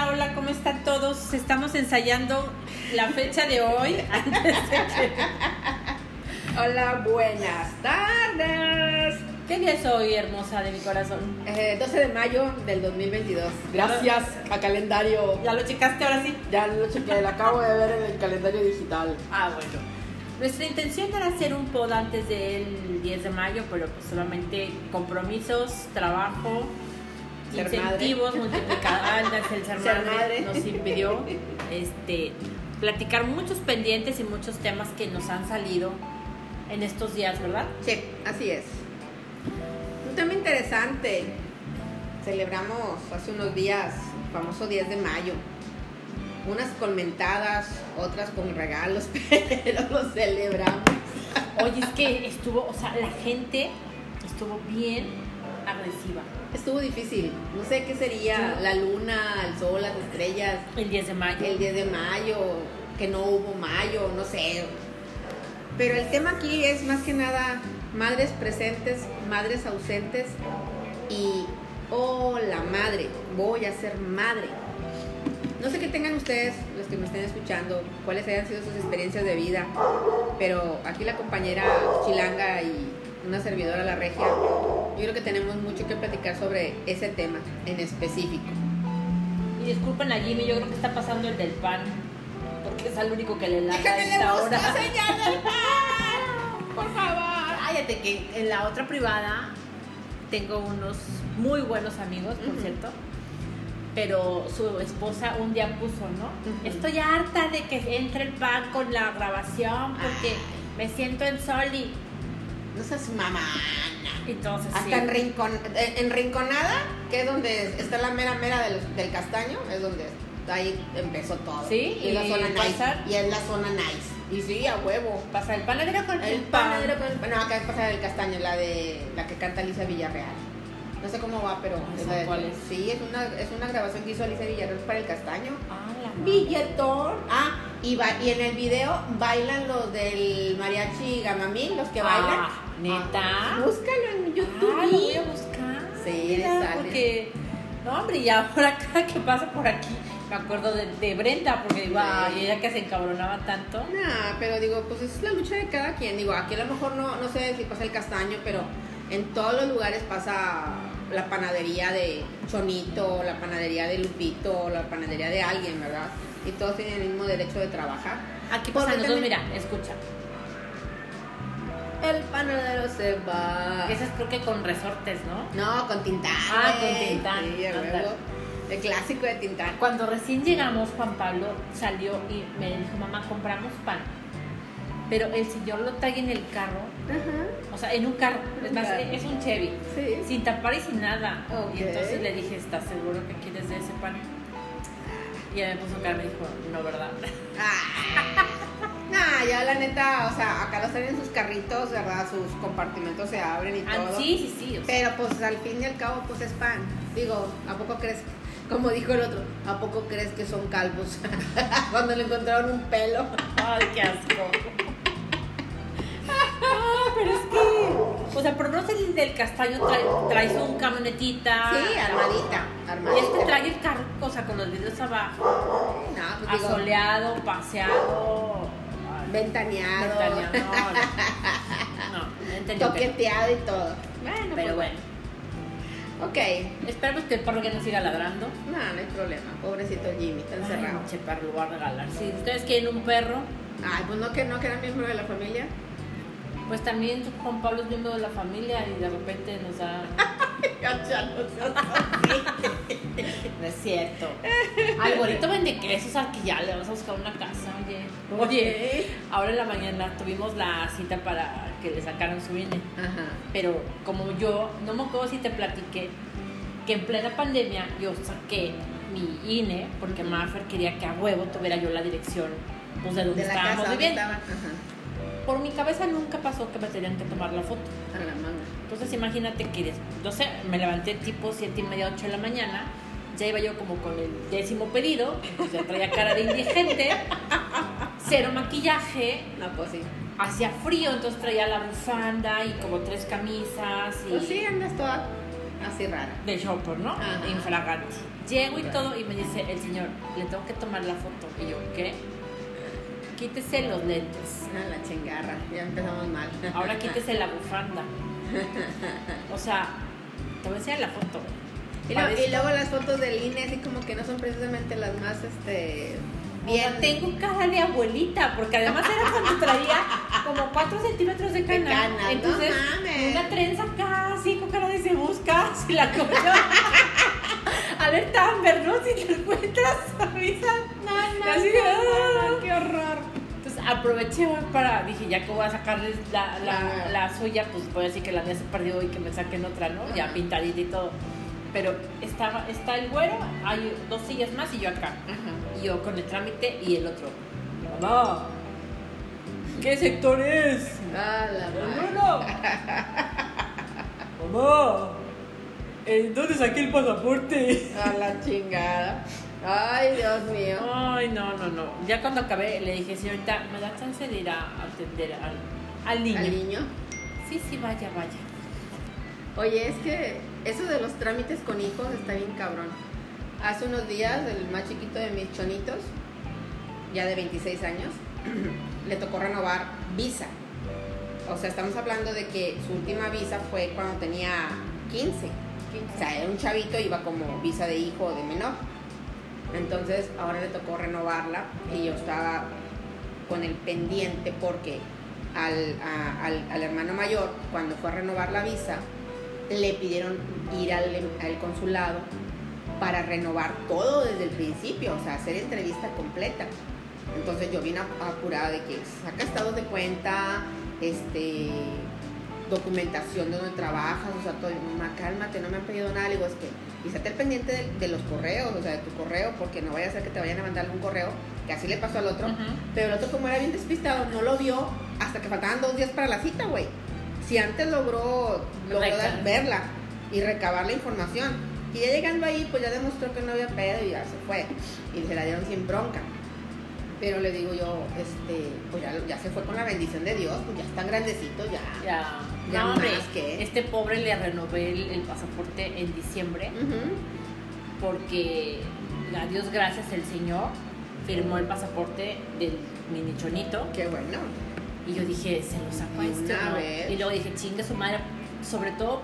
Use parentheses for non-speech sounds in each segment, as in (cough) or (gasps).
Hola, hola, ¿cómo están todos? Estamos ensayando la fecha de hoy. (laughs) antes de que- Hola, buenas tardes. ¿Qué día es hoy, hermosa de mi corazón? Eh, 12 de mayo del 2022. Gracias a calendario. ¿Ya lo checaste ahora sí? Ya lo chequé, lo acabo de ver en el calendario digital. Ah, bueno. Nuestra intención era hacer un pod antes del 10 de mayo, pero pues solamente compromisos, trabajo, Ser incentivos, multiplicadoras, el ser, (laughs) Ser madre, madre. nos impidió este, platicar muchos pendientes y muchos temas que nos han salido en estos días, ¿verdad? Sí, así es. Un tema interesante. Celebramos hace unos días el famoso 10 de mayo. Unas con mentadas, otras con regalos, (laughs) pero lo celebramos. Oye, es que estuvo, o sea, la gente estuvo bien agresiva Estuvo difícil. No sé qué sería Sí. la luna, el sol, las estrellas. el 10 de mayo. el 10 de mayo, que no hubo mayo, no sé. Pero el tema aquí es más que nada madres presentes, madres ausentes y, oh, la madre, voy a ser madre. No sé qué tengan ustedes, los que me estén escuchando, cuáles hayan sido sus experiencias de vida, pero aquí la compañera Chilanga y una servidora, la regia, yo creo que tenemos mucho que platicar sobre ese tema en específico. Y disculpen a Jimmy, yo creo que está pasando el del pan. Porque es el único que le lata a esta hora. señal del pan, por favor. Cállate que en la otra privada tengo unos muy buenos amigos, por cierto. Pero su esposa un día puso, ¿no? Estoy harta de que entre el pan con la grabación porque me siento en sol y No seas mamana. entonces sí. Hasta en, rincon, en, en Rinconada, que es donde está la mera mera del, del castaño, es donde ahí empezó todo. Sí, y, la zona nice. Y es la zona nice. Y sí, a huevo. pasa el panadero con el, El panadero con el pan. No, acá es pasar el castaño, la de la que canta Alicia Villarreal. No sé cómo va, pero cuál es. Sí, es una, es una grabación que hizo Alicia Villarreal para el castaño. Ah, la. Billetón. Ah, y, ba- y en el video bailan los del mariachi Gamamín, los que bailan. ¿Neta? Ah, búscalo en YouTube. Ah, lo voy a buscar. Sí, Mira, sale. porque no, hombre, y ahora (laughs) cada que pasa por aquí me acuerdo de, de Brenda, porque digo, ay, ella que se encabronaba tanto. Nah, pero digo, pues es la lucha de cada quien. Digo, aquí a lo mejor no, no sé si pasa el castaño, pero en todos los lugares pasa la panadería de Chonito, la panadería de Lupito, la panadería de alguien, ¿verdad? Y todos tienen el mismo derecho de trabajar. Aquí pasa nosotros, también- mira, escucha. El panadero se va. Ese es creo que con resortes, ¿no? No, con Tintán. Ah, con. Tintán, Sí. El clásico de Tintán. Cuando recién llegamos, Juan Pablo salió y me dijo, mamá, compramos pan. Pero el señor lo trae en el carro, Ajá. o sea, en un carro, es más, Claro. es un Chevy, Sí. sin tapar y sin nada. Ok. Y entonces le dije, ¿estás seguro que quieres de ese pan? Y ella me puso cara y me dijo, no, ¿verdad? Ah. Ya la neta, o sea, acá los traen en sus carritos, ¿verdad? Sus compartimentos se abren y Ah, todo. sí, sí, sí. o sea, Pero pues al fin y al cabo, pues es pan. Digo, ¿a poco crees? Como dijo el otro, ¿a poco crees que son calvos? (laughs) Cuando le encontraron un pelo. Ay, qué asco. Ah, pero es que, o sea, por menos el del castaño trae, trae su camionetita. Sí, armadita, Y armadita. este trae el carro, o sea, con los vidrios abajo, No, pues digo, asoleado, paseado. Ventaneado, ventaneado, No, no, (laughs) toqueteado y todo. Bueno, Pero pues, bueno, Ok, esperemos que el perro ya no siga ladrando. no, no hay problema. Pobrecito Jimmy, está encerrado. Che perro, lo voy a regalar. Si ustedes quieren un perro, Ay, pues no que no que era miembro de la familia. pues también Juan Pablo es miembro de la familia y de repente nos da. (laughs) (laughs) No es cierto. Al bonito vende quesos al que ya le vamos a buscar una casa, oye. Oye, ahora en la mañana tuvimos la cita para que le sacaran su INE. Ajá. Pero como yo, no me acuerdo si te platiqué, que en plena pandemia yo saqué mi INE porque Maffer quería que a huevo tuviera yo la dirección pues, de donde De estábamos viviendo. Por mi cabeza nunca pasó que me tenían que tomar la foto. A la manga. Entonces imagínate que, no sé, me levanté tipo siete y media, 8 de la mañana, ya iba yo como con el décimo pedido, entonces ya traía cara de indigente, cero maquillaje, No, pues sí. hacía frío, entonces traía la bufanda y como tres camisas y... Pues sí, andas toda Así rara. de shopper, ¿no? Infragante. Llego y todo y me dice el señor, le tengo que tomar la foto. Y yo, ¿qué? Quítese los lentes. Ah, la chingarra, ya empezamos mal. Ahora quítese la bufanda. (laughs) O sea, te voy a enseñar la foto. Y, lo- Parece- y luego las fotos del INE así como que no son precisamente las más, este, O sea, bien. tengo cara de abuelita, porque además era cuando traía como 4 centímetros de cana. cana, no Entonces, mames. una trenza acá, así con cara de se busca, (laughs) si la cosa. (laughs) Alerta Amber, ¿no? Si te encuentras, avisa. No, no, Así de, no, no, "Ah". qué horror. Aproveché para, dije, ya que voy a sacarles la, la, la suya, pues voy a decir que la mía se perdió y que me saquen otra, ¿no? Ya pintadita y todo. Pero estaba, está el güero, hay dos sillas más y yo acá. Ajá. Y yo con el trámite y el otro. Mamá, ¿qué sector es? Ah, la madre. Mamá, (laughs) mamá, ¿en dónde saqué el pasaporte? A la chingada. Ay, Dios mío. Ay, no, no, no. Ya cuando acabé le dije, señorita, ¿me da chance de ir a atender al, al niño? Al niño. Sí, sí, vaya, vaya. Oye, es que eso de los trámites con hijos está bien cabrón. Hace unos días, el más chiquito de mis chonitos, ya de 26 años, (clears throat) le tocó renovar visa. O sea, estamos hablando de que su última visa fue cuando tenía 15. O sea, era un chavito, iba como visa de hijo o de menor. Entonces, ahora le tocó renovarla y yo estaba con el pendiente porque al, al, hermano mayor, cuando fue a renovar la visa, le pidieron ir al, al consulado para renovar todo desde el principio, o sea, hacer entrevista completa. Entonces yo vine ap- apurada de que saca estados de cuenta, este documentación de donde trabajas, o sea, todo, mamá, cálmate, no me han pedido nada, le digo, es que, y estate pendiente de, de los correos, o sea, de tu correo, porque no vaya a ser que te vayan a mandar algún correo, que así le pasó al otro, pero el otro, como era bien despistado, no lo vio hasta que faltaban dos días para la cita, güey. Si antes logró, logró dar- verla y recabar la información. Y ya llegando ahí, pues ya demostró que no había pedo y ya se fue. Y se la dieron sin bronca. Pero le digo yo, este, pues ya, ya se fue con la bendición de Dios, pues ya están grandecitos. Ya, Ya no, hombre, que- este pobre le renové el, el pasaporte en diciembre porque a Dios gracias el Señor firmó el pasaporte del mini chonito Qué bueno. y yo dije, se lo De este. Y luego dije, chingue su madre, sobre todo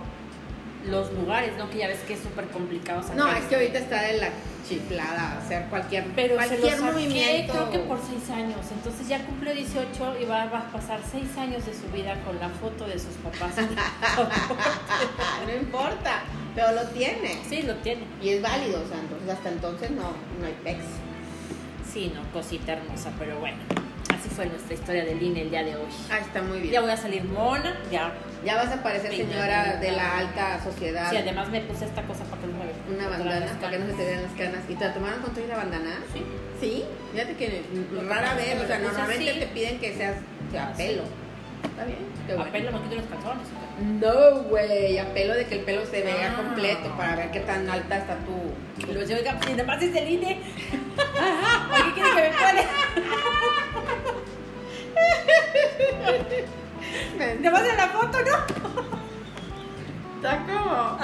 los lugares, ¿no? Que ya ves que es súper complicado sacar. No, es que ahorita está de la chiflada, hacer cualquier, Pero se cualquier saqué, movimiento. creo que por seis años. Entonces ya cumplió 18 y va, va a pasar seis años de su vida con la foto de sus papás. (laughs) no importa, pero lo tiene. sí, lo tiene. Y es válido, o sea, entonces hasta entonces no, no hay pex. Sí, no, cosita hermosa, pero bueno. Así fue nuestra historia del INE el día de hoy. Ah, está muy bien. Ya voy a salir mona, ya. Ya vas a parecer señora de la alta sociedad. Sí, además me puse esta cosa para que no me vean. Una bandana para que no se te vean las canas. ¿Y te la tomaron con toda la bandana? Sí. Sí. Fíjate que rara vez, o sea, normalmente te piden que seas a Así. pelo. Está bien. Qué A pelo me quito los calzones. No, güey, a pelo de que el pelo se vea Ah. completo para ver qué tan alta está tu. Y luego yo, oiga, si además es el INE. (laughs) ¿Por qué quiere que me (laughs) cuele? Además de la foto, ¿no? Está como.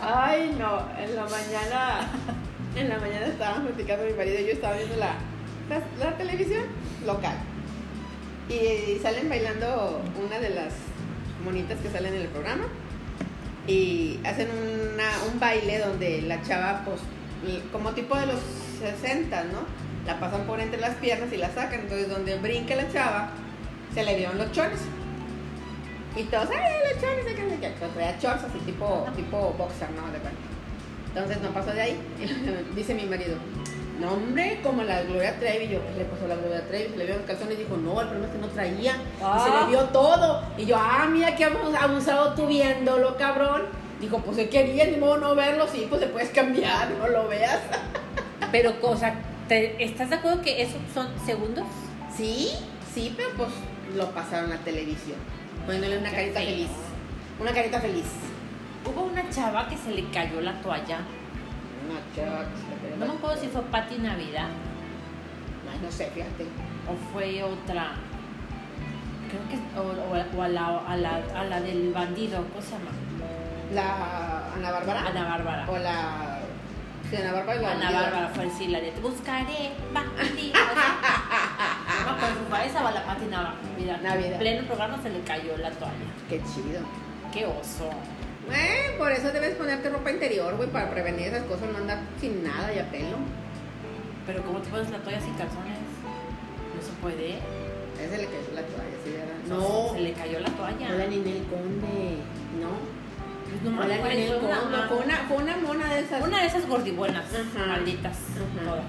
Ay, no. En la mañana. En la mañana estábamos platicando mi marido y yo estaba viendo la, la, televisión local. Y salen bailando una de las monitas que salen en el programa. Y hacen una, un baile donde la chava, pues, como tipo de los 60, ¿no? La pasan por entre las piernas y la sacan. Entonces, donde brinca la chava, se le vieron los chones. Y todos, ¡ay, los chones! Pero traía shorts así tipo, tipo boxer, ¿no? De cuenta. Entonces no pasó de ahí. (laughs) Dice mi marido, no hombre, como la Gloria Trevi. Yo, ¿qué le pasó a la Gloria Trevi? Se le vio los calzones y dijo, no, el problema es que no traía. Y se Ah. le vio todo. Y yo, ah, mira que hemos abusado tú viéndolo, cabrón. Dijo, pues él quería, ni modo no verlo, sí, pues se puedes cambiar, no lo veas. (laughs) Pero, cosa, ¿te- ¿estás de acuerdo que esos son segundos? Sí, sí, pero pues lo pasaron a la televisión. Poniéndole una Qué carita feo. feliz. Una carita feliz. Hubo una chava que se le cayó la toalla. Una chava que se le cayó No la me acuerdo si fue Patti Navidad Ay, no sé, fíjate. o fue otra. Creo que. O, o- o a, la, a, la, a la del bandido, ¿cómo se llama? La Ana Bárbara. Ana Bárbara. O la. Sí, Ana Bárbara. la Ana. Bárbara fue decir la de te buscaré. O sea, (laughs) no, cabeza va la Pati Navidad. Navidad. En pleno programa se le cayó la toalla. Qué chido. Qué oso. Eh, por eso debes ponerte ropa interior, güey, para prevenir esas cosas, no andar sin nada y a pelo. Pero ¿cómo te pones la toalla sin calzones? No se puede. Ese le cayó la toalla, sí, ¿verdad? No, se le cayó la toalla. Hola Ninel Conde. No. Pues no mames, Ninel fue una-. Fue una, fue una mona de esas. Una de esas gordibuenas, Ajá. malditas, Ajá. todas.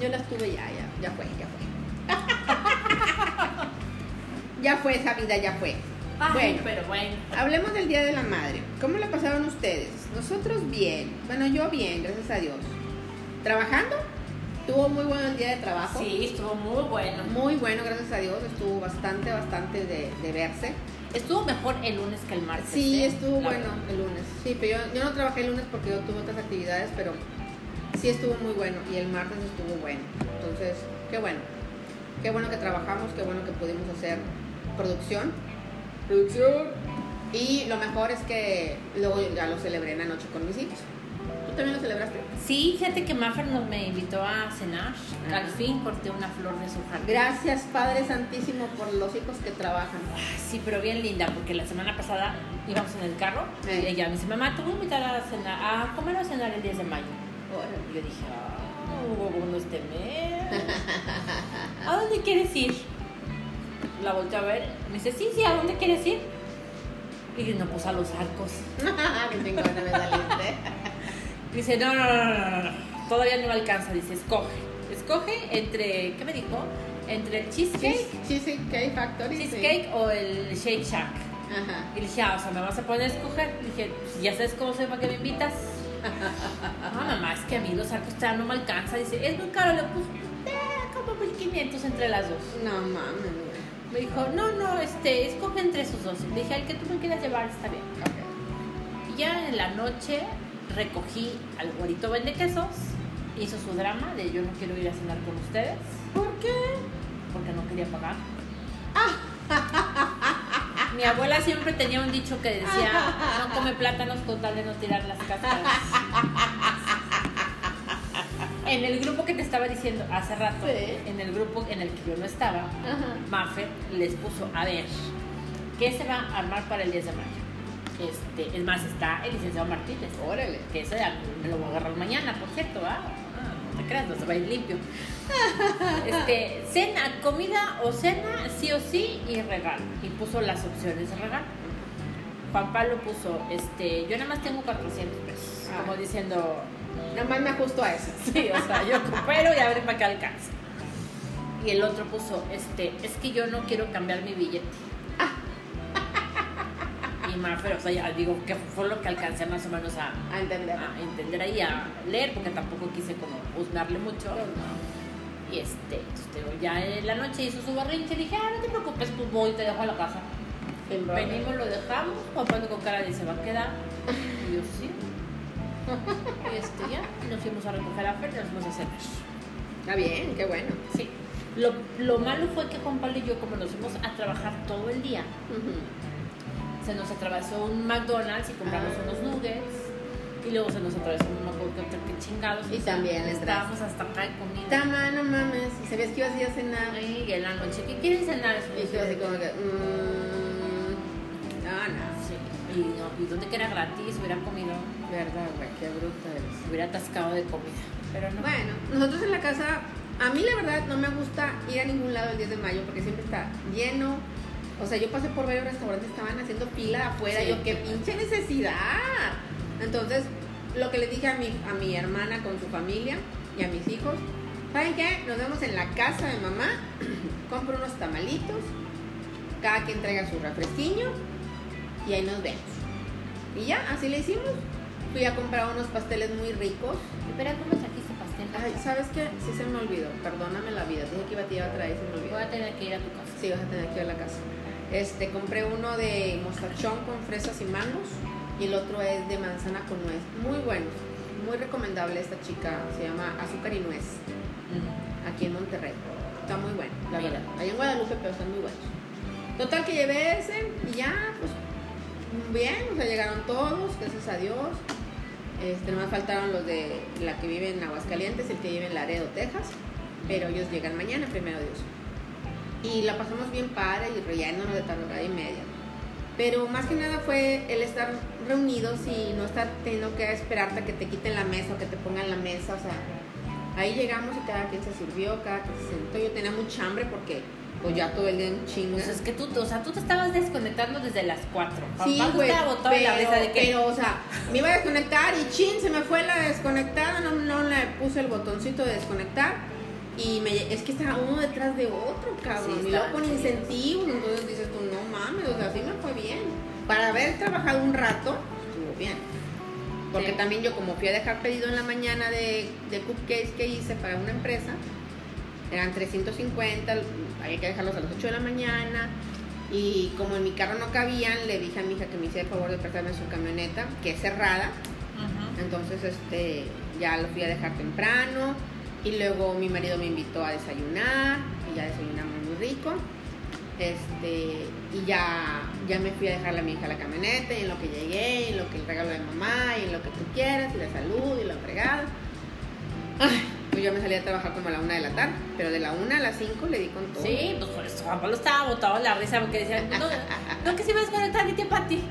Yo las tuve ya, ya, ya fue, ya fue. (laughs) ya fue esa vida, ya fue. Ay, Bueno. pero bueno. Hablemos del Día de la Madre. ¿Cómo la pasaron ustedes? Nosotros bien. Bueno, yo bien, gracias a Dios. ¿Trabajando? Tuvo muy bueno el día de trabajo. Sí, estuvo muy bueno. Muy bueno, gracias a Dios. Estuvo bastante, bastante de, de verse. Estuvo mejor el lunes que el martes. Sí, ¿eh? estuvo La bueno verdad. el lunes. Sí, pero yo, yo no trabajé el lunes porque yo tuve otras actividades, pero sí estuvo muy bueno. Y el martes estuvo bueno. Entonces, qué bueno. Qué bueno que trabajamos, qué bueno que pudimos hacer producción. Producción. Y lo mejor es que luego ya lo celebré en la noche con mis hijos. ¿Tú también lo celebraste? Sí, fíjate que Maffer nos me invitó a cenar. Al fin corté una flor de su jardín. Gracias, Padre Santísimo, por los hijos que trabajan. Sí, pero bien linda, porque la semana pasada íbamos en el carro y ella me dice, mamá, te voy a invitar a cenar, a comer o a cenar el 10 de mayo. Y yo dije, ah, hubo uno este mes. (laughs) ¿A dónde quieres ir? La volteé a ver, me dice, sí, sí, ¿a dónde quieres ir? Y yo, no, pues a los arcos. (laughs) Qué chingona me saliste. (laughs) Dice, no, no, no, no, no, no, todavía no me alcanza. Dice, escoge. Escoge entre, ¿qué me dijo? Entre el cheesecake, Cheesecake Factory. sí. cheesecake o el Shake Shack. Ajá. Y le dije, ah, o sea, me vas a poner a escoger. Le dije, pues, ya sabes cómo soy, ¿para qué me invitas? (laughs) Ah, mamá, es que a mí los arcos no me alcanza. Dice, es muy caro. Le puse, eh, como 1500 entre las dos. No mames. Me dijo, no, no, este, escoge entre esos dos. Le dije, el que tú me quieras llevar está bien. Y ya en la noche recogí al güerito vende quesos, hizo su drama de yo no quiero ir a cenar con ustedes. ¿Por qué? Porque no quería pagar. (laughs) Mi abuela siempre tenía un dicho que decía, no come plátanos con tal de no tirar las cáscaras. En el grupo que te estaba diciendo hace rato, Sí. en el grupo en el que yo no estaba, Ajá. Maffer les puso, a ver, ¿qué se va a armar para el 10 de mayo? Este, es más, está el licenciado Martínez, Órale. que ese ya me lo voy a agarrar mañana, por cierto, ¿ah? Ah, no te creas, no se va a ir limpio. (laughs) Este, cena, comida o cena, sí o sí, y regalo. Y puso las opciones de regalo. Juan Pablo puso, este, yo nada más tengo 400 pesos, Ah. como diciendo, Nada más me ajusto a eso. Sí, o sea, yo (laughs) coopero y a ver para qué alcanza. Y el otro puso, este, es que yo no quiero cambiar mi billete. Y más, pero, o sea, ya digo que fue lo que alcancé más o menos a, A entender. a entender ahí, a leer, porque tampoco quise como juzgarle mucho. Y este, entonces, ya en la noche hizo su berrinche y dije, ah, no te preocupes, pues voy y te dejo a la casa. Venimos, lo dejamos, Juan Pablo con cara de se va a quedar. Y yo sí. (laughs) Y este ya, nos fuimos a recoger a Fer y nos fuimos a cenar. Está bien, qué bueno. Sí. Lo, lo malo fue que Juan Pablo y yo, como nos fuimos a trabajar todo el día, Ujú. Se nos atravesó un McDonald's y compramos Ah. unos nuggets. Y luego se nos atravesó un McDonald's, que chingados. Y también estábamos hasta acá de comida. Tama, no mames. ¿Y sabías que ibas a ir a cenar? Y en la noche, ¿qué quieren cenar? Y yo así como que. Mmm, no, no. Sí. Y, no, y donde que era gratis, hubiera comido, Verdad, güey, qué bruta eres. hubiera atascado de comida. Pero no. Bueno, nosotros en la casa, a mí la verdad no me gusta ir a ningún lado el 10 de mayo porque siempre está lleno. O sea, yo pasé por varios restaurantes, estaban haciendo fila afuera. Sí. Yo, qué pinche necesidad. Entonces, lo que le dije a mi, a mi hermana con su familia y a mis hijos, ¿saben qué? Nos vemos en la casa de mamá, (clears throat) compro unos tamalitos, cada quien traiga su refresquiño y ahí nos vemos. Y ya, así le hicimos. Fui a comprar unos pasteles muy ricos. Espera, ¿cómo trajiste pastel? Ay, ¿sabes qué? Sí se me olvidó. Perdóname la vida. Dije que iba a tirar otra vez y se me olvidó. Voy a tener que ir a tu casa. Sí, vas a tener que ir a la casa. Este, compré uno de mostachón con fresas y mangos y el otro es de manzana con nuez. Muy bueno. Muy recomendable esta chica. Se llama Azúcar y Nuez. Aquí en Monterrey. Está muy bueno, la verdad. Ahí en Guadalupe, pero están muy buenos. Total que llevé ese y ya, pues bien, o sea, llegaron todos, gracias a Dios. Este, nomás faltaron los de la que vive en Aguascalientes, el que vive en Laredo, Texas. Pero ellos llegan mañana, primero Dios. Y la pasamos bien padre y riéndonos de tal hora y media. Pero más que nada fue el estar reunidos y no estar teniendo que esperarte a que te quiten la mesa o que te pongan la mesa. O sea, ahí llegamos y cada quien se sirvió, cada quien se sentó. Yo tenía mucha hambre porque pues ya todo el día en chinga. Pues es que tú, o sea, tú te estabas desconectando desde las 4. Sí, güey, pero, de que... pero, o sea, me iba a desconectar y chin, se me fue la desconectada, no, no le puse el botoncito de desconectar y me, es que estaba uno detrás de otro, cabrón, y luego con incentivos, entonces dices tú, no mames, o sea, así me fue bien. Para haber trabajado un rato, estuvo bien. Porque también yo como fui a dejar pedido en la mañana de, de cupcakes que hice para una empresa, eran 350, había que dejarlos a las 8 de la mañana. Y como en mi carro no cabían, le dije a mi hija que me hiciera el favor de prestarme su camioneta, que es cerrada. Entonces, este, ya lo fui a dejar temprano. Y luego mi marido me invitó a desayunar. Y ya desayunamos muy rico. Este, y ya, ya me fui a dejarle a mi hija la camioneta. Y en lo que llegué, y en lo que el regalo de mamá, y en lo que tú quieras, y la salud, y la fregada. Ay, pues yo me salí a trabajar como a la una de la tarde, pero de la una a las cinco le di con todo. Sí, pues por eso Juan Pablo estaba botado la risa porque decía, no, no que si vas a desconectar ni tiempo a ti.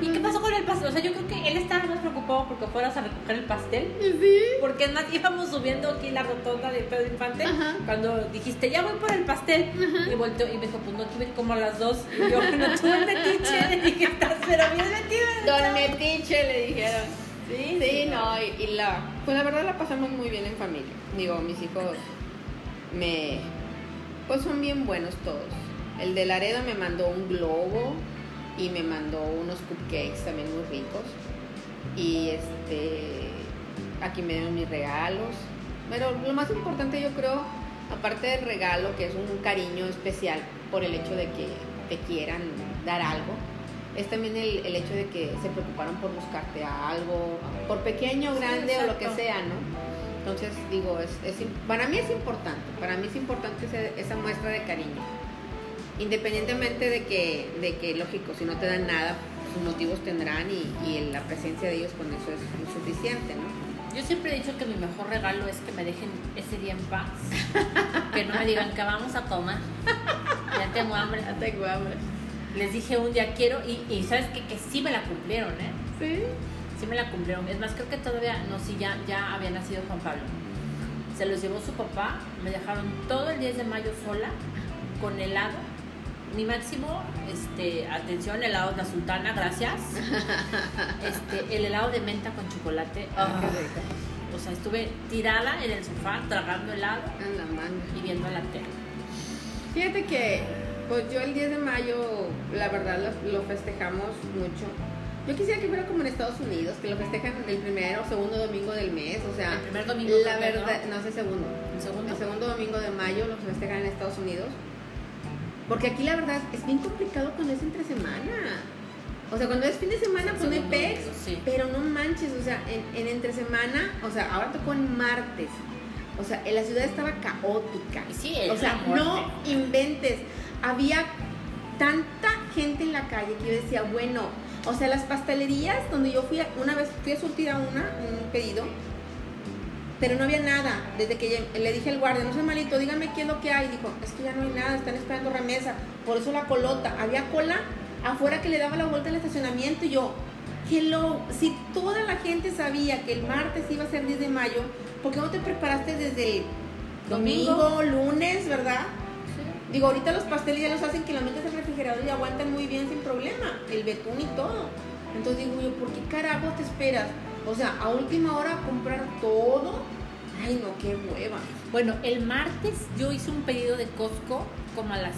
¿Y qué pasó con el pastel? O sea, yo creo que él estaba más preocupado porque fueras a recoger el pastel. Sí. Porque más, íbamos subiendo aquí la rotonda de Pedro Infante cuando dijiste, ya voy por el pastel. Y volteó y me dijo, pues no tuve como a las dos. Y yo, no tuve metiche. Le dije, estás pero bien metido. Don Metiche le dijeron. Sí, no, y, la, pues la verdad la pasamos muy bien en familia. Digo, mis hijos me, pues son bien buenos todos. El de Laredo me mandó un globo y me mandó unos cupcakes también muy ricos. Y este, aquí me dieron mis regalos. Pero lo más importante yo creo, aparte del regalo, que es un cariño especial por el hecho de que te quieran dar algo, es también el, el, hecho de que se preocuparon por buscarte a algo, por pequeño, grande o lo que sea, ¿no? Entonces, digo, es, es, para mí es importante, para mí es importante esa muestra de cariño. Independientemente de que, de que, lógico, si no te dan nada, sus motivos tendrán y, y la presencia de ellos con eso es suficiente, ¿no? Yo siempre he dicho que mi mejor regalo es que me dejen ese día en paz. que no me digan que vamos a tomar. Ya tengo hambre. Ya tengo hambre les dije un día quiero y, sabes que, que sí me la cumplieron, ¿eh? Sí. Sí me la cumplieron. Es más, creo que todavía, no, sí, ya, ya había nacido Juan Pablo. Se los llevó su papá, me dejaron todo el 10 de mayo sola, con helado. Mi máximo, este, atención, helado de la sultana, gracias. (laughs) Este, el helado de menta con chocolate. Ah, o sea, estuve tirada en el sofá, tragando helado en la mano. y viendo la tele. Fíjate que pues yo el 10 de mayo, la verdad, lo, festejamos mucho. Yo quisiera que fuera como en Estados Unidos, que lo festejan el primero o segundo domingo del mes, o sea, el primer domingo la verdad, no, sé segundo. ¿El segundo? El segundo domingo de mayo lo festejan en Estados Unidos. Porque aquí la verdad es bien complicado cuando es entre semana. O sea, cuando es fin de semana, pues no hay pex. Pero no manches, o sea, en, en, entre semana, o sea, ahora tocó en martes. O sea, en la ciudad estaba caótica. Sí, o sea, no inventes había tanta gente en la calle que yo decía, bueno, o sea, las pastelerías donde yo fui, una vez fui a surtir a una, un pedido, pero no había nada. Desde que le dije al guardia, no sé malito, dígame qué es lo que hay. Dijo, es que ya no hay nada, están esperando remesa. Por eso la colota. Había cola afuera que le daba la vuelta al estacionamiento y yo, que lo, si toda la gente sabía que el martes iba a ser 10 de mayo, ¿por qué no te preparaste desde el domingo, lunes, verdad? Digo, ahorita los pasteles ya los hacen que la metes al refrigerador y aguantan muy bien sin problema, el betún y todo. Entonces digo yo, ¿por qué carajo te esperas? O sea, a última hora comprar todo. Ay, no, qué hueva. Bueno, el martes yo hice un pedido de Costco como a las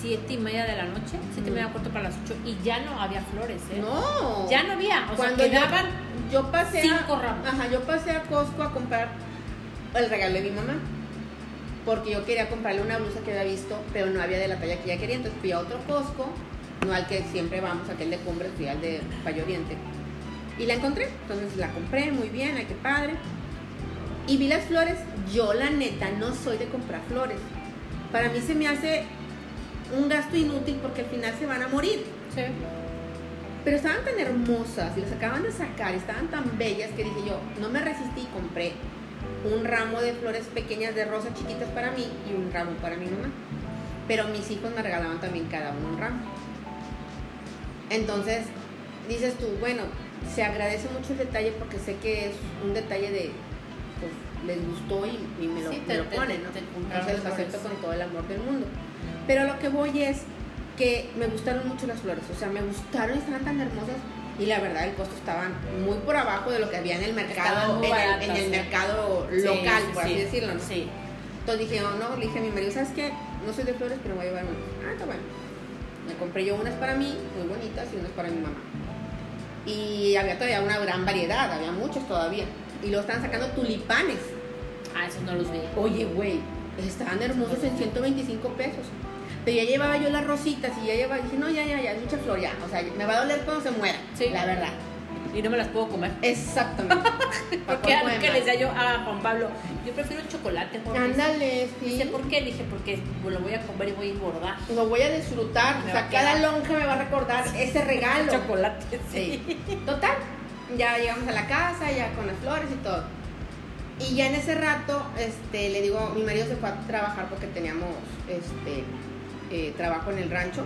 siete y media de la noche, siete y media corto para las ocho, y ya no había flores, ¿eh? No. Ya no había. O Cuando sea, quedaban yo, pasé cinco a, ramos. Ajá, yo pasé a Costco a comprar el regalo de mi mamá porque yo quería comprarle una blusa que había visto, pero no había de la talla que ella quería. Entonces fui a otro Costco, no al que siempre vamos, aquel de Cumbres, fui al de Valle Oriente. Y la encontré, entonces la compré muy bien, ay, qué padre. Y vi las flores, yo la neta no soy de comprar flores. Para mí se me hace un gasto inútil porque al final se van a morir. Sí. Pero estaban tan hermosas y las acaban de sacar y estaban tan bellas que dije yo, no me resistí y compré un ramo de flores pequeñas de rosas chiquitas para mí y un ramo para mi mamá. Pero mis hijos me regalaban también cada uno un ramo. Entonces, dices tú, bueno, se agradece mucho el detalle porque sé que es un detalle de, pues, les gustó y, y me lo, Sí, me te- lo te- ponen, te- ¿no? te compraron Entonces acepto con todo el amor del mundo. Pero lo que voy es que me gustaron mucho las flores, o sea, me gustaron estaban tan hermosas y la verdad el costo estaba muy por abajo de lo que había en el mercado, en, el, en mercado Sí, local, sí, por así sí. decirlo, ¿no? Sí. Entonces dije, oh, no, le dije a mi marido, ¿sabes qué? No soy de flores, pero me voy a llevar unas. Ah, está bueno. Me compré yo unas para mí, muy bonitas, y unas para mi mamá. Y había todavía una gran variedad, había muchos todavía. Y luego estaban sacando tulipanes. Ah, esos no los vi. Oye, güey, estaban hermosos en 125 pesos. Pero ya llevaba yo las rositas y ya llevaba, dije, no, ya, ya, ya, es mucha flor, ya. O sea, me va a doler cuando se muera. Sí. La verdad. Y no me las puedo comer. Exactamente. (laughs) Porque algo que le decía yo a Juan Pablo, yo prefiero el chocolate. Jorge. Ándale, sí. Dice, ¿por qué? Le dije, porque lo voy a comer y voy a engordar. Lo voy a disfrutar. Me o sea, cada lonja me va a recordar ese (laughs) regalo. Chocolate, Sí. Total. Ya llegamos a la casa, ya con las flores y todo. Y ya en ese rato, este, le digo, mi marido se fue a trabajar porque teníamos este eh, trabajo en el rancho.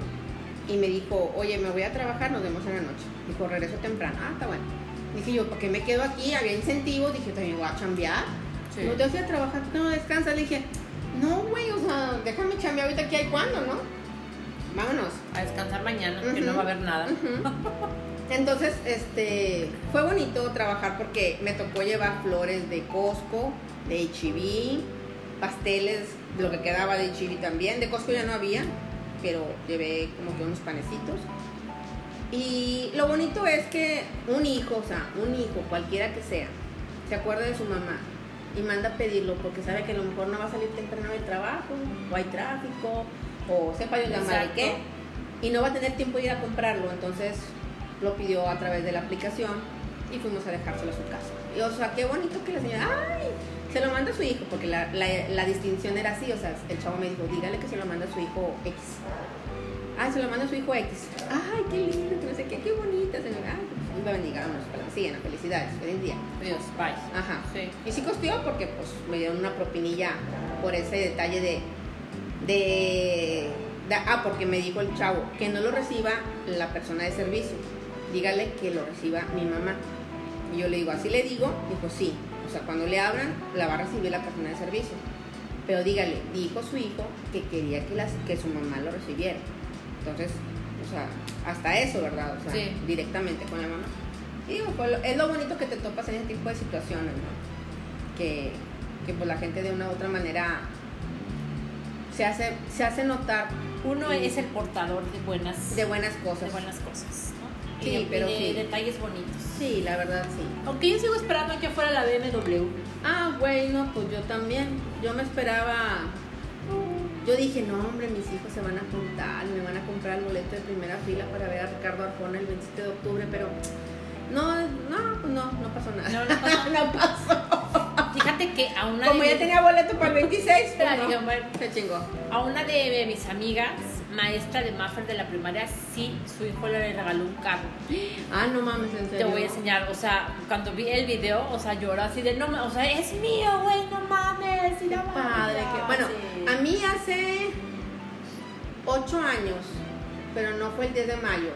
Y me dijo, oye, me voy a trabajar, nos vemos en la noche. Dijo, regreso temprano. Ah, está bueno. Dije yo, ¿por qué me quedo aquí? Había incentivos. Dije, también voy a chambear. Sí. No te vas a trabajar, no descansas. Le dije, no, güey, o sea, déjame chambear ahorita aquí hay cuando, ¿no? Vámonos. A descansar mañana, que Ujú. no va a haber nada. Entonces, este, fue bonito trabajar porque me tocó llevar flores de Costco, de H-E-B, pasteles, lo que quedaba de H-E-B también. De Costco ya no había, pero llevé como que unos panecitos. Y lo bonito es que un hijo, o sea, un hijo, cualquiera que sea, se acuerda de su mamá y manda a pedirlo porque sabe que a lo mejor no va a salir temprano del trabajo, o hay tráfico, o sepa Dios la madre qué, y no va a tener tiempo de ir a comprarlo. Entonces lo pidió a través de la aplicación y fuimos a dejárselo a su casa. Y o sea, qué bonito que la señora, ¡ay! Se lo manda a su hijo, porque la, la, la distinción era así, o sea, el chavo me dijo, dígale que se lo manda a su hijo X. Ah, se lo manda a su hijo X. Ay, qué lindo, que no sé qué, qué bonita señora. Ay, pues, Dios la bendiga, vámonos, para la siguiente, felicidades, feliz día. Dios, bye. Ajá. Sí. Y sí costeó porque pues me dieron una propinilla por ese detalle de, de, de- ah, porque me dijo el chavo que no lo reciba la persona de servicio. Dígale que lo reciba mi mamá. Y yo le digo, así le digo, dijo sí. O sea, cuando le abran, la va a recibir la persona de servicio. Pero dígale, dijo su hijo que quería que, las, que su mamá lo recibiera. Entonces, o sea, hasta eso, ¿verdad? O sea, Sí. directamente con la mamá. Y digo, pues, es lo bonito que te topas en ese tipo de situaciones, ¿no? Que, que pues la gente de una u otra manera se hace, se hace notar Uno es el portador de buenas, de buenas de cosas. buenas cosas. ¿No? Sí, y pero y de sí. detalles bonitos. Sí, la verdad sí. Aunque yo sigo esperando que fuera la BMW. Ah, bueno, pues yo también. Yo me esperaba. Yo dije, no, hombre, mis hijos se van a juntar, me van a comprar el boleto de primera fila para ver a Ricardo Arjona el 27 de octubre, pero no, no, pues no, no pasó nada. No, no pasó. (laughs) no pasó. Fíjate que a una Como de ya tenía boleto para el 26, Pero (laughs) pues no, se chingó. A una de mis amigas, maestra de Maffer de la primaria, sí, su hijo le regaló un carro. Ah, no mames, en Te voy a enseñar, o sea, cuando vi el video, o sea, lloró así de, no, ma- o sea, es mío, güey, no mames. Y la padre. madre, que- Bueno, sí. a mí hace 8 años, pero no fue el 10 de mayo,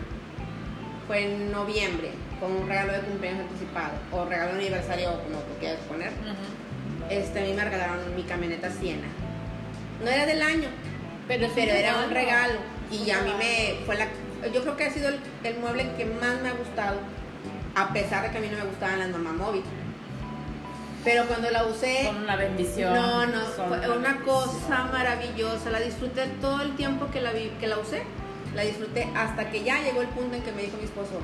fue en noviembre, con un regalo de cumpleaños anticipado, o regalo de aniversario, como tú quieras poner. Este, a mí me regalaron mi camioneta Siena. No era del año, Pero, pero era un regalo. Y a mí me fue la. Yo creo que ha sido el, el mueble que más me ha gustado, a pesar de que a mí no me gustaban las mamá móvil. Pero cuando la usé. Son una bendición. No, no, son fue una cosa maravillosa. La disfruté todo el tiempo que la, vi- que la usé. La disfruté hasta que ya llegó el punto en que me dijo mi esposo,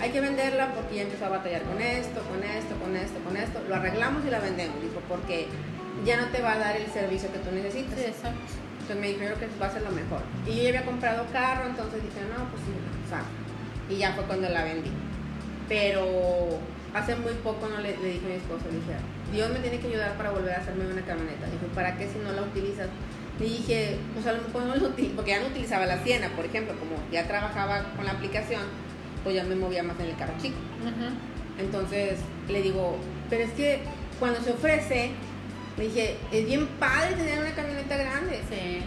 hay que venderla porque ya empezó a batallar con esto, con esto, con esto, con esto. Lo arreglamos y la vendemos, dijo, porque ya no te va a dar el servicio que tú necesitas. Sí, exacto. Entonces me dijo, yo creo que va a ser lo mejor. Y yo ya había comprado carro, entonces dije, no, pues sí, o sea, y ya fue cuando la vendí. Pero hace muy poco no le, le dije a mi esposo, le dije, Dios me tiene que ayudar para volver a hacerme una camioneta. Dije, ¿para qué si no la utilizas? Le dije, pues a lo mejor no la utilizo, porque ya no utilizaba la Siena, por ejemplo, como ya trabajaba con la aplicación, pues ya me movía más en el carro chico. Ujú. Entonces le digo, pero es que cuando se ofrece, le dije, es bien padre tener una camioneta grande. Sí.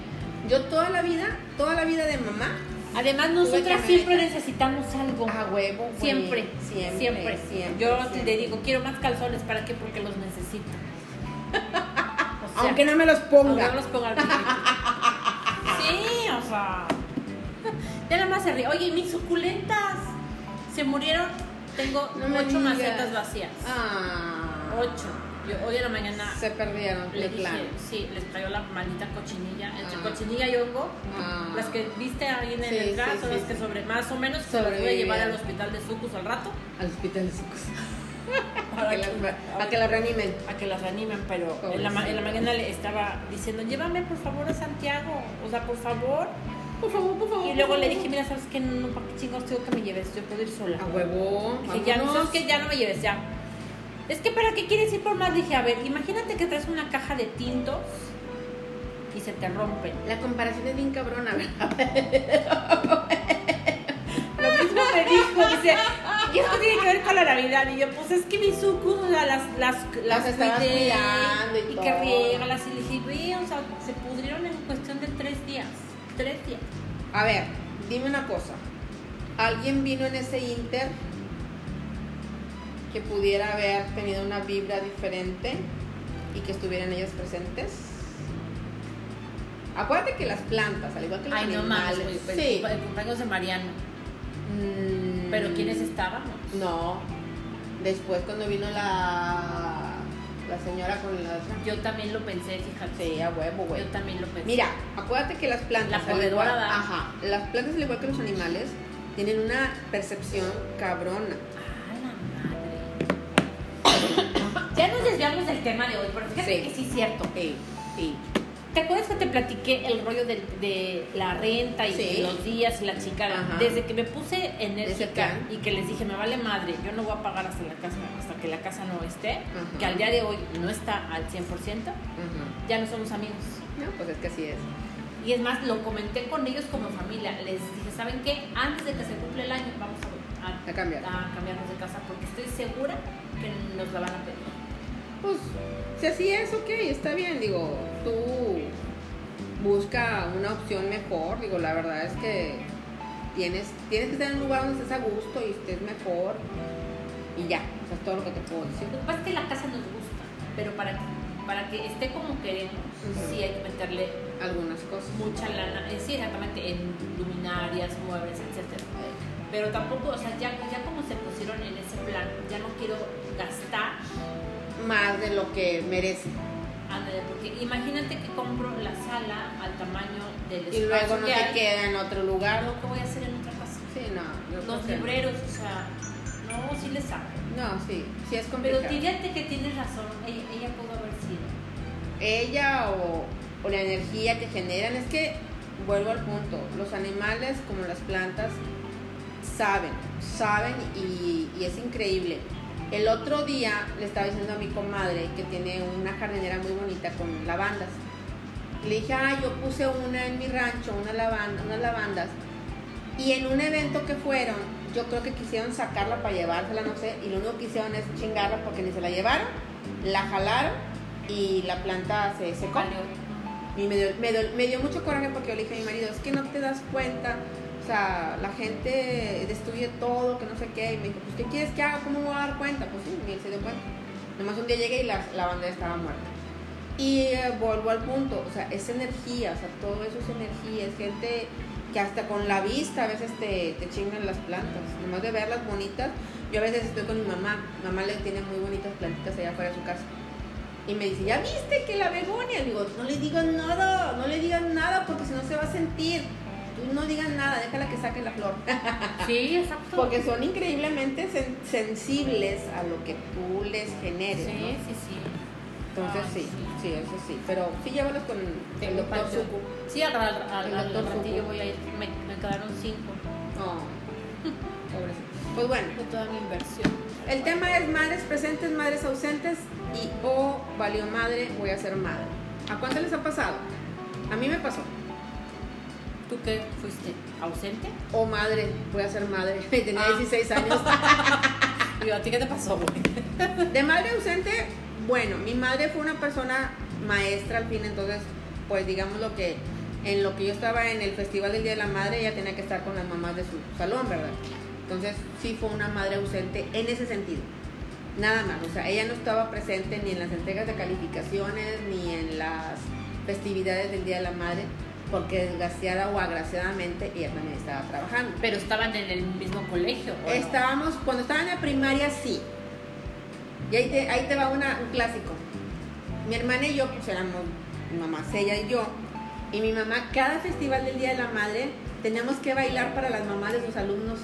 Yo toda la vida, toda la vida de mamá, Además, nosotras siempre necesitamos algo. a huevo. güey. Siempre, siempre, siempre, siempre. Yo siempre. le digo, quiero más calzones, ¿para qué? Porque los necesito. (laughs) O sea, Aunque no me los ponga. no los ponga. (laughs) Sí, o sea. Ya nada más se ríe. Oye, mis suculentas se murieron. Tengo No ocho macetas vacías. Ah, Ocho. Yo hoy en la mañana se perdieron le de dije, sí, les traigo la maldita cochinilla. Entre Ah. cochinilla y hongo, Ah. las que viste ahí en Sí, el gas sí, las que sobre, más o menos se las voy a llevar al hospital de Sucus al rato. Al hospital de. Para (laughs) Para que, las- que reanimen. a que las reanimen, pero en la, ma- en la mañana le estaba diciendo, llévame por favor a Santiago, o sea, por favor. Por favor, por favor. Y luego le dije, mira, ¿sabes qué? No, ¿para qué chingados tengo que me lleves? Yo puedo ir sola. A huevo. Dije, ya, no. ¿sabes qué? Ya no me lleves, ya. Es que, ¿para qué quieres ir por más? Dije, a ver, imagínate que traes una caja de tintos y se te rompen. La comparación es bien cabrona, ¿verdad? (laughs) Lo mismo me dijo, dice, ¿y esto tiene que ver con la Navidad? Y yo, pues es que mis sucus, o sea, las, las, Las estabas cuidé, y y que riegalas. Y dije, ve, o sea, se pudrieron en cuestión de tres días. Tres días. A ver, dime una cosa. ¿Alguien vino en ese inter que pudiera haber tenido una vibra diferente y que estuvieran ellas presentes? Acuérdate que las plantas, al igual que los Ay, no mames, animales, güey, sí. el, el cumpleaños de Mariano. Mm, Pero ¿quiénes estábamos? No. Después cuando vino la la señora con la Yo también lo pensé, fíjate. Sí, a huevo, güey. Yo también lo pensé. Mira, acuérdate que las plantas, La al igual, ajá, las plantas al igual que los animales tienen una percepción cabrona. (laughs) Ya nos desviamos del tema de hoy, pero fíjate Sí. que sí es cierto. ¿Te acuerdas que te platiqué el rollo de, la renta y Sí. los días y la chica? Ajá. Desde que me puse Ese enérgica y que les dije, me vale madre, yo no voy a pagar hasta la casa, hasta que la casa no esté, Ajá. que al día de hoy no está al 100%, Ajá. ya no somos amigos. No, pues es que así es. Y es más, lo comenté con ellos como familia. Les dije, ¿saben qué? Antes de que se cumple el año, vamos a, a- A cambiar. a cambiarnos de casa porque estoy segura que nos la van a pedir. Pues, si así es, ok, está bien. Digo, tú busca una opción mejor. Digo, la verdad es que tienes, tienes que estar en un lugar donde estés a gusto y estés mejor. Y ya, eso es todo lo que te puedo decir. Lo que pasa es que la casa nos gusta, pero para que, para que esté como queremos, sí hay que meterle Algunas cosas. mucha lana, eh, sí, exactamente, en luminarias, muebles, etcétera. Pero tampoco, o sea, ya, ya como se pusieron en ese plan, ya no quiero gastar Más de lo que merece. Ándale, porque imagínate que compro la sala al tamaño del Y luego espacio no que te hay, queda en otro lugar. lo que voy a hacer en otra casa. Sí, no. Los libreros, o sea, no, sí les saco. No, sí, sí es Pero complicado. fíjate que tienes razón, ella, ella pudo haber sido. ella o, o la energía que generan. Es que, vuelvo al punto, los animales como las plantas saben, saben y, y es increíble. El otro día le estaba diciendo a mi comadre que tiene una jardinera muy bonita con lavandas. Le dije, ah, yo puse una en mi rancho, una lavanda, unas lavandas. Y en un evento que fueron, yo creo que quisieron sacarla para llevársela, no sé, y lo único que hicieron es chingarla porque ni se la llevaron, la jalaron y la planta se secó. Y me dio, me, dio, me dio mucho coraje porque yo le dije a mi marido, es que no te das cuenta, o sea, la gente destruye todo, que no sé qué. Y me dijo, pues, ¿qué quieres que haga? ¿Cómo me voy a dar cuenta? Pues sí, ni él se dio cuenta. Nomás un día llegué y la, la bandera estaba muerta. Y eh, vuelvo al punto, o sea, es energía, o sea, todo eso es energía, es gente que hasta con la vista a veces te, te chingan las plantas, nomás de verlas bonitas. Yo a veces estoy con mi mamá, mi mamá le tiene muy bonitas plantitas allá afuera de su casa. Y me dice, ¿ya viste que la begonia? Digo, no le digas nada, no le digas nada porque si no se va a sentir. No digas nada, déjala que saque la flor. (laughs) Sí, exacto. Porque son increíblemente sen- sensibles a lo que tú les generes, Sí, ¿no? sí, sí. Entonces Ay, sí, sí. sí, eso sí. Pero sí llévalos con el doctor. Suku. Sí, al, al, al, El al doctor ratillo voy a ir. Me, me quedaron cinco Oh, (laughs) pobrecito. Pues bueno, de toda mi inversión. el tema es madres presentes, madres ausentes y oh, valió madre, voy a ser madre. ¿A cuánto les ha pasado? A mí me pasó. ¿Tú qué fuiste? ¿Ausente? O madre, voy a ser madre. (laughs) Tenía Ah. 16 años. (laughs) Y yo, ¿a ti qué te pasó, güey? (laughs) De madre ausente, bueno, mi madre fue una persona maestra al fin, entonces, pues digamos lo que en lo que yo estaba en el Festival del Día de la Madre, ella tenía que estar con las mamás de su salón, ¿verdad? Entonces, sí fue una madre ausente en ese sentido. Nada más, o sea, ella no estaba presente ni en las entregas de calificaciones, ni en las festividades del Día de la Madre, porque desgraciada o agraciadamente ella también estaba trabajando. Pero estaban en el mismo colegio. ¿o no? Estábamos, cuando estaba en la primaria, sí. Y ahí te, ahí te va una, un clásico. Mi hermana y yo, pues éramos mi mamá, ella y yo. Y mi mamá, cada festival del Día de la Madre, teníamos que bailar para las mamás de sus alumnos.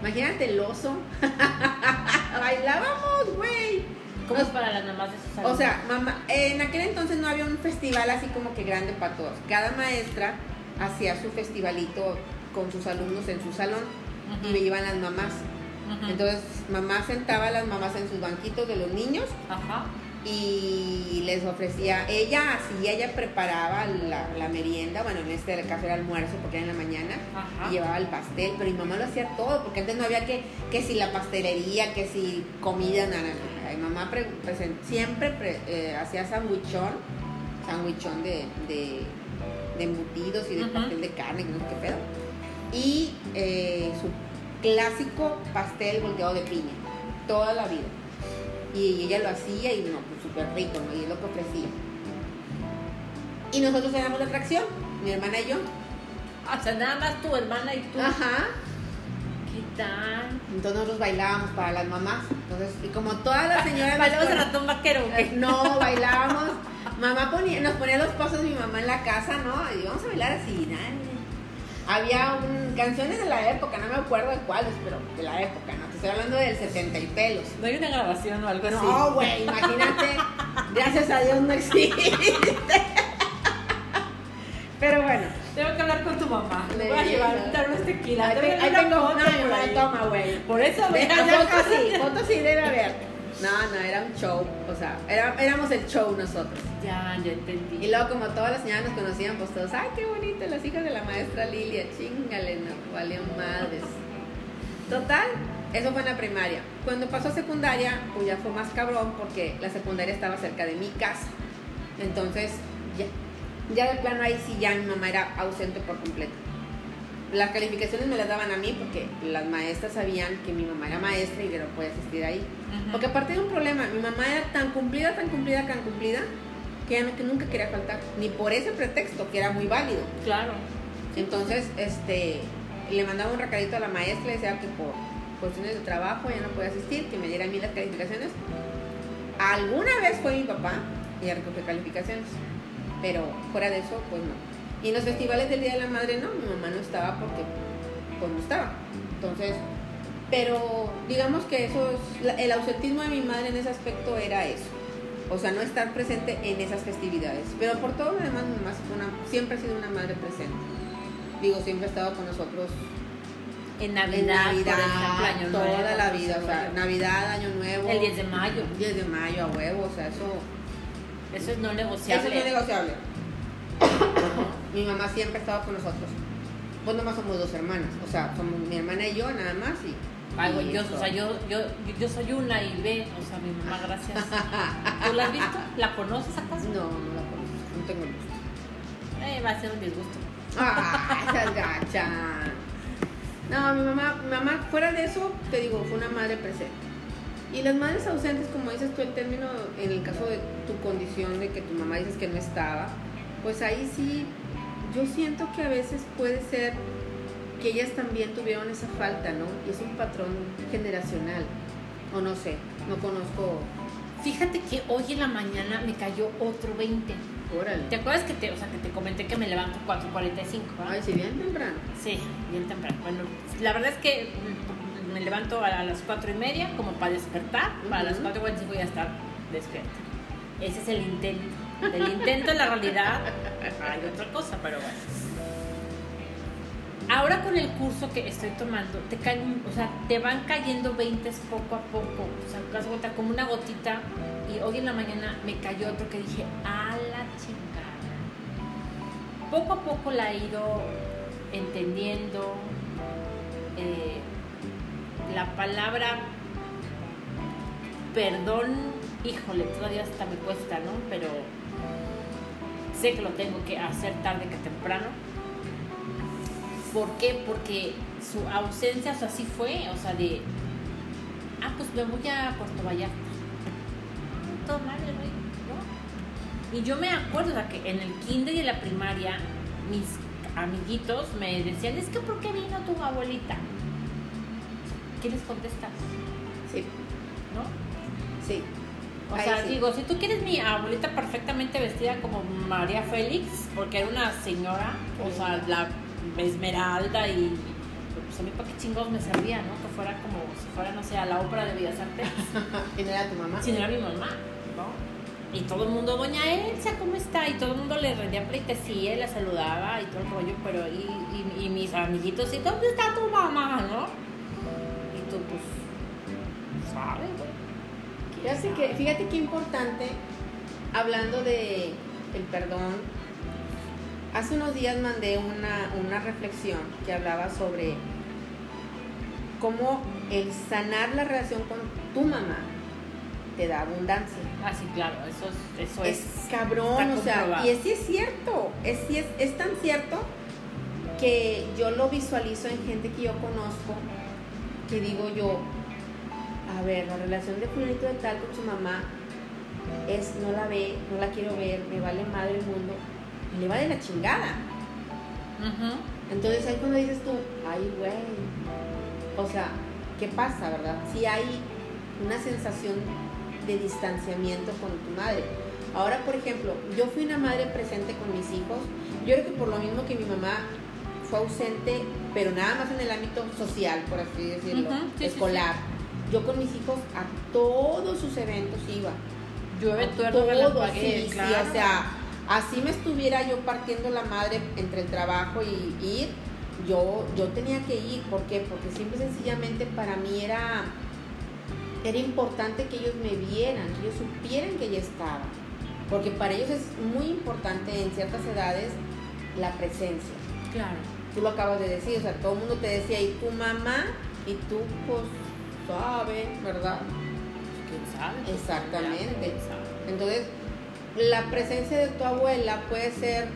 Imagínate el oso. (laughs) Bailábamos, güey. ¿Cómo es para las mamás de sus O alumnos? sea, mamá, en aquel entonces no había un festival así como que grande para todos. Cada maestra hacía su festivalito con sus alumnos en su salón y me iban las mamás. Entonces, mamá sentaba a las mamás en sus banquitos de los niños Ajá. Y les ofrecía, ella hacía, ella preparaba la, la merienda, bueno, en este caso era almuerzo porque era en la mañana, Ajá. y llevaba el pastel, pero mi mamá lo hacía todo, porque antes no había que, que si la pastelería, que si comida, nada, nada. Mi mamá pre- siempre pre- eh, hacía sandwichón, sandwichón de, de, de embutidos y de pastel de carne, que no sé qué pedo, y eh, su clásico pastel volteado de piña, toda la vida. Y ella lo hacía y no, pues súper rico, ¿no? Y es lo que ofrecía. Y nosotros éramos la atracción, mi hermana y yo. O sea, nada más tu hermana y tú. Ajá. ¿Qué tal? Entonces nosotros bailábamos para las mamás. Entonces, y como todas las (laughs) señoras ¿Bailamos el ratón vaquero? Eh, No, (laughs) bailábamos. Mamá ponía, nos ponía los pasos mi mamá en la casa, ¿no? Y vamos a bailar así, nada. Había un, canciones de la época, no me acuerdo de cuáles, pero de la época, ¿no? Estoy hablando del 70 y pelos. ¿No hay una grabación o algo así? No, güey, imagínate. (laughs) Gracias a Dios no existe. Pero bueno. Tengo que hablar con tu mamá. Le voy a llevar un termos tequila. Ahí te- tengo una, no, toma, güey. Por eso, la fotos sí, fotos sí debe haber. No, no, era un show. O sea, era- éramos el show nosotros. Ya, ya entendí. Y luego como todas las señoras nos conocían, pues todos, ay, qué bonito, las hijas de la maestra Lilia, chingale, no, valió madres. Total, eso fue en la primaria. Cuando pasó a secundaria, pues ya fue más cabrón porque la secundaria estaba cerca de mi casa. Entonces, ya, ya de plano ahí sí ya mi mamá era ausente por completo. Las calificaciones me las daban a mí porque las maestras sabían que mi mamá era maestra y que no podía asistir ahí. Ujú. Porque aparte de un problema, mi mamá era tan cumplida, tan cumplida, tan cumplida, que no- que nunca quería faltar, ni por ese pretexto, que era muy válido. Claro. Entonces, este, le mandaba un recadito a la maestra, le decía que por cuestiones de trabajo ya no podía asistir, que me diera a mí las calificaciones. Alguna vez fue mi papá y ya recogió calificaciones, pero fuera de eso, pues no. Y en los festivales del Día de la Madre, no, mi mamá no estaba porque, pues no estaba. Entonces, pero digamos que eso es, el ausentismo de mi madre en ese aspecto era eso. O sea, no estar presente en esas festividades. Pero por todo lo demás, mi mamá siempre ha sido una madre presente. Digo, siempre ha estado con nosotros En en Navidad, Navidad, por ejemplo, Año toda Nuevo, la vida. O sea. Navidad, Año Nuevo. El 10 de mayo. 10 de mayo a huevo, o sea, eso, Eso es no eso negociable. no es negociable. (coughs) mi mamá siempre ha estado con nosotros. Pues nomás somos dos hermanas. O sea, somos mi hermana y yo nada más. Y, yo, eso. o sea, yo, yo, yo soy una y ve, o sea, mi mamá, gracias. (laughs) ¿Tú la has visto? ¿La conoces acaso? No, no la conozco, no tengo el gusto. Eh, va a ser un disgusto. Ah, esas gacha. No, mi mamá, mi mamá, fuera de eso, te digo, fue una madre presente. Y las madres ausentes, como dices tú, el término, en el caso de tu condición, de que tu mamá dices que no estaba, pues ahí sí, yo siento que a veces puede ser que ellas también tuvieron esa falta, ¿no? Y es un patrón generacional, o no sé, no conozco. Fíjate que hoy en la mañana me cayó otro 20. Órale. ¿Te acuerdas que te, o sea, que te comenté que me levanto 4.45? ¿verdad? Ay, sí, bien temprano. Sí, bien temprano. Bueno, la verdad es que me levanto a las 4 y media como para despertar. Para las Ujú. 4.45 voy a estar despierta. Ese es el intento. Del intento en la realidad hay otra cosa, pero bueno. Ahora con el curso que estoy tomando, te caen, o sea, te van cayendo 20 poco a poco. O sea, como una gotita. Y hoy en la mañana me cayó otro que dije, a la chingada. Poco a poco la he ido entendiendo eh, la palabra perdón, híjole, todavía hasta me cuesta, ¿no? Pero sé que lo tengo que hacer tarde que temprano. ¿Por qué? Porque su ausencia, o sea, así fue, o sea, de, ah, pues me voy a Puerto Vallarta. Todo mal, ¿no? Y yo me acuerdo, o sea, que en el kinder y en la primaria, mis amiguitos me decían, es que ¿por qué vino tu abuelita? ¿Qué les contestas? Sí. ¿No? Sí. O Ahí sea, sí. digo, si tú quieres mi abuelita perfectamente vestida como María Félix, porque era una señora, o sea, la esmeralda y pues a mí para qué chingos me servía, ¿no? Que fuera como si fuera, no sé, a la ópera de Bellas Artes, (laughs) ¿Y no era tu mamá? si no era mi mamá. Y todo el mundo, doña Elsa, ¿cómo está? Y todo el mundo le rendía pleitesía, y la saludaba y todo el rollo, pero y, y, mis amiguitos, ¿y dónde está tu mamá, no? Y tú, pues, ¿sabes, Fíjate, sabe? que, fíjate qué importante, hablando de el perdón, hace unos días mandé una, una reflexión que hablaba sobre cómo el sanar la relación con tu mamá te da abundancia. Ah, sí, claro, eso es, eso es, es cabrón, o sea, y es, sí es cierto, es, sí es, es tan cierto que yo lo visualizo en gente que yo conozco, que digo yo, a ver, la relación de fulanito de tal con su mamá es, no la ve, no la quiero ver, me vale madre el mundo, y le vale la chingada. Entonces ahí cuando dices tú, ay, güey, o sea, ¿qué pasa, verdad? Si hay una sensación de distanciamiento con tu madre. Ahora, por ejemplo, yo fui una madre presente con mis hijos. Yo creo que por lo mismo que mi mamá fue ausente, pero nada más en el ámbito social, por así decirlo, Ujú, sí, sí, escolar. Yo con mis hijos a todos sus eventos iba. Llueve, A tuerto, relampaguea, todos, sí, sí, claro. o sea, así me estuviera yo partiendo la madre entre el trabajo y ir, yo, yo tenía que ir, ¿por qué? Porque simple y sencillamente para mí era, era importante que ellos me vieran, que ellos supieran que ella estaba, porque para ellos es muy importante en ciertas edades la presencia. Claro. Tú lo acabas de decir, o sea, todo el mundo te decía, ¿y tu mamá? Y tú, pues, sabes, ¿verdad? ¿Quién sabe? Exactamente. ¿Quién sabe? Entonces, la presencia de tu abuela puede ser,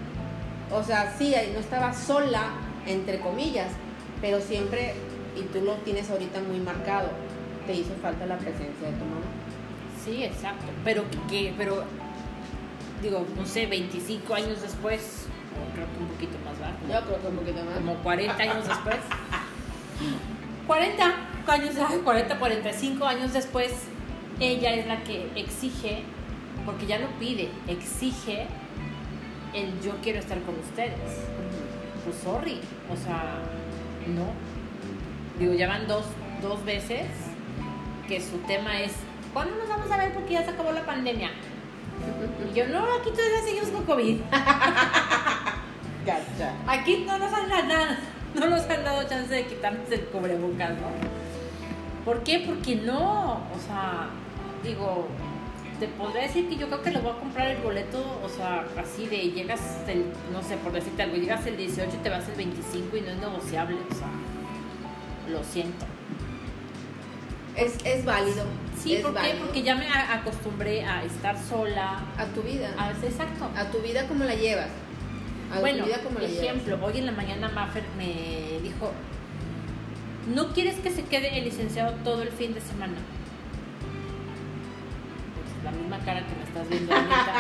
o sea, sí, no estaba sola, entre comillas, pero siempre, y tú lo tienes ahorita muy marcado, te hizo falta la presencia de tu mamá. Sí, exacto. Pero que, pero digo, no sé, 25 años después, o creo que un poquito más bajo. Yo creo que un poquito más. Como 40 años después. (laughs) 40 años, ay, 40, 45 años después, ella es la que exige, porque ya lo pide, exige el yo quiero estar con ustedes. Pues sorry, o sea, no. Digo, ya van dos, dos veces que su tema es, ¿cuándo nos vamos a ver? Porque ya se acabó la pandemia. Y yo, no, aquí todavía seguimos con COVID. (laughs) Gacha. Aquí no nos han dado, no nos han dado chance de quitarnos el cubrebocas, ¿no? ¿Por qué? Porque no, o sea, digo, te podría decir que yo creo que lo voy a comprar el boleto, o sea, así de llegas el, no sé, por decirte algo, llegas el 18 y te vas el 25 y no es negociable, o sea, lo siento. Es, es válido. Sí, es ¿por qué? válido. Porque ya me acostumbré a estar sola, A tu vida. a, exacto. A tu vida como la llevas. A Bueno, tu vida como la llevas. ejemplo, hoy en la mañana Maffer me dijo, ¿no quieres que se quede el licenciado todo el fin de semana? Pues la misma cara que me estás viendo ahorita.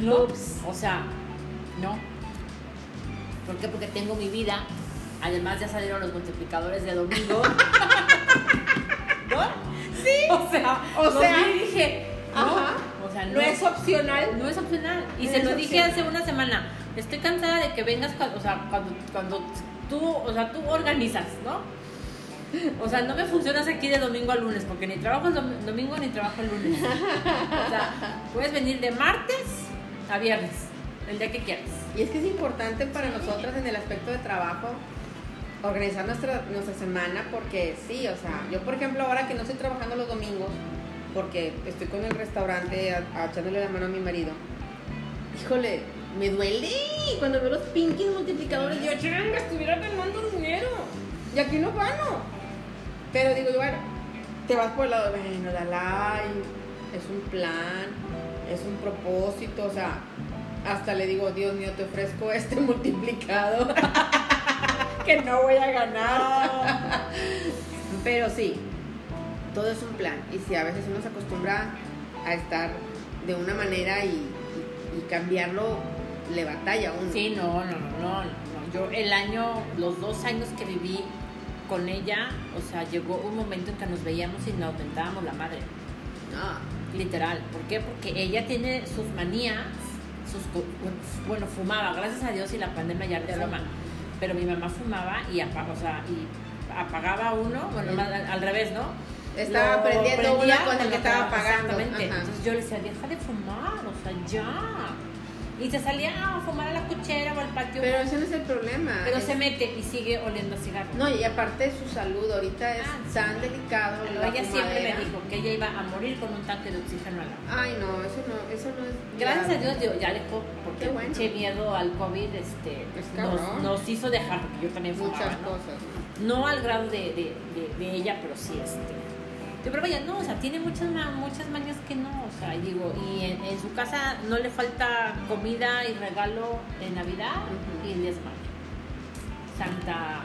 (laughs) no, Ups. o sea, no. ¿Por qué? Porque tengo mi vida. Además ya salieron los multiplicadores de domingo. (laughs) ¿No? Sí. O sea, O sea, dije, no. ajá. O sea, No es opcional. no es opcional. Y No se lo dije hace una semana. Estoy cansada de que vengas cuando, o sea, cuando, cuando tú, o sea, tú organizas, ¿no? O sea, no me funcionas aquí de domingo a lunes, porque ni trabajo el dom- domingo ni trabajo el lunes. O sea, puedes venir de martes a viernes, el día que quieras. Y es que es importante para nosotras en el aspecto de trabajo organizar nuestra, nuestra semana porque sí, o sea, yo por ejemplo ahora que no estoy trabajando los domingos porque estoy con el restaurante echándole la mano a mi marido, híjole, me duele cuando veo los pinches multiplicadores. Yo, changa, estuviera ganando dinero. Y aquí no gano. Pero digo, bueno, te vas por el lado, bueno, la like, es un plan, es un propósito, o sea, hasta le digo, Dios mío, te ofrezco este (laughs) multiplicado que no voy a ganar. Pero sí, todo es un plan. Y si a veces uno se acostumbra a estar de una manera y, y- y cambiarlo, le batalla a uno. Sí, no, no, no, no, no. Yo el año, los dos años que viví con ella, o sea, llegó un momento en que nos veíamos y nos aumentábamos la madre. No, Literal. ¿Por qué? Porque ella tiene sus manías, sus bueno, fumaba, gracias a Dios y la pandemia ya no Ya no. fuma. Pero mi mamá fumaba y, apa- o sea, y apagaba uno, bueno, Mm. al, al revés, ¿no? Estaba Lo prendiendo prendía una con el que estaba apagando. Exactamente. Ajá. Entonces yo le decía, deja de fumar, o sea, ya. Y se salía a fumar a la cochera o al patio. pero ese no es el problema. Pero Es- se mete y sigue oliendo a cigarro. No, y aparte su salud ahorita es Ah, sí. tan delicado. Pero la ella siempre me fumadera. dijo que ella iba a morir con un tanque de oxígeno a la mano. Ay, no, eso no, eso no es. Gracias a grave. Dios digo, ya dejó, porque bueno. pinche miedo al COVID este, Es nos, nos hizo dejar, porque yo también fumaba, Muchas ¿no? cosas. No al grado de, de, de, de ella, pero sí, este. Que ella no, o sea, tiene muchas, muchas mañas que no, o sea, y digo, y en, en su casa no le falta comida y regalo en Navidad Ujú. y el 10 de mayo. Santa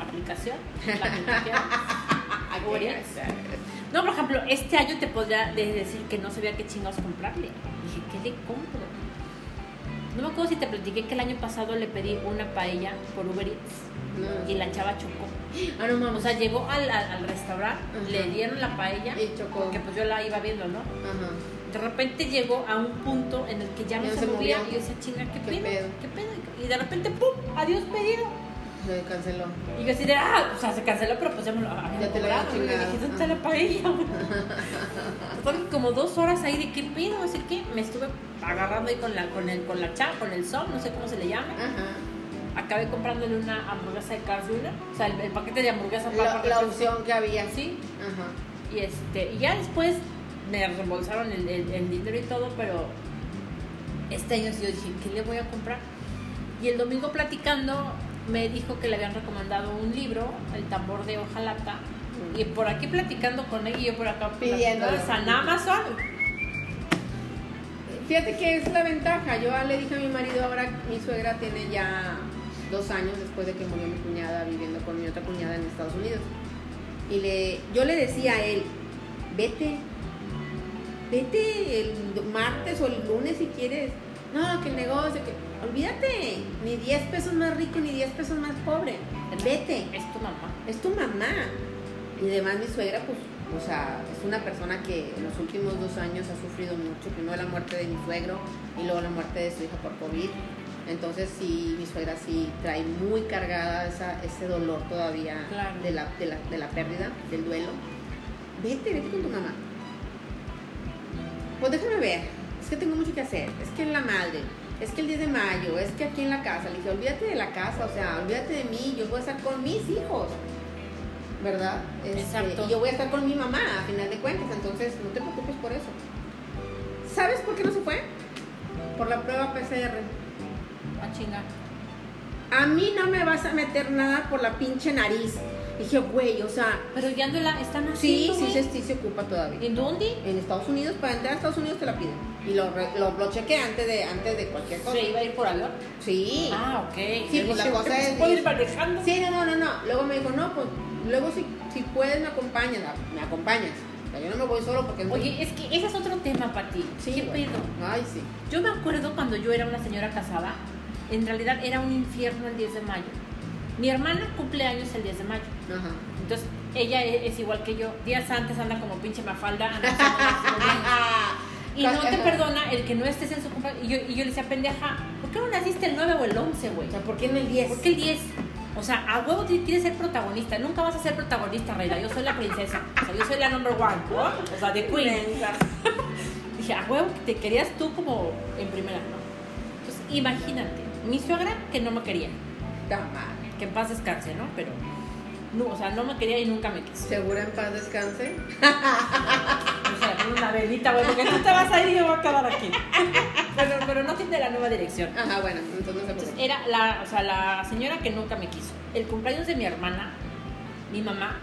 aplicación, la. Urias. (laughs) No, por ejemplo, este año te podría de- decir que no sabía qué chingados comprarle. Dije, ¿qué le compro? No me acuerdo si te platiqué que el año pasado le pedí una paella por Uber Eats No. y la chava chocó. (laughs) Ah, no O mames. sea, llegó al, al, al restaurante, Ajá. le dieron la paella, Y chocó. porque pues yo la iba viendo, ¿no? Ajá. De repente llegó a un punto en el que ya no se, se movía movió. y yo decía, chinga, ¿qué, ¿Qué pedo? pedo? ¿Qué pedo? Y de repente, ¡pum! ¡Adiós pedido! Se canceló. Y yo así de, ah, o sea, se canceló, pero pues ya me lo habían Ya te lo habían Y dije. ¿dónde está la paella? (laughs) Total, como dos horas ahí de qué pedo, sé qué. Me estuve agarrando ahí con la, con el, con la chava, con el som, no sé cómo se le llama. Ajá. Acabé comprándole una hamburguesa de Carl Jr., o sea, el, el paquete de hamburguesa La, para la opción que había. Sí, Ajá. y este, y ya después me reembolsaron el, el- el dinero y todo, pero este año sí yo dije, ¿qué le voy a comprar? Y el domingo platicando me dijo que le habían recomendado un libro, El tambor de hojalata, y por aquí platicando con él y yo por acá platicando, en Amazon. Fíjate que es la ventaja. Yo le dije a mi marido, ahora mi suegra tiene ya dos años después de que murió mi cuñada viviendo con mi otra cuñada en Estados Unidos. Y le, yo le decía a él, vete, vete el martes o el lunes si quieres. No, que el negocio, que... Olvídate, ni 10 pesos más rico ni 10 pesos más pobre. Vete, Es tu mamá. es tu mamá. Y además mi suegra, pues, o sea, es una persona que en los últimos dos años ha sufrido mucho. Primero la muerte de mi suegro y luego la muerte de su hija por COVID. Entonces sí, mi suegra sí trae muy cargada esa, ese dolor todavía Claro. de, la, de, la, de la pérdida, del duelo. Vete, vete con tu mamá. Pues déjame ver, es que tengo mucho que hacer, es que en la madre, es que el 10 de mayo, es que aquí en la casa. Le dije, olvídate de la casa, o sea, olvídate de mí, yo voy a estar con mis hijos. ¿Verdad? Este, Exacto. Y yo voy a estar con mi mamá, a final de cuentas, entonces no te preocupes por eso. ¿Sabes por qué no se fue? Por la prueba PCR. A chingar. A mí no me vas a meter nada por la pinche nariz. Dije, güey, o sea, Pero ya no la están sí, haciendo. sí, güey. se, sí se ocupa todavía. ¿En dónde? En Estados Unidos, para entrar a Estados Unidos te la piden. Y lo, lo, lo chequé antes de, antes de cualquier cosa. ¿Se iba a ir por avión? Sí. Ah, ok. Sí, pues la cosa ¿pues es ¿Puedo ir- ir manejando? Sí, no, no, no, no. Luego me dijo, no, pues luego si, si puedes me acompañas. Me acompañas. O sea, yo no me voy solo porque... Oye, es que ese es otro tema para ti. Sí, ¿Qué güey. pedo? Ay, sí. Yo me acuerdo cuando yo era una señora casada, en realidad era un infierno el 10 de mayo. Mi hermana cumple años el 10 de mayo. Ajá. Entonces, ella e- es, igual que yo. Días antes anda como pinche mafalda. (laughs) y no te perdona el que no estés en su cumpleaños. Y yo, y yo le decía, pendeja, ¿por qué no naciste el 9 o el 11, güey? O sea, ¿por qué en el 10? ¿Por qué el 10? O sea, a huevo quieres ser protagonista. Nunca vas a ser protagonista, Reina. Yo soy la princesa. O sea, yo soy la number one. ¿no? O sea, de queen. (laughs) Dije, a huevo que te querías tú como en primera, ¿no? Entonces, imagínate. Mi suegra que no me quería. Que en paz descanse, ¿no? Pero, no, o sea, no me quería y nunca me quiso. ¿Segura en paz descanse? O sea, con una velita, güey, porque tú te vas a ir y yo voy a quedar aquí. pero, pero no tiene la nueva dirección. Ajá, bueno, entonces Entonces era la, o sea, la señora que nunca me quiso. El cumpleaños de mi hermana, mi mamá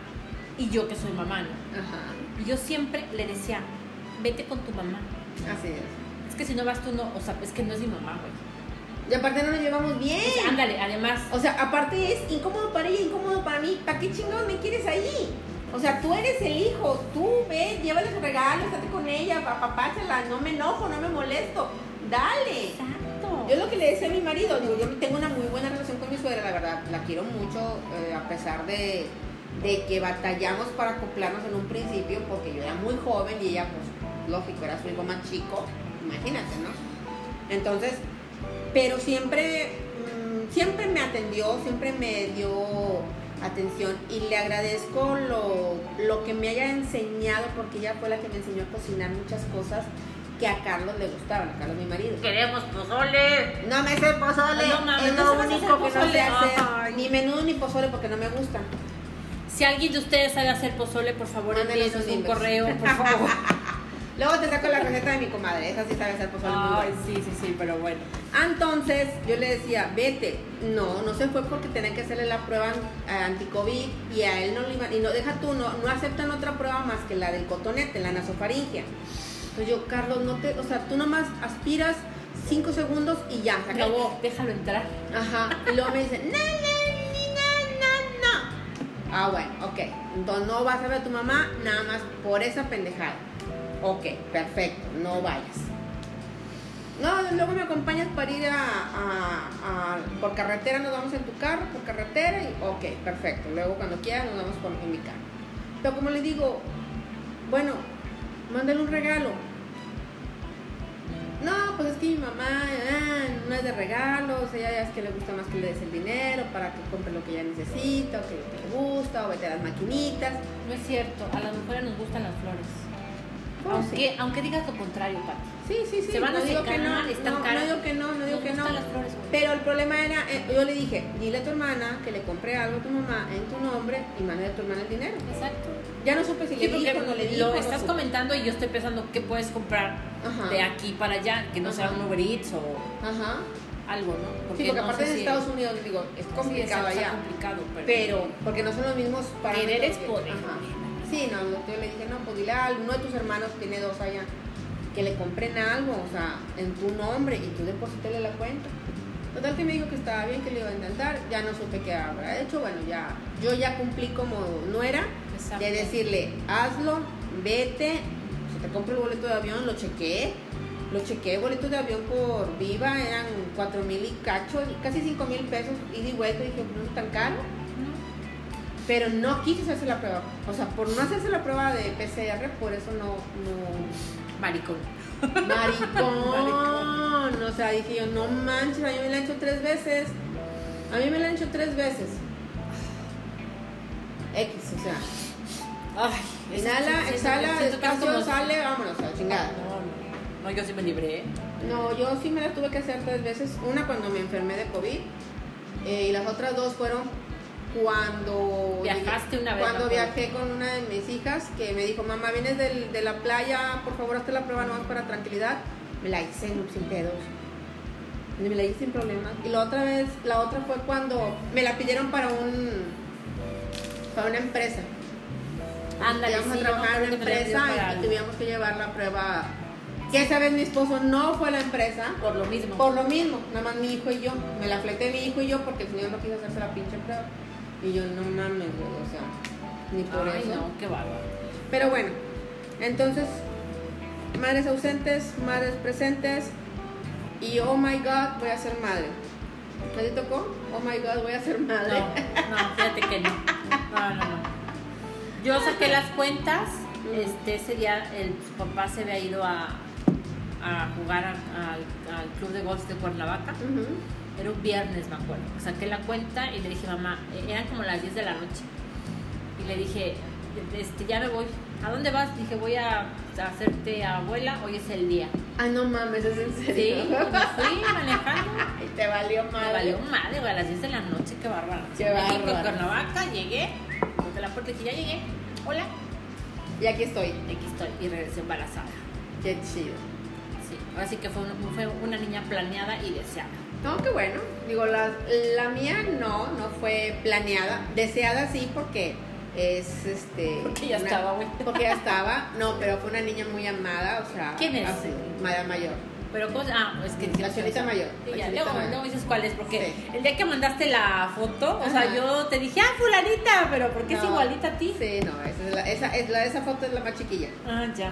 y yo que soy mamá, ¿no? Ajá, Y yo siempre le decía, vete con tu mamá. así es. Es que si no vas tú, no, o sea, es que no es mi mamá, güey. Y aparte no nos llevamos bien. O sea, ándale, además, O sea, aparte es incómodo para ella, incómodo para mí. ¿Para qué chingados me quieres ahí? O sea, tú eres el hijo, tú ve, llévale su regalo, estate con ella, apapáchala, no me enojo, no me molesto. Dale. exacto. Yo lo que le decía a mi marido, digo, yo tengo una muy buena relación con mi suegra, la verdad, la quiero mucho, eh, a pesar de, de que batallamos para acoplarnos en un principio, porque yo era muy joven y ella, pues, lógico, era su hijo más chico, imagínate, ¿no? Entonces, pero siempre, mm, siempre me atendió, siempre me dio atención y le agradezco lo, lo que me haya enseñado, porque ella fue la que me enseñó a cocinar muchas cosas que a Carlos le gustaban, a Carlos mi marido. Queremos pozole. No me sé pozole, No es no lo único hacer que no sé hacer. Ay. Ni menudo ni pozole porque no me gusta. Si alguien de ustedes sabe hacer pozole, por favor, envíenos un correo, por favor. (laughs) Luego te saco la receta de mi comadre, esa sí sabe hacer pozole muy Ay, bueno. sí, sí, sí, pero bueno. Entonces yo le decía, vete. No, no se fue porque tenía que hacerle la prueba eh, anti-COVID y a él no le iba, y no deja tú, no, no aceptan otra prueba más que la del cotonete, la nasofaringia. Entonces yo, Carlos, no te, o sea, tú nomás aspiras cinco segundos y ya, se acabó. Déjalo entrar. Ajá. Y luego me dice, no, no, no, no, no. Ah, bueno, ok. Entonces no vas a ver a tu mamá nada más por esa pendejada. Ok, perfecto, no vayas. No, luego me acompañas para ir a, a- por carretera, nos vamos en tu carro, por carretera, y ok, perfecto. Luego cuando quieras nos vamos por, en mi carro. Pero como le digo, bueno, mándale un regalo. No, pues es que mi mamá ah, no es de regalos, ella ya es que le gusta más que le des el dinero para que compre lo que ella necesita, o que que le gusta, o vete a las maquinitas. No es cierto, a las mujeres nos gustan las flores. Aunque, aunque digas lo contrario, Pati. Sí, sí, sí. Se van a no digo secar, que no, están no, caras. no digo que no, no digo que no. las flores. Pero el problema era, eh, yo le dije, dile a tu hermana que le compré algo a tu mamá en tu nombre y mándale a tu hermana el dinero. Exacto. Ya no supe si Sí, le porque dijo, no le dijo. lo estás comentando y yo estoy pensando qué puedes comprar Ajá. de aquí para allá, que no sea Ajá. un Uber Eats o Ajá. algo, ¿no? Sí, porque aparte de si- Estados Unidos, digo, es sí, complicado está allá. complicado, pero, Pero, porque no son los mismos para Querer es poder. Sí, no, yo le dije, no, pues dile a uno de tus hermanos, tiene dos allá, que le compren algo, o sea, en tu nombre y tú deposítale la cuenta. Total que me dijo que estaba bien, que lo iba a intentar, ya no supe qué habrá hecho, bueno, ya, yo ya cumplí como no era, Exacto. de decirle, hazlo, vete, se te compro el boleto de avión, lo chequé, lo chequé, boleto de avión por Viva, eran cuatro mil y cacho, casi cinco mil pesos, y vuelta, dije, no es tan caro, pero no quise hacerse la prueba, o sea, por no hacerse la prueba de PCR, por eso no, no, Maricón. maricón, o sea, dije yo, no manches, a mí me la han hecho tres veces, a mí me la han hecho tres veces, X, o sea, Ay, Inhala, exhala, despacio, como- sale, vámonos a chingada. No, no, no, yo sí me libré. No, yo sí me la tuve que hacer tres veces. Una cuando me enfermé de COVID eh, y las otras dos fueron cuando... Viajaste una vez, Cuando viajé con una de mis hijas que me dijo, mamá, vienes del- de la playa, por favor, hazte la prueba nomás para tranquilidad. Me la hice sin pedos. Me la hice sin problemas. Y la otra vez, la otra fue cuando me la pidieron para un... Para una empresa. Ándale, íbamos sí, a trabajar en una empresa y, y tuvimos que llevar la prueba. Que esa vez mi esposo no fue a la empresa Por lo mismo. por lo mismo, nada más mi hijo y yo. Me la fleté mi hijo y yo porque el señor no quiso hacerse la pinche prueba. Y yo, no mames, güey, o sea, ni por Ay, eso. no, qué bárbaro. Pero bueno, entonces, madres ausentes, madres presentes y oh my god, voy a ser madre. ¿Te te tocó? Oh my god, voy a ser madre. No, no, fíjate que no. No, no, no. Yo saqué las cuentas. Este, ese día el papá se había ido a, a jugar al, al club de golf de Cuernavaca. Ujú. Era un viernes, me acuerdo. Saqué la cuenta y le dije, mamá, eh, eran como las 10 de la noche. Y le dije, este, ya me voy. ¿A dónde vas? Dije, voy a, a hacerte abuela, hoy es el día. Ay, no mames, es en Sí, serio. me fui manejando. (laughs) Ay, te valió Me madre. valió madre, güey, a las 10 de la noche, qué bárbara. Qué México, bárbara. Cuernavaca, llegué, desde la puerta dije, ya llegué, hola, Y aquí estoy. y aquí estoy, y regresé embarazada. Qué chido. Sí. Así que fue, un- fue una niña planeada y deseada. No, qué bueno. Digo, la, la mía no, no fue planeada. Deseada sí porque es este. Porque ya una- estaba, güey. Porque ya (laughs) estaba. No, pero fue una niña muy amada, o sea. ¿Quién es? así, Maya Mayor. Pero ¿cómo se- Ah, es que La Cholita Mayor, Sí, ya, luego, Mayor. luego dices cuál es, porque Sí. el día que mandaste la foto, o sea, Ajá. yo te dije, ah, fulanita, pero ¿por qué es No. igualita a ti? Sí, no, esa, es la, esa, es la, esa foto es la más chiquilla. Ah, ya.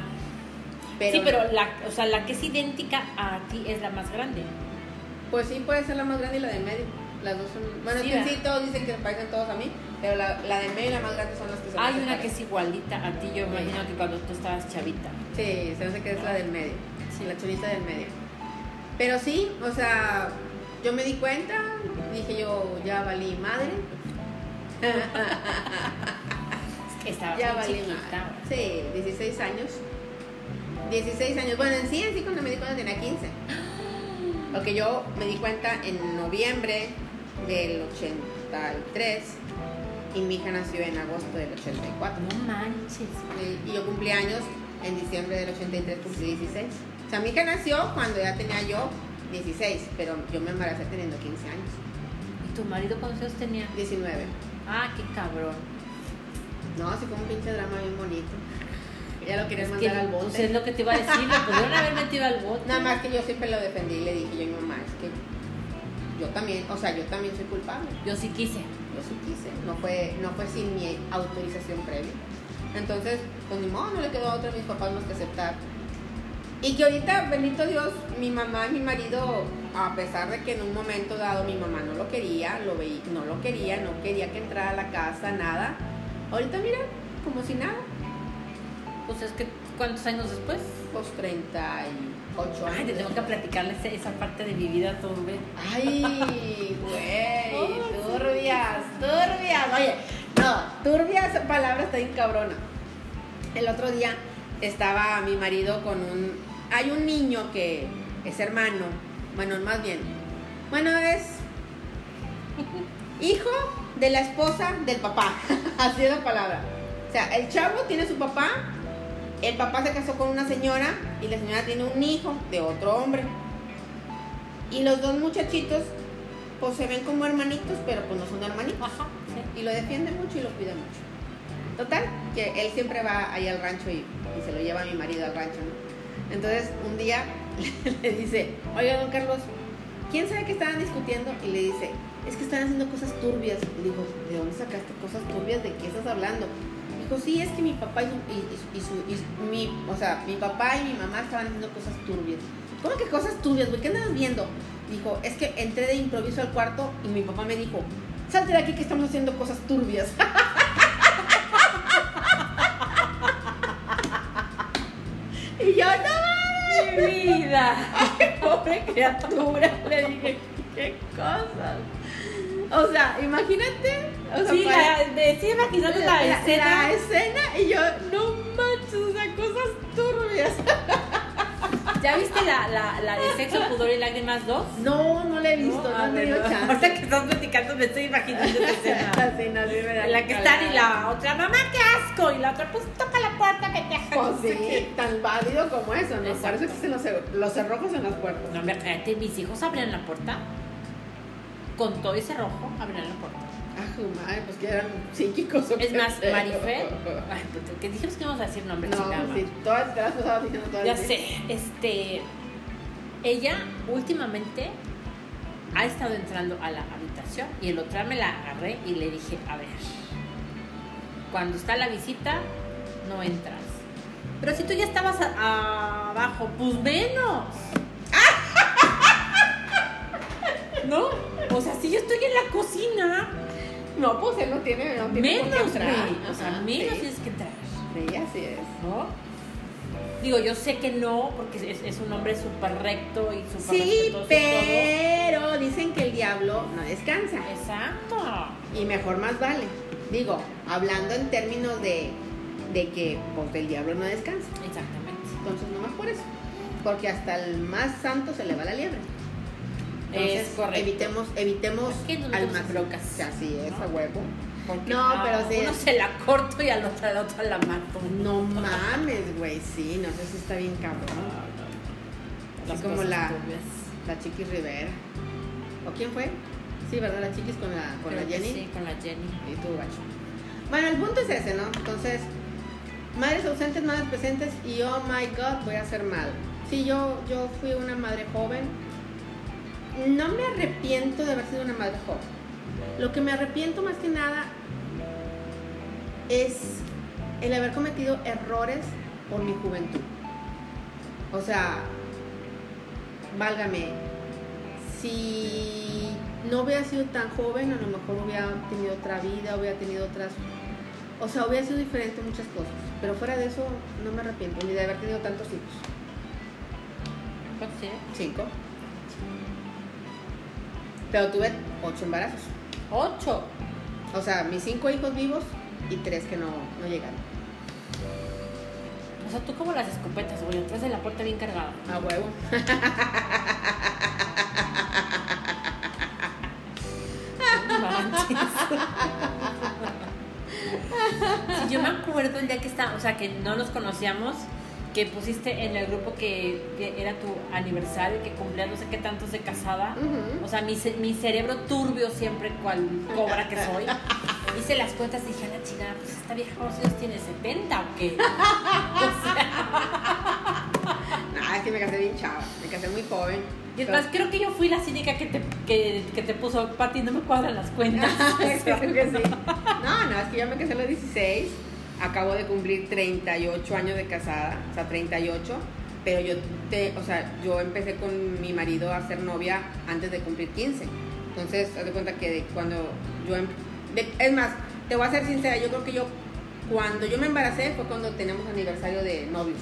Pero, sí, pero la, o sea, la que es idéntica a ti es la más grande. Pues sí, puede ser la más grande y la de medio. Las dos son. Bueno, Sí, sí todos dicen que se parecen todos a mí, pero la, la de medio y la más grande son las que se Hay me una que es igualita a ti, yo me imagino que cuando tú estabas chavita. Sí, se hace que es la del medio. Sí. La cholita del medio. Pero sí, o sea, yo me di cuenta, dije yo, ya valí madre. (laughs) Es que estabas ya valí madre. Sí, 16 años. 16 años. Bueno, en sí, en sí, cuando me di cuenta tenía 15. (laughs) Porque yo me di cuenta en noviembre del 83 y mi hija nació en agosto del 84. No manches. Y- yo cumplí años en diciembre del 83, cumplí 16. O sea, mi hija nació cuando ya tenía yo 16, pero yo me embaracé teniendo 15 años. ¿Y tu marido cuántos años tenía? 19. Ah, qué cabrón. No, así como un pinche drama bien bonito. Ya lo quería Es mandar que, al pues, bote. es lo que te iba a decir, lo pudieron haber metido al bote. Nada más que yo siempre lo defendí y le dije yo a mi mamá, es que yo también, o sea, yo también soy culpable. Yo sí quise. Yo sí quise, no fue, no fue sin mi autorización previa. Entonces, pues ni modo, no le quedó a otro a mis papás más que aceptar. Y que ahorita, bendito Dios, mi mamá y mi marido, a pesar de que en un momento dado mi mamá no lo quería, lo veía, no lo quería, no quería que entrara a la casa, nada. Ahorita mira, como si nada, Pues es que, ¿cuántos años después? pues 38 años. Ay, te tengo que platicarles esa parte de mi vida, ve. Ay, güey, (laughs) turbias, turbias. Oye, no, turbias, esa palabra está bien cabrona. El otro día estaba mi marido con un. Hay un niño que es hermano, bueno, más bien. Bueno, es (laughs) hijo de la esposa del papá. (laughs) Así es la palabra. O sea, el chavo tiene su papá, el papá se casó con una señora y la señora tiene un hijo de otro hombre. Y los dos muchachitos, pues se ven como hermanitos, pero pues no son hermanitos. Ajá, sí. Y lo defiende mucho y lo cuida mucho. Total, que él siempre va ahí al rancho y, y se lo lleva a mi marido al rancho, ¿no? Entonces, un día (laughs) le dice, oiga, don Carlos, ¿quién sabe que estaban discutiendo? Y le dice, es que están haciendo cosas turbias. Y dijo, ¿de dónde sacaste cosas turbias? ¿De qué estás hablando? Dijo, sí, es que mi papá y su, y, y su- y mi, o sea, mi papá y mi mamá estaban haciendo cosas turbias. ¿Cómo que cosas turbias, güey? ¿Qué andas viendo? Dijo, es que entré de improviso al cuarto y mi papá me dijo, salte de aquí que estamos haciendo cosas turbias. (laughs) y yo, no mames, Mi vida. (laughs) pobre criatura. Le dije, qué cosas. O sea, imagínate. O sea, Sí, para- la, me estoy imaginando la, escena. la escena y yo, no manches, o sea, cosas turbias. (laughs) ¿Ya viste la, la, la de Sexo, Pudor y Lágrimas 2? No, no la he visto, no, ah, he tenido chance. Ahorita que estás platicando me estoy imaginando esa (laughs) escena. Sí, no, sí me da En la que están y la otra, mamá, qué asco. Y la otra, pues toca la puerta, que te Pues (laughs) sí, tan válido como eso, ¿no? Por eso existen los, los cerrojos en las puertas. No, hombre, cállate, mis hijos abrían la puerta. Con todo ese rojo, abrían la puerta. Ah, madre, pues que eran psíquicos. ¿o Es más, pues, que dijimos que íbamos a decir nombres, No, sí, todas las pasabas diciendo todas Ya sé, este. Ella últimamente ha estado entrando a la habitación y el otro día me la agarré y le dije: A ver, cuando está la visita, no entras. Pero si tú ya estabas abajo, pues menos. ¿No? O sea, si yo estoy en la cocina, No, pues él no tiene, no tiene menos, güey. O sea, Ajá, menos sí. tienes que entrar. Sí, así es. ¿no? Digo, yo sé que no, porque es, es un hombre súper recto y súper Sí, y pero dicen que el diablo no descansa. Exacto. Y mejor más vale. Digo, hablando en términos de, de que pues el diablo no descansa. Exactamente. Entonces, no más por eso. Porque hasta el más santo se le va la liebre. Entonces, Es correcto. evitemos, evitemos nos al broncas. Así es, ¿no? a huevo. Porque No, pero sí Uno se la corto y al otro, al otro la mato. No mames, güey, sí, no sé si está bien cabrón. Las como cosas la, turbias. la Chiquis Rivera. ¿O quién fue? Sí, ¿verdad? La Chiquis con la, con la Creo Jenny. Sí, con la Jenny. Y tú, gacho. Bueno, el punto es ese, ¿no? Entonces, madres ausentes, madres presentes y oh my god, voy a ser madre. Sí, yo, yo fui una madre joven. No me arrepiento de haber sido una madre joven. Lo que me arrepiento más que nada es el haber cometido errores por mi juventud. O sea, válgame, si no hubiera sido tan joven, a lo mejor hubiera tenido otra vida, hubiera tenido otras... O sea, hubiera sido diferente en muchas cosas. Pero fuera de eso, no me arrepiento ni de haber tenido tantos hijos. Cinco. Pero tuve ocho embarazos. Ocho. O sea, mis cinco hijos vivos y tres que no, no llegaron. O sea, tú como las escopetas, güey, entras de la puerta bien cargada. A huevo. (laughs) Sí, yo me acuerdo el día que está, o sea, que no nos conocíamos, que pusiste en el grupo que, era tu aniversario, que cumplía no sé qué tantos de casada. O sea, mi, mi cerebro turbio siempre, cual cobra que soy. (laughs) Hice las cuentas y dije, a la chingada, pues esta vieja, ¿cuántos años tiene? ¿70 o qué? (laughs) O sea, es que me casé bien chava. Me casé muy joven. y es más, creo que yo fui la cínica que te, que, que te puso, Pati, no me cuadran las cuentas. (laughs) Creo que sí. No, no, es que yo me casé a los 16. Acabo de cumplir 38 años de casada, o sea, 38. Pero yo, te, o sea, yo empecé con mi marido a ser novia antes de cumplir 15. Entonces, haz de cuenta que de cuando yo... em- de- es más, te voy a ser sincera, yo creo que yo, cuando yo me embaracé fue cuando teníamos aniversario de novios.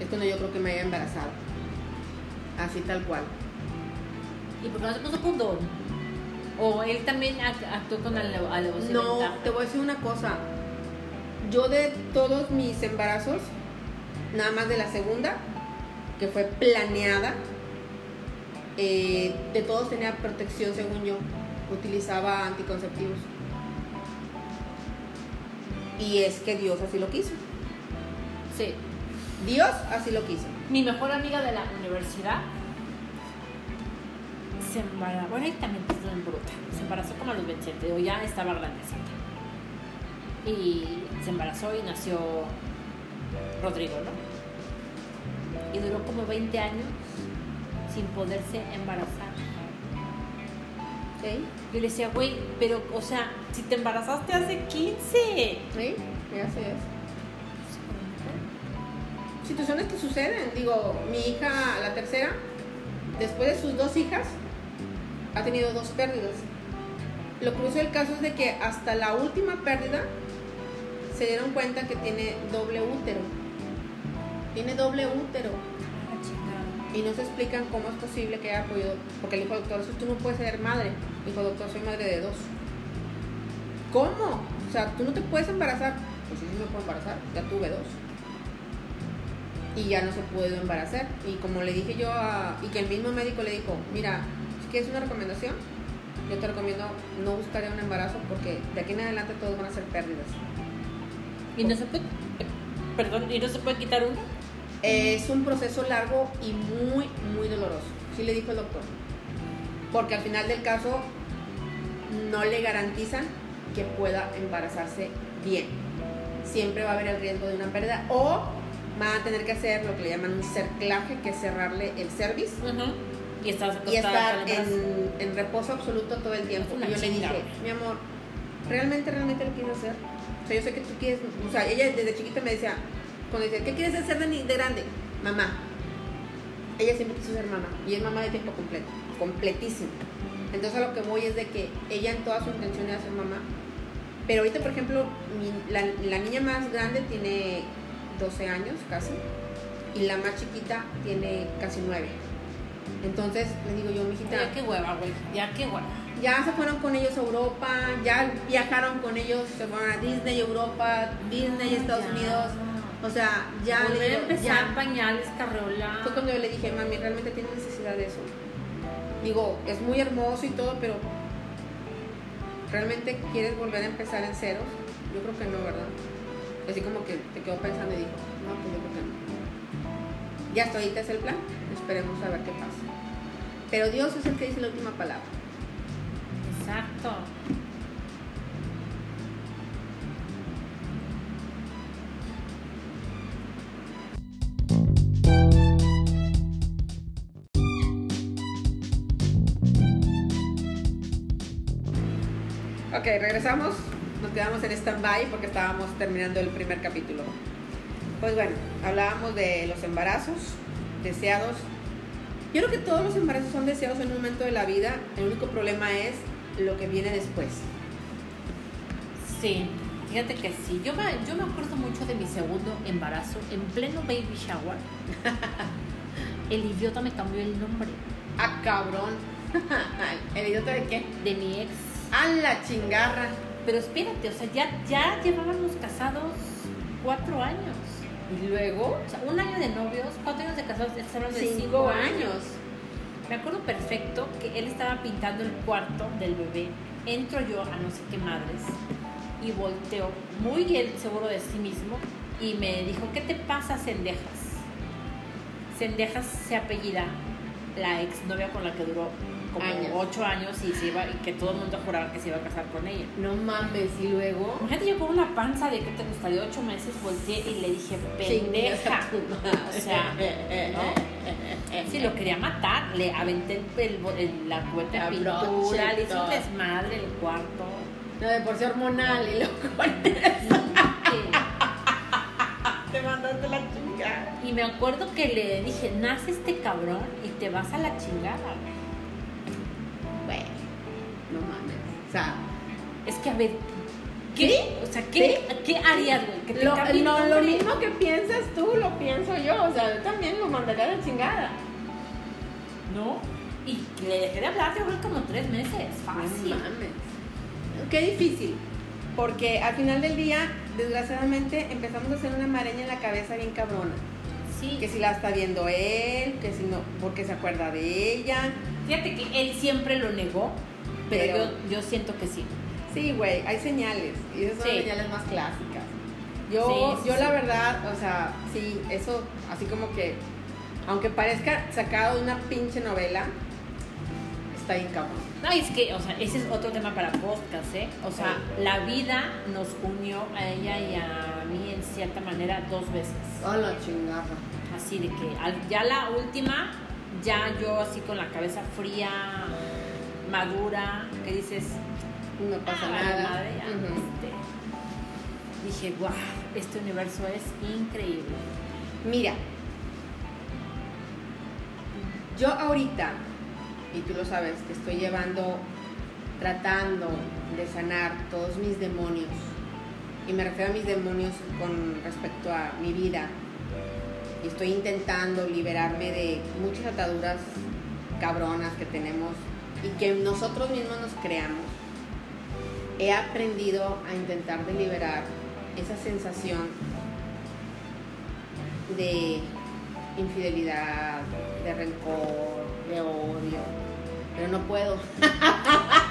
Es cuando yo creo que me había embarazado. Así tal cual. ¿Y por qué no se puso condón? ¿O él también act- actuó con alevosía No, te voy a decir una cosa. Yo de todos mis embarazos, nada más de la segunda, que fue planeada, eh, de todos tenía protección según yo. Utilizaba anticonceptivos. Y es que Dios así lo quiso. Sí. Dios así lo quiso. Mi mejor amiga de la universidad se embarazó. Bueno, ahí también es en bruta. Se embarazó como a los 27, o ya estaba grandecita. Y se embarazó y nació Rodrigo, ¿no? Y duró como 20 años sin poderse embarazar. ¿Sí? Yo le decía, güey, pero, o sea, si te embarazaste hace 15. ¿Sí? Eso. situaciones que suceden. Digo, mi hija, la tercera, después de sus dos hijas, ha tenido dos pérdidas. Lo curioso del caso es de que hasta la última pérdida se dieron cuenta que tiene doble útero. Tiene doble útero. Ah. Y no se explican cómo es posible que haya podido. Porque le dijo al doctor, eso tú no puedes ser madre. Dijo, doctor, soy madre de dos. ¿Cómo? O sea, tú no te puedes embarazar. Pues sí, sí me puedo embarazar. Ya tuve dos. Y ya no se pudo embarazar. Y como le dije yo a. Y que el mismo médico le dijo, mira, si quieres una recomendación, yo te recomiendo no buscar un embarazo porque de aquí en adelante todos van a ser pérdidas. Y no se puede. Perdón, ¿y no se puede quitar uno? Es un proceso largo y muy, muy doloroso. Sí le dijo el doctor. Porque al final del caso no le garantizan que pueda embarazarse bien. Siempre va a haber el riesgo de una pérdida o van a tener que hacer lo que le llaman un cerclaje, que es cerrarle el cervix Y estás y acostada estar en, en reposo absoluto todo el tiempo. Y yo le dije, mi amor, ¿realmente, realmente lo quieres hacer? Sea, yo sé que tú quieres, o sea, ella desde chiquita me decía, cuando decía, ¿qué quieres ser de, de grande? Mamá. Ella siempre quiso ser mamá y es mamá de tiempo completo, completísimo. Entonces a lo que voy es de que ella en toda su intención era ser mamá. Pero ahorita, por ejemplo, la niña más grande tiene 12 años casi y la más chiquita tiene casi 9. Entonces le digo yo, mijita, Ya qué hueva, güey. Ya qué hueva. Ya se fueron con ellos a Europa, ya viajaron con ellos, se fueron a Disney Europa, Disney Estados Ya. Unidos. O sea, ya le Volver digo, empezar ya. pañales, carreola. Fue cuando yo le dije, mami, ¿realmente tienes necesidad de eso? Digo, es muy hermoso y todo, pero ¿realmente quieres volver a empezar en ceros? Yo creo que no, ¿verdad? Así como que te quedó pensando y dijo, no, pues yo creo que no. Ya hasta ahorita es el plan. Esperemos a ver qué pasa. Pero Dios es el que dice la última palabra. Exacto. Ok, regresamos. Nos quedamos en stand-by porque estábamos terminando el primer capítulo. Pues bueno, hablábamos de los embarazos deseados. Yo creo que todos los embarazos son deseados en un momento de la vida. El único problema es lo que viene después. Sí, fíjate que sí. Yo me, yo me acuerdo mucho de mi segundo embarazo en pleno baby shower. (laughs) El idiota me cambió el nombre Ah, cabrón. (laughs) ¿El idiota de qué? de mi ex. A la chingarra. Pero espérate, o sea, ya, ya llevábamos casados cuatro años. Y luego, O sea, un año de novios, cuatro años de casados, estamos de cinco, cinco, años. Me acuerdo perfecto que él estaba pintando el cuarto del bebé. Entro yo a no sé qué madres y volteo, muy él seguro de sí mismo, y me dijo, ¿qué te pasa, Cendejas? Cendejas se apellida la ex novia con la que duró como Años. ocho años y, se iba, y que todo el mundo juraba que se iba a casar con ella. No mames, y luego. Imagínate, yo con una panza de que te gustaría ocho meses, volteé y le dije, pendeja. O sea, ¿no? Si lo quería matar, le aventé el, el, el- la cueta de pintura, le hice un desmadre el cuarto. No, de por sí hormonal y luego. (laughs) Te mandaste la chingada. Y me acuerdo que le dije, nace este cabrón y te vas a la chingada. Que, a ver, ¿qué? O sea, ¿qué, ¿qué harías, güey? Que te lo, no, lo mismo que piensas tú, lo pienso yo. O sea, yo también lo mandaría a la chingada. ¿No? Y le dejé de hablar, yo creo como tres meses. No Fácil. mames. Qué difícil. Porque al final del día, desgraciadamente, empezamos a hacer una mareña en la cabeza bien cabrona. Sí. Que si la está viendo él, que si no, porque se acuerda de ella. Fíjate que él siempre lo negó, pero, Pero- yo, yo siento que sí. Sí, güey, hay señales. Y esas son Sí. señales más clásicas. Yo, Sí, yo sí. la verdad, o sea, sí, eso, así como que, aunque parezca sacado de una pinche novela, está bien cabrón. No, es que, o sea, ese es otro tema para podcast, ¿eh? O sea, la vida nos unió a ella y a mí en cierta manera dos veces. A la chingada. Así de que ya la última, ya yo así con la cabeza fría, madura, que dices, No pasa "Ah, vale nada. madre, ya", Ujú. este, dije, wow, este universo es increíble. Mira, yo ahorita, y tú lo sabes, que estoy llevando, tratando de sanar todos mis demonios, y me refiero a mis demonios con respecto a mi vida, y estoy intentando liberarme de muchas ataduras cabronas que tenemos y que nosotros mismos nos creamos. He aprendido a intentar de liberar esa sensación de infidelidad, de rencor, de odio, pero no puedo. (laughs)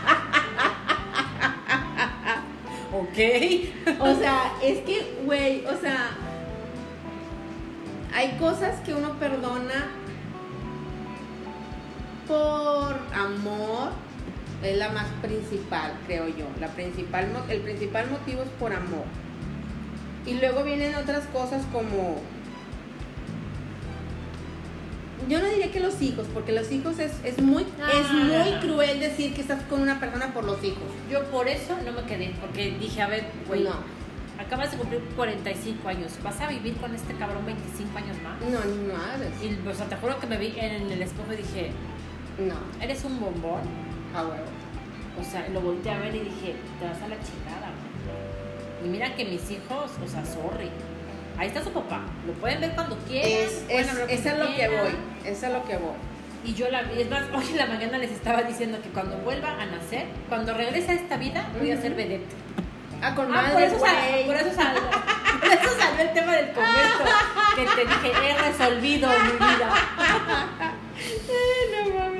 Ok. O sea, es que, güey, o sea, hay cosas que uno perdona por amor, es la más principal, creo yo. La principal, el principal motivo es por amor. Y luego vienen otras cosas como yo no diría que los hijos, porque los hijos es, es muy Ah, es muy no, no. cruel decir que estás con una persona por los hijos. Yo por eso no me quedé, porque dije, a ver, güey, No, acabas de cumplir 45 años, ¿vas a vivir con este cabrón 25 años más? no, ni madres. Y, o sea, te juro que me vi en el espejo y dije, No, eres un bombón. A huevo. O sea, lo volteé a ver y dije, te vas a la chingada. güey". Y mira que mis hijos, o sea, sorry. Ahí está su papá. Lo pueden ver cuando quieran. Es, es, hablar es cuando lo que voy, es a lo que voy. Y yo la vi. Es más, hoy en la mañana les estaba diciendo que cuando vuelva a nacer, cuando regrese a esta vida, voy a ser vedette. Ah, con Ah, por madre, eso, por, eso salió, (laughs) por eso salió el tema del convento. Que te dije, he resolvido mi vida.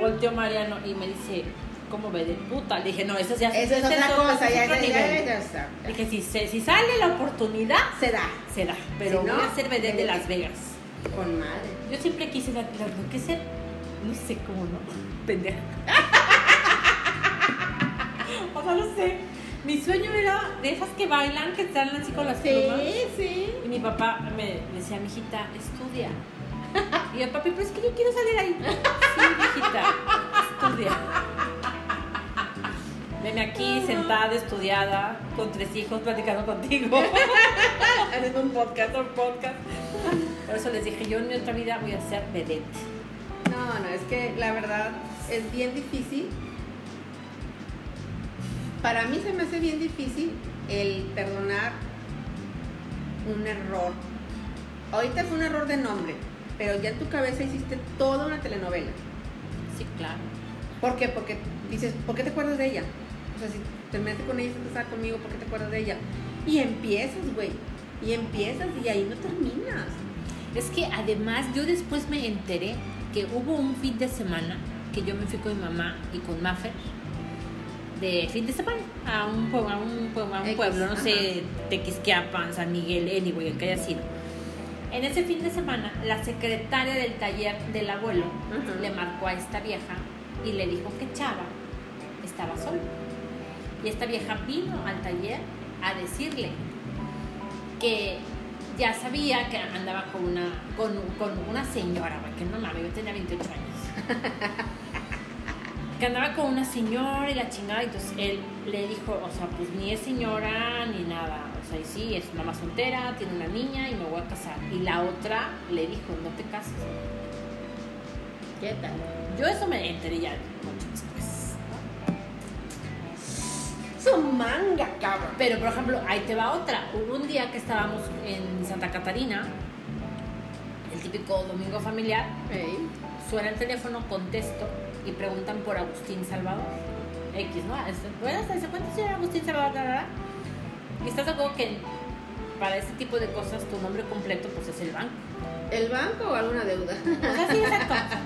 (laughs) Volteó Mariano y me dice, ¿cómo ve de puta? Le dije, no, eso ya Eso es otra cosa, ese ya, es otro ya, ya, nivel. ya está. Dije, si, se- si sale la oportunidad, Se da. se da. Pero Si no, voy a ser vedette de. Las Vegas. Con madre. Yo siempre quise la, la que ser, no sé cómo no, (laughs) pendeja. (laughs) o sea, no sé. Mi sueño era de esas que bailan, que están así con las plumas. sí. Y mi papá me decía, mijita, estudia. Y el papi, pero es que yo quiero salir ahí. Sí, mijita, estudia. Veme aquí sentada, estudiada, con tres hijos, platicando contigo. (laughs) Haciendo un podcast, un podcast. Por eso les dije, yo en mi otra vida voy a ser vedette. No, no, es que la verdad es bien difícil. Para mí se me hace bien difícil el perdonar un error. Ahorita fue un error de nombre, pero ya en tu cabeza hiciste toda una telenovela. Sí, claro. ¿Por qué? Porque dices, ¿por qué te acuerdas de ella? O sea, si te metes con ella estás conmigo, ¿por qué te acuerdas de ella? Y empiezas, güey. Y empiezas y ahí no terminas. Es que además yo después me enteré que hubo un fin de semana que yo me fui con mi mamá y con Maffer de fin de semana a un pueblo, a un pueblo, a un pueblo no sé, Tequisquiapan, San Miguel, anyway, el que haya sido. En ese fin de semana, la secretaria del taller del abuelo le marcó a esta vieja y le dijo que Chava estaba sola. Y esta vieja vino al taller a decirle que ya sabía que andaba con una, con, con una señora, güey, que no mames, yo tenía 28 años. (laughs) que andaba con una señora y la chingada, y entonces él le dijo, o sea, pues ni es señora ni nada, o sea, y sí, es mamá soltera, tiene una niña y me voy a casar. Y la otra le dijo, no te cases. ¿Qué tal? Yo eso me enteré ya mucho después. Su manga, cabrón. Pero, por ejemplo, ahí te va otra. Hubo un día que estábamos en Santa Catarina, el típico domingo familiar, suena el teléfono, contesto y preguntan por Agustín Salvador. X, ¿no? Bueno, ¿se cuenta señor Agustín Salvador? Y estás de acuerdo que para este tipo de cosas tu nombre completo pues es el banco. ¿El banco o alguna deuda? Exacto. (laughs)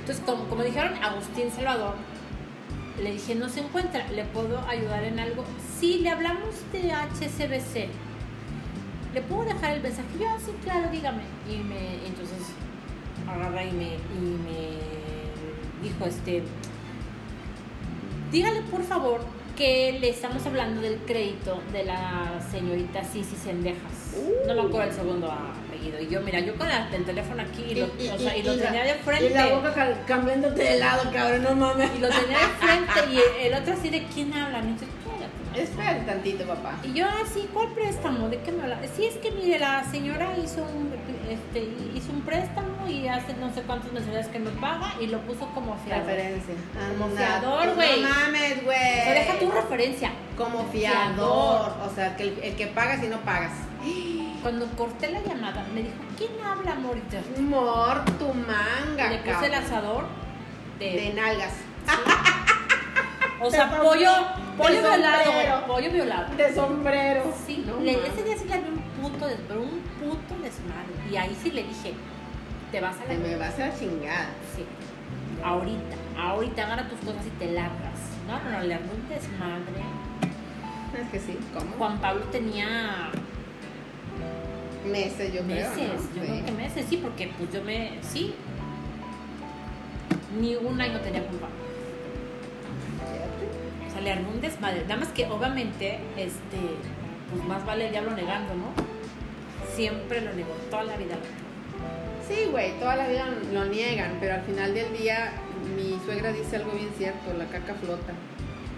Entonces, como, como dijeron Agustín Salvador, le dije, no se encuentra, ¿le puedo ayudar en algo? Sí, le hablamos de HCBC. ¿Le puedo dejar el mensaje? Yo, sí, claro, dígame. Y me, entonces, agarra y me, y me dijo, este, dígale por favor que le estamos hablando del crédito de la señorita Sisi Sendejas. no me acuerdo el segundo apellido. Y yo, mira, yo con el teléfono aquí y lo, o sea, y lo tenía de frente. Y la boca cambiándote de lado, cabrón, no mames. Y lo tenía de frente y (laughs) el otro así de quién habla. Y Espérate tantito, papá. Y yo así, ¿cuál préstamo? ¿De qué me habla? Sí, es que mire, la señora hizo un, este, hizo un préstamo y hace no sé cuántas mensualidades que me paga y lo puso como fiador. Referencia. Como Anda, fiador, güey. No mames, güey. O sea, deja tu referencia. Como fiador. O sea, que el, el que pagas y no pagas. Cuando corté la llamada, me dijo, ¿quién habla, Morita? Mor tu manga, Le puse el asador de, De nalgas. O sea, de pollo, pollo violado, sombrero. pollo violado. De sombrero. Sí, No le, mames. ese día sí le abrí un puto, pero un puto desmadre. Y ahí sí le dije, te vas a Te la... me vas a la chingada. Sí. Ahorita, ahorita agarra tus cosas y te largas. No, no, no, le armé un desmadre. Es que sí, ¿cómo? Juan Pablo tenía Meses, yo meses, creo. ¿no? yo Sí. creo que meses, sí, porque pues yo me, sí. Ni un año tenía Juan Pablo. Le armé un desmadre. Nada más que obviamente, este, pues más vale el diablo negando, ¿no? Siempre lo negó, toda la vida. Sí, güey, toda la vida lo niegan, pero al final del día mi suegra dice algo bien cierto, la caca flota.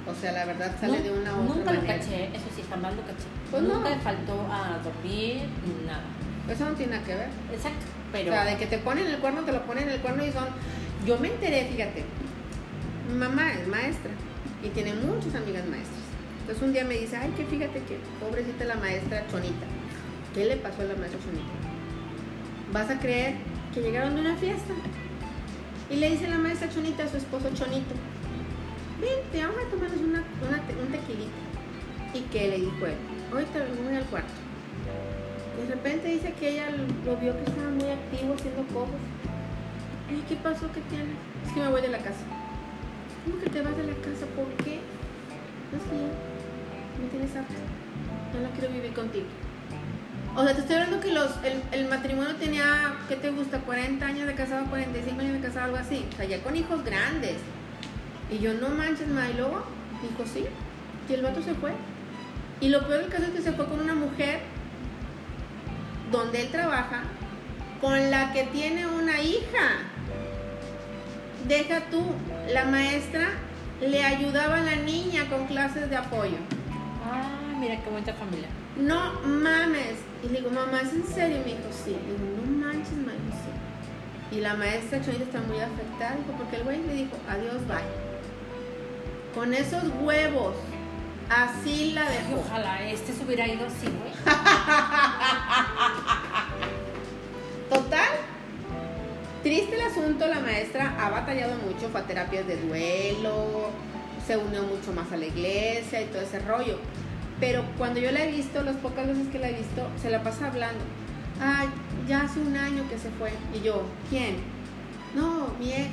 O sea, la verdad sale de una otra Nunca lo manera. caché, eso sí, jamás lo caché. Pues nunca no. me faltó a dormir ni nada. Eso no tiene nada que ver. Exacto, pero... O sea, de que te ponen el cuerno, te lo ponen el cuerno y son... Yo me enteré, fíjate, mi mamá es maestra y tiene muchas amigas maestras. Entonces un día me dice, ay, que fíjate que pobrecita la maestra Chonita. ¿Qué le pasó a la maestra Chonita? Vas a creer que llegaron de una fiesta y le dice la maestra Chonita a su esposo Chonito, vente, vamos a tomarnos una, una un tequilita. ¿Y qué le dijo él? Ahorita vengo al cuarto. De repente dice que ella lo vio que estaba muy activo haciendo cosas. ¿Y qué pasó? ¿Qué tienes? Es que me voy de la casa. ¿Cómo que te vas de la casa? ¿Por qué? No ya me tienes harto. Ya no quiero vivir contigo. O sea, te estoy hablando que los, el, el matrimonio tenía, ¿qué te gusta? 40 años de casado, 45 años de casado, algo así. O sea, ya con hijos grandes. Y yo, no manches, ma. Dijo, sí. Y el vato se fue. Y lo peor del caso es que se fue con una mujer donde él trabaja, con la que tiene una hija. Deja tú, la maestra le ayudaba a la niña con clases de apoyo. Ah, mira qué bonita familia. No mames. Y le digo, mamá, ¿es en serio? Y me dijo, sí. Le digo, no manches, ma. Y dijo, sí. Y la maestra Chonita está muy afectada, dijo, porque el güey le dijo, adiós, bye. Con esos huevos, así la Ay, dejó. ojalá este se hubiera ido así, güey. (laughs) Total. Triste el asunto, la maestra ha batallado mucho, fue a terapias de duelo, se unió mucho más a la iglesia y todo ese rollo. Pero cuando yo la he visto, las pocas veces que la he visto, se la pasa hablando. Ay, ya hace un año que se fue. Y yo, ¿quién? No, mi ex.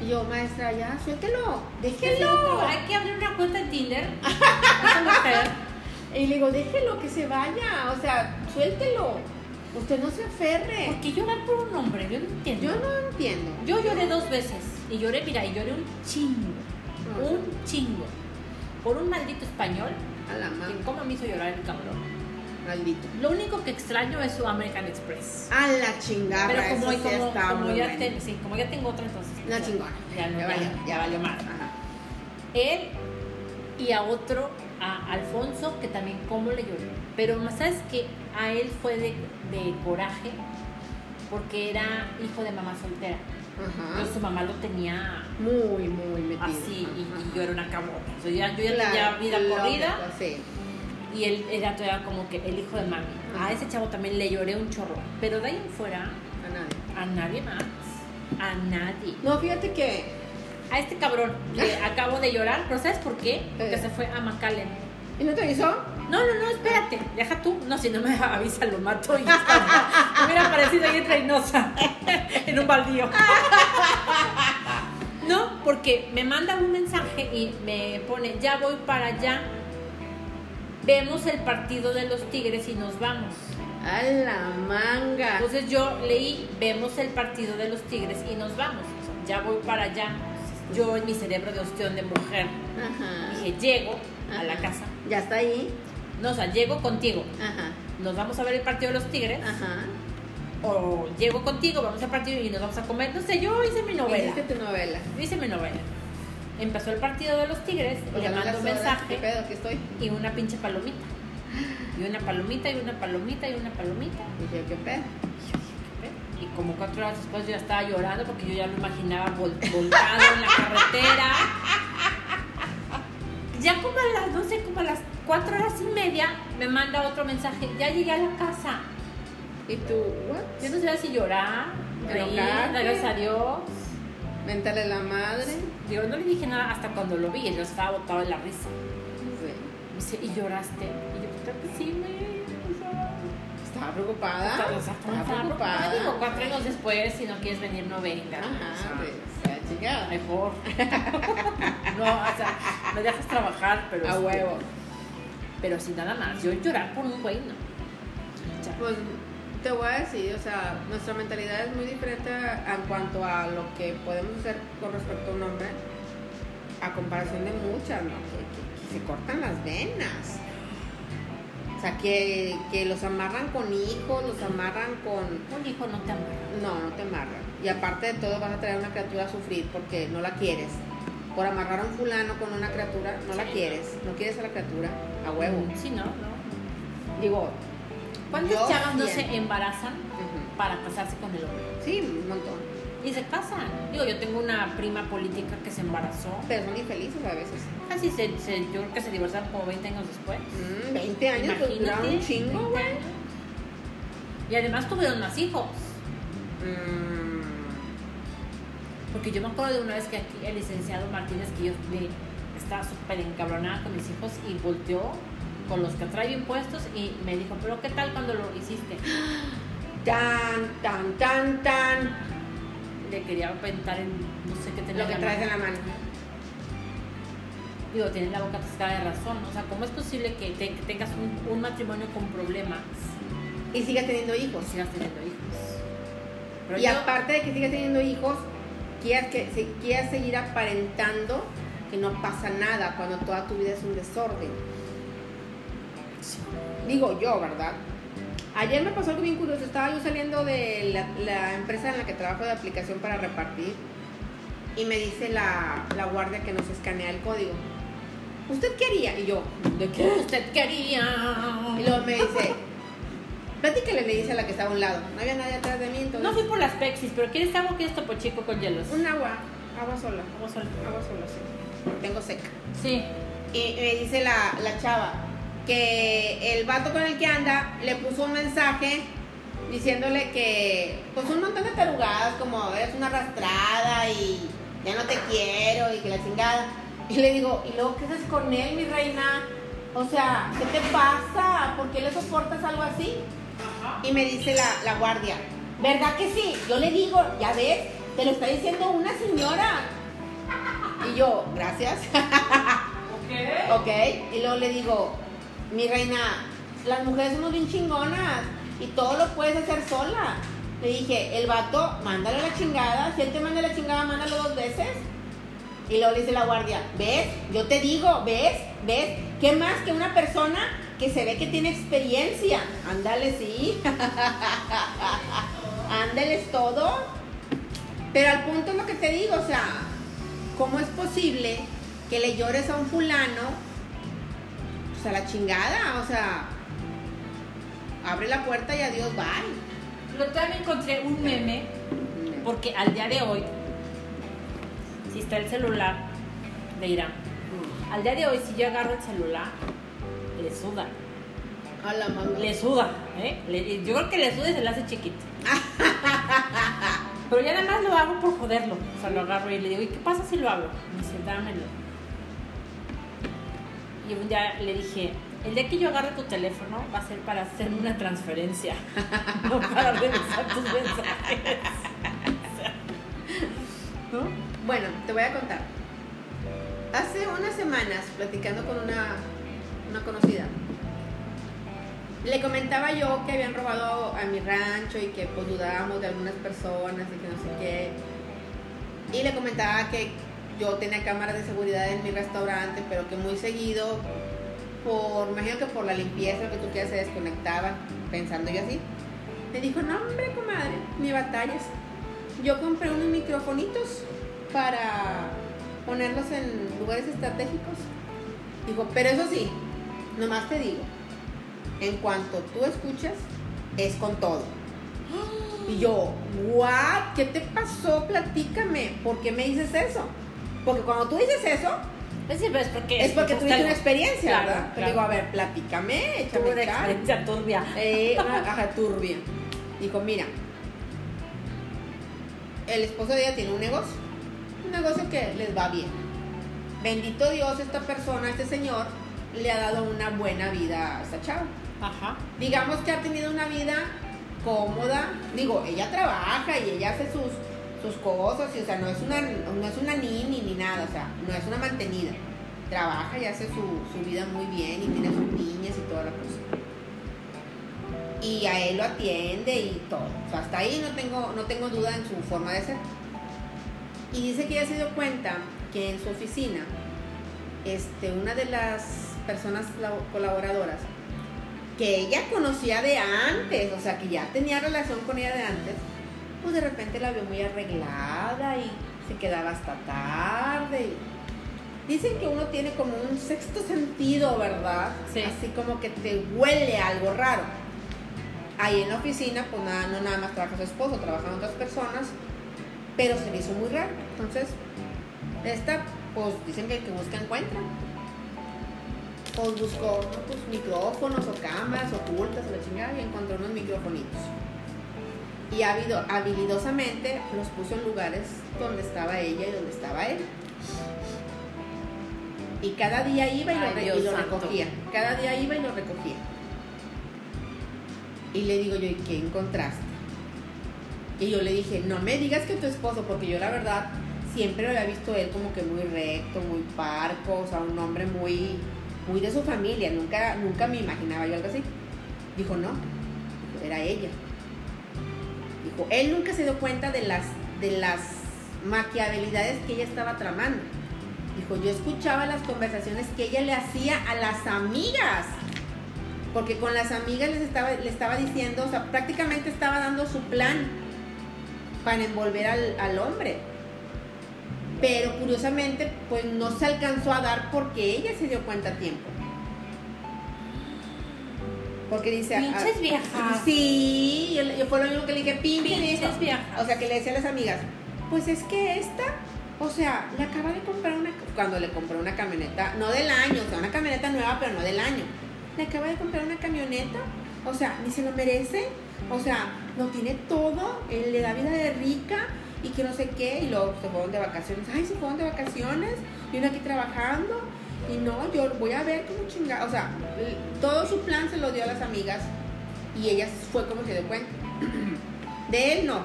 Y yo, maestra, ya, suéltelo, déjelo. Hay que abrir una cuenta en Tinder. (laughs) Y le digo, déjelo que se vaya, o sea, suéltelo. Usted no se aferre. ¿Por qué llorar por un hombre? Yo no entiendo. Yo no entiendo. Yo lloré dos veces. Y lloré, mira, y lloré un chingo. Un chingo. Por un maldito español. A la Que madre. cómo me hizo llorar el cabrón. Maldito. Lo único que extraño es su American Express. A la chingada. Pero como, eso sí como, está como muy ya bueno. te- sí, como ya tengo otra, entonces. Una ya- chingona. Ya, no, Ya valió. ya valió más. Ajá. Él y a otro, a Alfonso, que también como le lloré. Pero sabes que a él fue de, de coraje porque era hijo de mamá soltera. Ajá. Entonces su mamá lo tenía Muy, muy metido. así y, y yo era una cabota. O sea, ya- yo ya Claro, tenía vida lógico, corrida Sí. y él era todavía como que el hijo de mami. Ajá. A ese chavo también le lloré un chorro. Pero de ahí en fuera, A nadie. a nadie más. A nadie. No, fíjate que. A este cabrón que acabo de llorar, pero ¿sabes por qué? Porque Eh. se fue a McAllen. ¿Y no te avisó? No, no, no, espérate, deja tú. No, si no me (laughs) avisa, lo mato y. Me hubiera aparecido ahí en Reynosa, (laughs) en un baldío. (laughs) No, porque me manda un mensaje y me pone, ya voy para allá. Vemos el partido de los Tigres y nos vamos. A la manga. Entonces yo leí, vemos el partido de los Tigres y nos vamos. O sea, ya voy para allá. Yo en mi cerebro de ostión de mujer Ajá. dije, llego a la casa. Ya está ahí. No, o sea, llego contigo. Ajá. Nos vamos a ver el partido de los Tigres. Ajá. O llego contigo, vamos al partido y nos vamos a comer. No sé, yo hice mi novela. Hiciste tu novela. Yo hice mi novela. Empezó el partido de los Tigres, O le mando un mensaje ¿Qué pedo? Aquí estoy. y una pinche palomita. Y una palomita y una palomita y una palomita. Dije, ¿qué pedo? Y como cuatro horas después yo ya estaba llorando porque yo ya lo imaginaba vol- en la carretera. Ya como a las, no sé, como a las cuatro horas y media me manda otro mensaje. Ya llegué a la casa. ¿Y tú? ¿What? Yo no sabía si llorar, reír, gracias a Dios. Méntale la madre. Digo, no le dije nada hasta cuando lo vi. Yo estaba botado de la risa. Sí. Me dice, ¿y lloraste? Y yo, pues claro que sí, güey. Estaba preocupada. estaba- Estaba preocupada. Digo, cuatro años después, si no quieres venir, no vengas. o Ajá, o sea. Mejor. (laughs) no, o sea, me dejas trabajar, pero. A este, huevo. Pero sin nada más. Yo llorar por un güey, no. Pues te voy a decir, o sea, nuestra mentalidad es muy diferente en cuanto a lo que podemos hacer con respecto a un hombre, a comparación de muchas, ¿no? Que, que- que se cortan las venas. O sea, que, que los amarran con hijos, los amarran con... un hijo no te amarra. No, no te amarran. Y aparte de todo, vas a traer a una criatura a sufrir porque no la quieres. Por amarrar a un fulano con una criatura, no la Sí. quieres. No quieres a la criatura, a huevo. Sí, no, no. Digo, ¿Cuántas chavas no se embarazan para casarse con el hombre? sí, un montón. Y se casan. Digo, yo tengo una prima política que se embarazó. Pero son infelices a veces. Casi se, se- yo creo que se divorciaron como 20 años después. Mm, 20 años, pues duraron un chingo, 20 güey. Y además tuvieron más hijos. Mm, Porque yo me acuerdo de una vez que aquí el licenciado Martínez, que yo me estaba súper encabronada con mis hijos y volteó con los que trae impuestos y me dijo, pero ¿qué tal cuando lo hiciste? (gasps) tan, tan, tan, tan. Le quería aventar en no sé qué tenía Lo que traes en la mano. Digo, tienes la boca atascada de razón. O sea, ¿cómo es posible que, te- que tengas un, un matrimonio con problemas Y sigas teniendo hijos. sigas teniendo hijos. Pero y yo- aparte de que sigas teniendo hijos, quieras, que, quieras seguir aparentando que no pasa nada cuando toda tu vida es un desorden. Digo yo, ¿verdad? Ayer me pasó algo bien curioso. Estaba yo saliendo de la, empresa en la que trabajo de aplicación para repartir y me dice la, la guardia que nos escanea el código. ¿Usted qué haría? Y yo, ¿de qué? usted quería. Y luego me dice, platícale, le dice a la que estaba a un lado. No había nadie atrás de mí, entonces. No fui por las pexis, pero ¿quieres agua o quieres topo chico con hielos? Un agua, agua sola. Agua sola. Agua sola, sí. Tengo seca. Sí. Y me dice la, la chava que el vato con el que anda le puso un mensaje diciéndole que, pues un montón de tarugadas, como eres una arrastrada y ya no te quiero y que la chingada. Y le digo, ¿y luego qué haces con él, mi reina? O sea, ¿qué te pasa? ¿Por qué le soportas algo así? Y me dice la, la guardia, ¿verdad que sí? Yo le digo, ya ves, te lo está diciendo una señora. Y yo, gracias. Ok, y luego le digo, mi reina, las mujeres somos bien chingonas y todo lo puedes hacer sola. Le dije, el vato, mándale la chingada, si él te manda la chingada, mándalo dos veces. Y luego le dice la guardia, ¿ves? Yo te digo, ¿ves? ¿Ves? ¿Qué más que una persona que se ve que tiene experiencia? Ándale, sí. (laughs) Ándales todo. Pero al punto es lo que te digo, o sea, ¿cómo es posible que le llores a un fulano? Pues a la chingada, o sea, abre la puerta y adiós, bye. Lo también encontré un meme, porque al día de hoy, si está el celular de Irán, al día de hoy, si yo agarro el celular, le suda. A la mano. Le suda, ¿eh? Le- yo creo que le suda y se le hace chiquito. Pero ya nada más lo hago por joderlo. O sea, lo agarro y le digo, ¿y qué pasa si lo hago? Me dice, dámelo. Y un día le dije, el día que yo agarre tu teléfono va a ser para hacer una transferencia, (laughs) no para revisar tus mensajes. Bueno, te voy a contar. Hace unas semanas, platicando con una, una conocida, le comentaba yo que habían robado a mi rancho y que pues dudábamos de algunas personas y que no sé qué. Y le comentaba que yo tenía cámaras de seguridad en mi restaurante, pero que muy seguido, por, imagino que por la limpieza, lo que tú quieras, se desconectaban, pensando yo así. Me dijo, no hombre, comadre, ni batallas. Yo compré unos microfonitos para ponerlos en lugares estratégicos. Dijo, pero eso sí, nomás te digo, en cuanto tú escuchas, es con todo. Y yo, what, ¿qué te pasó? Platícame, ¿por qué me dices eso? Porque cuando tú dices eso, Es, porque, es porque tuviste algo. una experiencia, Claro, ¿verdad? Te claro. digo, a ver, platícame, échame Tuve una experiencia turbia. Eh, (laughs) una caja turbia. Dijo, mira, el esposo de ella tiene un negocio, un negocio que les va bien. Bendito Dios, esta persona, este señor, le ha dado una buena vida a esta chava. Ajá. Digamos que ha tenido una vida cómoda. Digo, ella trabaja y ella hace sus, sus cosas, y, o sea, no es una, no es una nini ni nada, o sea, no es una mantenida. Trabaja y hace su, su vida muy bien y tiene sus niñas y toda la cosa y a él lo atiende y todo. O sea, hasta ahí no tengo, no tengo duda en su forma de ser. Y dice que ella se dio cuenta que en su oficina, este, una de las personas labo- colaboradoras, que ella conocía de antes, o sea, que ya tenía relación con ella de antes, pues de repente la vio muy arreglada y se quedaba hasta tarde. Dicen que uno tiene como un sexto sentido, ¿verdad? Sí. Así como que te huele algo raro. Ahí en la oficina, pues nada, no nada más trabaja su esposo, trabajan otras personas, pero se le hizo muy raro. Entonces, esta, pues dicen que el que busca encuentra. Pues buscó ¿no? pues, micrófonos o cámaras ocultas o la chingada y encontró unos microfonitos. Y habido, habilidosamente los puso en lugares donde estaba ella y donde estaba él. Y cada día iba y lo, Ay, y lo recogía. Cada día iba y lo recogía. Y le digo yo, ¿y qué encontraste? Y yo le dije, no me digas que tu esposo, porque yo la verdad siempre lo había visto él como que muy recto, muy parco, o sea, un hombre muy, muy de su familia, nunca, nunca me imaginaba yo algo así. Dijo, no. era ella. Dijo, él nunca se dio cuenta de las, de las maquiavelidades que ella estaba tramando. Dijo, yo escuchaba las conversaciones que ella le hacía a las amigas. Porque con las amigas les estaba, le estaba diciendo, o sea, prácticamente estaba dando su plan para envolver al, al hombre. Pero curiosamente, pues no se alcanzó a dar porque ella se dio cuenta a tiempo. Porque dice. Pinches ah, viejas. Sí, yo, yo fue lo mismo que le dije, pinches viejas. O sea, que le decía a las amigas, pues es que esta, o sea, le acaba de comprar una. Cuando le compró una camioneta, no del año, o sea, una camioneta nueva, pero no del año. Le acaba de comprar una camioneta, o sea, ni se lo merece, o sea, lo tiene todo, él le da vida de rica y que no sé qué, y luego se fueron de vacaciones. Ay, se fueron de vacaciones, y uno aquí trabajando, y no, yo voy a ver cómo chingada. O sea, todo su plan se lo dio a las amigas y ella fue como se dio cuenta. De él no.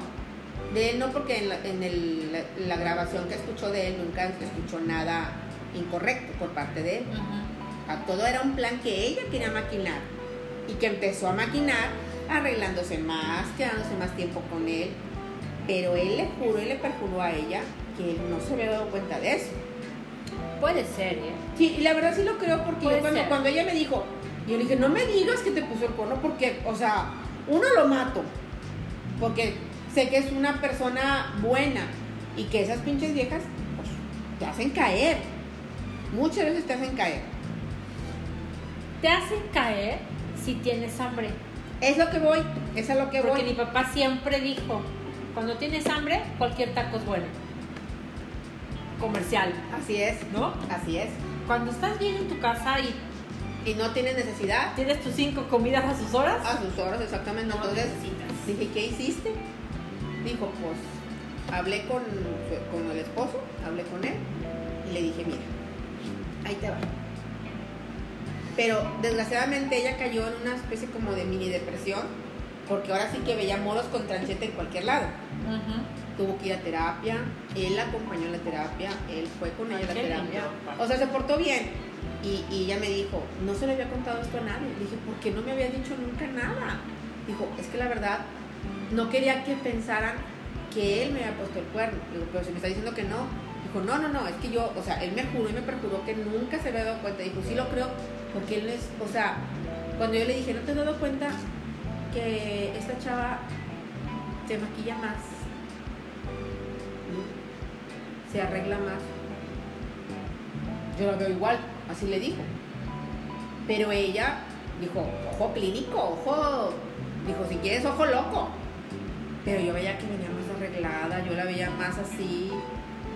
De él no, porque en la, en el- la, la grabación que escuchó de él nunca escuchó nada incorrecto por parte de él. A todo era un plan que ella quería maquinar y que empezó a maquinar arreglándose más, quedándose más tiempo con él. Pero él le juró y le perjuró a ella que él no se había dado cuenta de eso. Puede ser, ¿eh? Sí, y la verdad sí lo creo porque yo cuando, ella me dijo, yo le dije, no me digas que te puso el cuerno porque, o sea, uno lo mato, porque sé que es una persona buena y que esas pinches viejas pues, te hacen caer. Muchas veces te hacen caer. Te hacen caer si tienes hambre. Es lo que voy, es a lo que Porque voy. mi papá siempre dijo, cuando tienes hambre, cualquier taco es bueno. Comercial, Así es, ¿no? así es. Cuando estás bien en tu casa y Y no tienes necesidad tienes tus cinco comidas a sus horas, a sus horas exactamente. no Entonces necesitas. dije, ¿qué hiciste? Dijo, pues hablé con, con el esposo, hablé con él y le dije, mira, ahí te va. Pero desgraciadamente ella cayó en una especie como de mini depresión, porque ahora sí que veía moros con tranchete en cualquier lado. Tuvo que ir a terapia, él acompañó la terapia, él fue con ella a la terapia. lindo. O sea, se portó bien. Y, y ella me dijo, no se le había contado esto a nadie. Le dije, ¿por qué no me había dicho nunca nada? Dijo, es que la verdad, no quería que pensaran que él me había puesto el cuerno. Digo, pero si me está diciendo que no. Dijo, no, no, no, es que yo, o sea, él me juró y me perjuró que nunca se había dado cuenta. Dijo, sí lo creo, porque él es, o sea, cuando yo le dije, ¿no te has dado cuenta que esta chava se maquilla más? Se arregla más. Yo la veo igual, así le dijo. Pero ella dijo, ojo clínico, ojo, dijo, si quieres, ojo loco. Pero yo veía que venía más arreglada, yo la veía más así,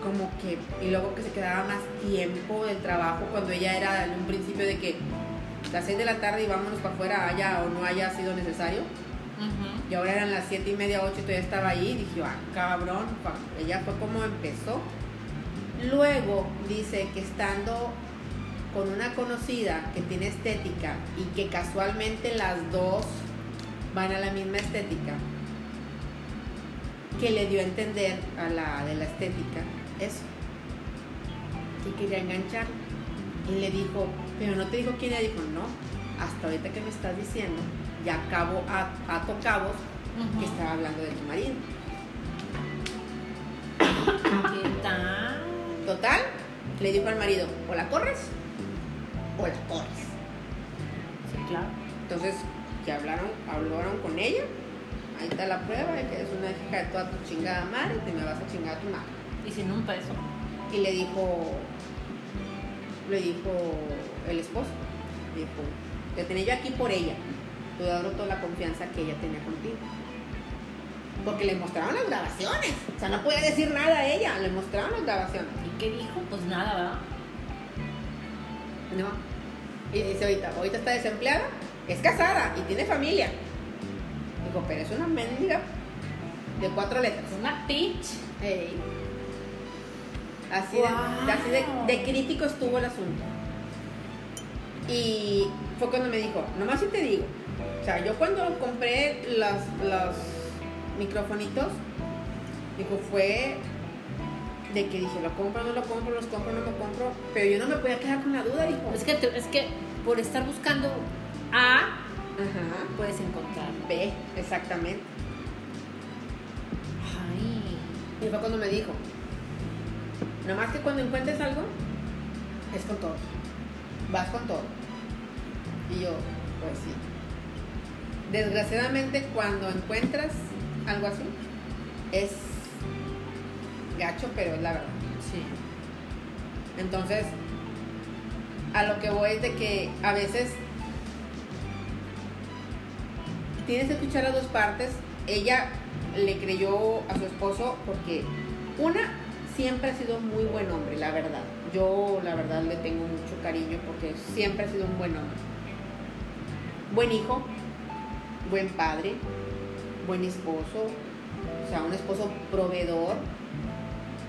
como que, y luego que se quedaba más tiempo del trabajo cuando ella era en un principio de que las 6 de la tarde y vámonos para afuera, haya o no haya sido necesario. Y ahora eran las 7 y media, 8 y todavía estaba ahí. Dije, yo, ah, cabrón, ella fue como empezó. Luego dice que estando con una conocida que tiene estética y que casualmente las dos van a la misma estética, que le dio a entender a la de la estética eso, que quería enganchar. Y le dijo, pero no te dijo quién era, dijo, no, hasta ahorita que me estás diciendo, ya acabo, ato cabos Ujú. que estaba hablando de tu marido. ¿Qué tal? Total, le dijo al marido, o la corres o la corres. Sí, claro. Entonces, que hablaron, hablaron con ella, ahí está la prueba de que es una hija de toda tu chingada madre, te me vas a chingar a tu madre. Y sin un peso. Y le dijo, le dijo el esposo, dijo, te tenía yo aquí por ella, tú le toda la confianza que ella tenía contigo. Porque le mostraron las grabaciones, o sea, no podía decir nada a ella, le mostraron las grabaciones. ¿Y qué dijo? Pues nada, ¿verdad? No. Y dice ahorita, ahorita está desempleada, es casada y tiene familia. Dijo, pero es una mendiga de cuatro letras. Una pitch. Así, de, así de, de crítico estuvo el asunto. Y fue cuando me dijo, nomás si te digo, o sea, yo cuando compré los, los microfonitos, dijo, fue de que dije, lo compro, no lo compro, los compro, no lo compro, pero yo no me podía quedar con la duda, dijo. Es que, te- es que por estar buscando A, Ajá. puedes encontrar. Ve, exactamente. Ay. Y fue cuando me dijo, nomás que cuando encuentres algo, es con todo. Vas con todo. Y yo, pues sí. Desgraciadamente cuando encuentras algo así, es gacho, pero es la verdad. Sí. Entonces, a lo que voy es de que a veces tienes que escuchar las dos partes. Ella le creyó a su esposo porque una siempre ha sido muy buen hombre, la verdad. Yo la verdad le tengo mucho cariño porque siempre ha sido un buen hombre. Buen hijo, buen padre, buen esposo, o sea, un esposo proveedor.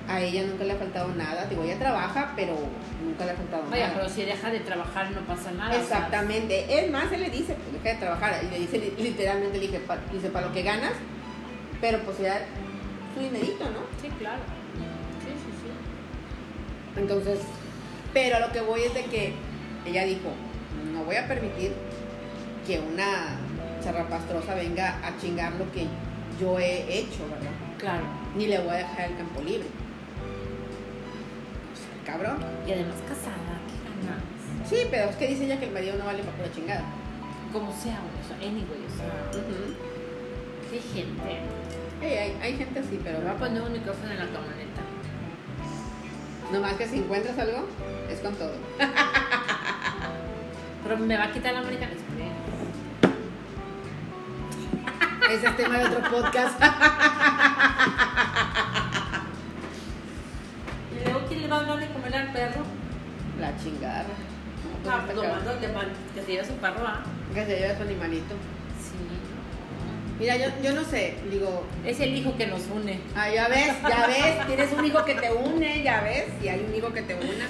A ella nunca le ha faltado nada. Digo, ella trabaja, pero nunca le ha faltado Vaya, nada. pero si deja de trabajar no pasa nada. Exactamente. Es más, él le dice, pues deja de trabajar. Y le dice li- literalmente, le dije, pa- dice, para lo que ganas, pero pues ya su dinerito, ¿no? Sí, claro. Sí, sí, sí. Entonces, pero a lo que voy es de que ella dijo, no voy a permitir que una zarrapastrosa venga a chingar lo que yo he hecho, ¿verdad? Claro. Ni le voy a dejar el campo libre. Pues, cabrón. Y además casada, qué ganas. Sí, pero es que dice ella que el marido no vale para pura chingada. Como sea, o sea, anyway, o sea, Ujú. qué gente. Ey, hay, hay gente así, pero Me va a poner un micrófono en la camioneta. nomás que si encuentras algo, es con todo. (laughs) Pero me va a quitar la americana. Ese es tema de otro podcast. (laughs) Y luego, ¿quién le va a hablar de comer al perro? La chingada. Ah, pues lo mando que, se lleve su perro, ¿ah? Que se lleve su animalito. Sí. Mira, yo, yo no sé, digo, Es el hijo que nos une. ah, ya ves, ya ves, (laughs) tienes un hijo que te une, ya ves, y hay un hijo que te una.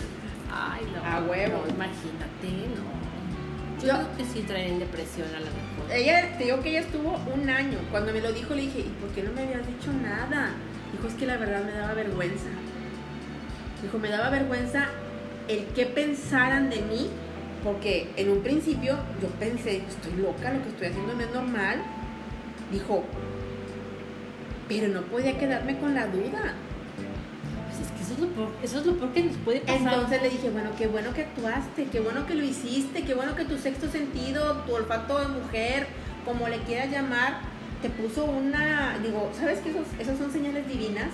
Ay, no. A huevo. no, imagínate, no. Yo, creo que sí traen depresión a mejor. Ella, te digo que ella estuvo un año. Cuando me lo dijo, le dije, ¿y por qué no me habías dicho nada? Dijo, es que la verdad me daba vergüenza. Dijo, me daba vergüenza el que pensaran de mí, porque en un principio yo pensé, estoy loca, lo que estoy haciendo no es normal. Dijo, pero no podía quedarme con la duda. Eso es lo peor, eso es lo peor que nos puede pasar. Entonces le dije, bueno, qué bueno que actuaste, qué bueno que lo hiciste, qué bueno que tu sexto sentido, tu olfato de mujer, como le quieras llamar, te puso una, digo, ¿sabes que esos, esas son señales divinas?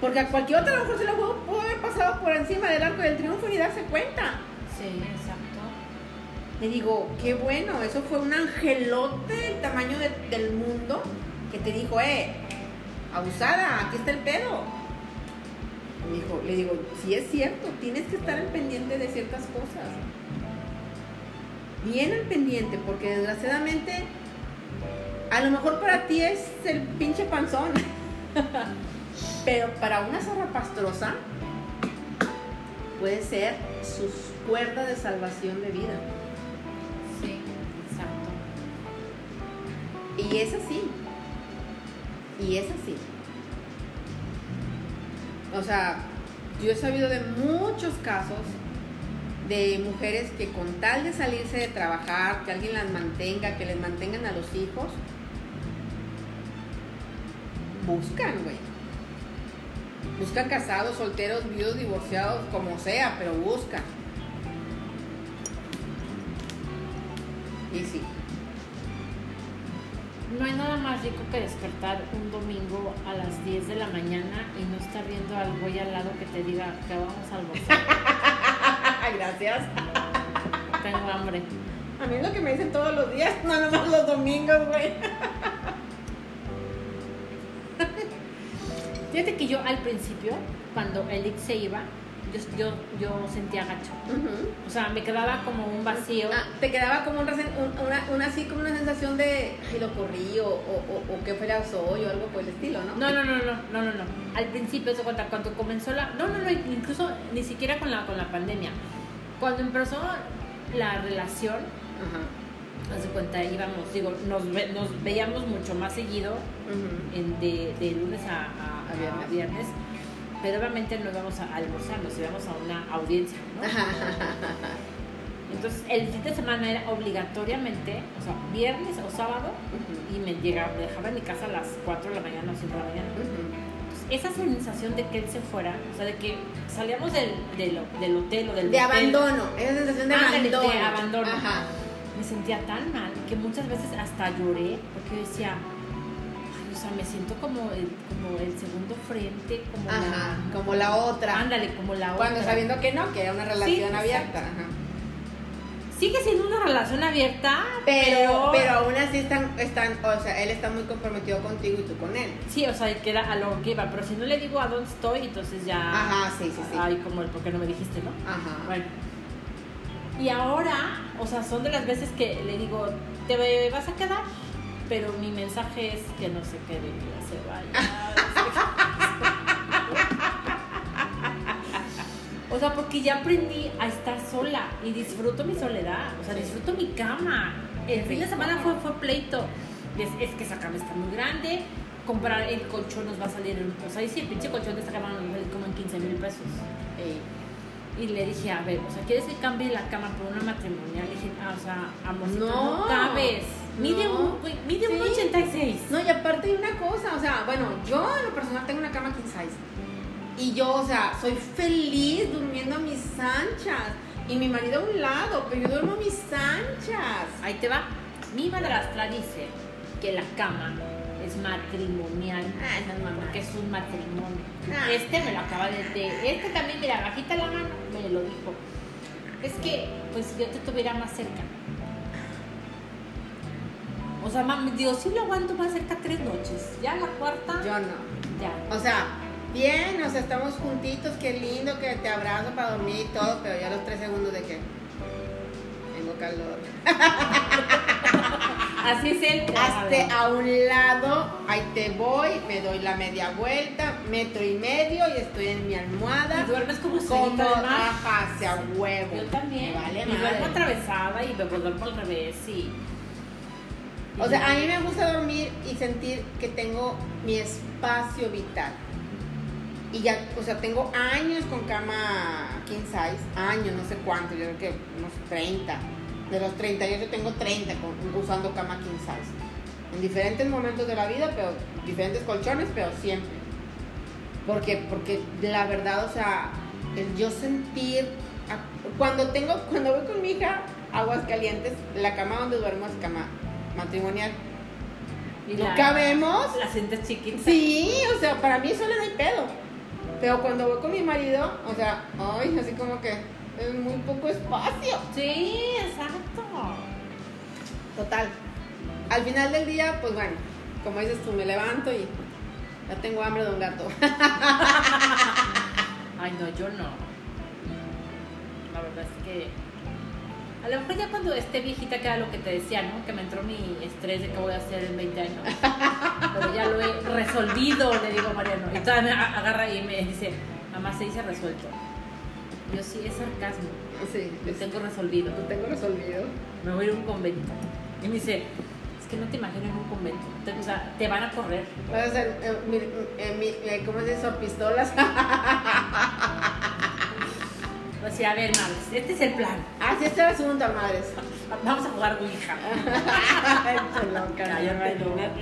Porque a cualquier otra mejor se lo pudo, pudo haber pasado por encima del arco del triunfo y darse cuenta. Sí, exacto. Le digo, qué bueno, eso fue un angelote del tamaño de- del mundo que te dijo, eh, abusada, aquí está el pedo. Me dijo, le digo, sí es cierto, tienes que estar al pendiente de ciertas cosas. Bien al pendiente, porque desgraciadamente, a lo mejor para ti es el pinche panzón, (laughs) pero para una zarrapastrosa puede ser su cuerda de salvación de vida. Sí, exacto. Y es así. Y es así. O sea, yo he sabido de muchos casos de mujeres que con tal de salirse de trabajar, que alguien las mantenga, que les mantengan a los hijos, buscan, güey. Buscan casados, solteros, viudos, divorciados, como sea, pero buscan. Y sí. No hay nada más rico que despertar un domingo a las 10 de la mañana y no estar viendo al güey al lado que te diga que vamos a almorzar. (laughs) Gracias. Tengo hambre. A mí es lo que me dicen todos los días, no nomás los domingos, güey. Fíjate que yo al principio, cuando Elix se iba, yo, yo, yo sentía gacho. O sea, me quedaba como un vacío. Ah, te quedaba como un un- una, una así como una sensación de ay, lo corrí o, o, o- o que fuera soy o algo por el estilo, ¿no? No, no, no, no, no, no, no. Al principio, se cuenta, cuando comenzó la... No, no, no, incluso ni siquiera con la, con la pandemia. Cuando empezó la relación, haz de cuenta, íbamos, digo, nos, ve- nos veíamos mucho más seguido Ujú. en de, de lunes a, a- A viernes. a viernes, pero obviamente no íbamos a almorzar, nos íbamos a una audiencia, ¿no? Entonces, el fin de semana era obligatoriamente, o sea, viernes o sábado, y me llegaba, me dejaba en mi casa a las 4 de la mañana o 5 de la mañana. Entonces, esa sensación de que él se fuera, o sea, de que salíamos del, del, del hotel o del De motel, abandono, esa sensación de Ándale, de abandono. abandono. Ajá. me sentía tan mal que muchas veces hasta lloré porque yo decía, "Ay, o sea, me siento como el, como el segundo frente, como Ajá, la... como la otra. Ándale, como la Cuando otra. sabiendo que no, que era una relación abierta. Ajá. Sigue siendo una relación abierta, Pero, pero aún así están, están, o sea, él está muy comprometido contigo y tú con él. Sí, o sea, que era a lo que iba, pero si no le digo a dónde estoy, entonces ya... Ajá, sí, sí, sí. Ay, como el por qué no me dijiste, ¿no? Ajá. Bueno. Y ahora, o sea, son de las veces que le digo, te vas a quedar, pero mi mensaje es que no se quede, que ya se vaya. (laughs) O sea, porque ya aprendí a estar sola y disfruto mi soledad, o sea, disfruto mi cama. El fin de semana fue, fue pleito. Es, es que esa cama está muy grande, comprar el colchón nos va a salir, o sea, dice el pinche colchón de esta cama nos va a salir como en 15 mil pesos. Y le dije, a ver, o sea, ¿quieres que cambie la cama por una matrimonial? Le dije, ah, o sea, amorcito, no, No, cabes. Mide, no. un, mide un Sí. 86. No, y aparte hay una cosa, o sea, bueno, yo en lo personal tengo una cama king size. Y yo, o sea, soy feliz durmiendo a mis anchas. Y mi marido a un lado, pero yo duermo a mis anchas. Ahí te va. Mi madrastra dice que la cama es matrimonial. Ah, esas mamás. Porque es un matrimonio. Ah. Este me lo acaba de, de- Este también, mira, bajita la mano, me lo dijo. Es que, pues, si yo te tuviera más cerca. O sea, mami, digo, sí lo aguanto más cerca tres noches. Ya la cuarta, Yo no. ya. O sea, bien, o sea, estamos juntitos, qué lindo que te abrazo para dormir y todo, pero ya los tres segundos de que tengo calor. (laughs) Así es el Hazte a un lado, ahí te voy, me doy la media vuelta, metro y medio y estoy en mi almohada. Y duermes como Como, solita, además. ajá, hacia huevo. Yo también. Me vale y madre. duermo atravesada y me duermo al revés y... O sea, a mí me gusta dormir y sentir que tengo mi espacio vital. Y ya, o sea, tengo años con cama king size, años, no sé cuánto, yo creo que unos 30. De los 30, yo tengo 30 con- usando cama king size. En diferentes momentos de la vida, pero diferentes colchones, pero siempre. Porque, porque la verdad, o sea, el yo sentir, cuando tengo, cuando voy con mi hija aguas calientes, la cama donde duermo es cama matrimonial. y ¿No la- cabemos? La sientes chiquita. Sí, o sea, para mí solo no hay pedo. Pero cuando voy con mi marido, o sea, ay, así como que es muy poco espacio. Sí, exacto. Total. Al final del día, pues bueno, como dices tú, me levanto y ya tengo hambre de un gato. (laughs) Ay, no, yo no. La verdad es que. A lo mejor ya cuando esté viejita queda lo que te decía, ¿no? Que me entró mi estrés de que voy a hacer en 20 años. Pero ya lo he resolvido, le digo a Mariano. Y todavía me agarra y me dice, mamá, se dice resuelto. Yo sí, es sarcasmo. Sí, Lo tengo resolvido. lo tengo resolvido. Me voy a ir a un convento. Y me dice, es que no te imagino en un convento. Te- o sea, te van a correr. Voy a hacer, eh, mi, eh, mi- eh, ¿cómo se dice? Pistolas. (laughs) O sea, a ver, madres, este es el plan. Así está el asunto, madres. Vamos a jugar Ouija. Loca, no, no. no.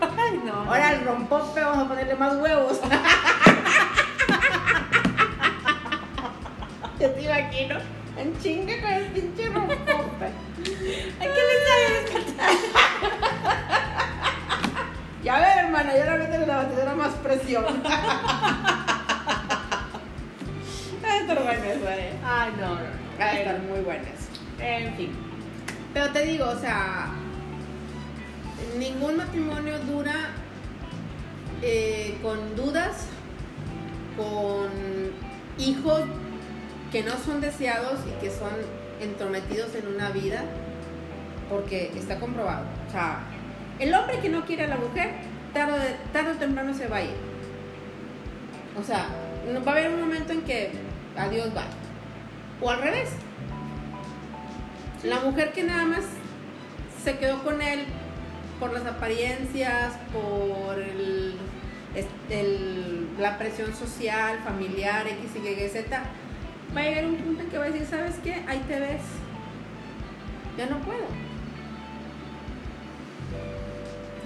Ay, no. Ahora al rompope vamos a ponerle más huevos. (laughs) Yo te imagino en chinga con el pinche rompope. Hay que pensar Ya ver, hermana, yo ahora meto en la batidora más presión. (laughs) A estar eso, eh. Ay, no, no. Va a estar muy bueno eso. En fin. Pero te digo, o sea, ningún matrimonio dura eh, con dudas, con hijos que no son deseados y que son entrometidos en una vida, porque está comprobado. O sea, el hombre que no quiere a la mujer, tarde, tarde o temprano se va a ir. O sea, no- va a haber un momento en que adiós va. O al revés. La mujer que nada más se quedó con él por las apariencias, por el, este, el- la presión social, familiar, X, Y, Z, va a llegar un punto en que va a decir, ¿sabes qué? Ahí te ves. Ya no puedo.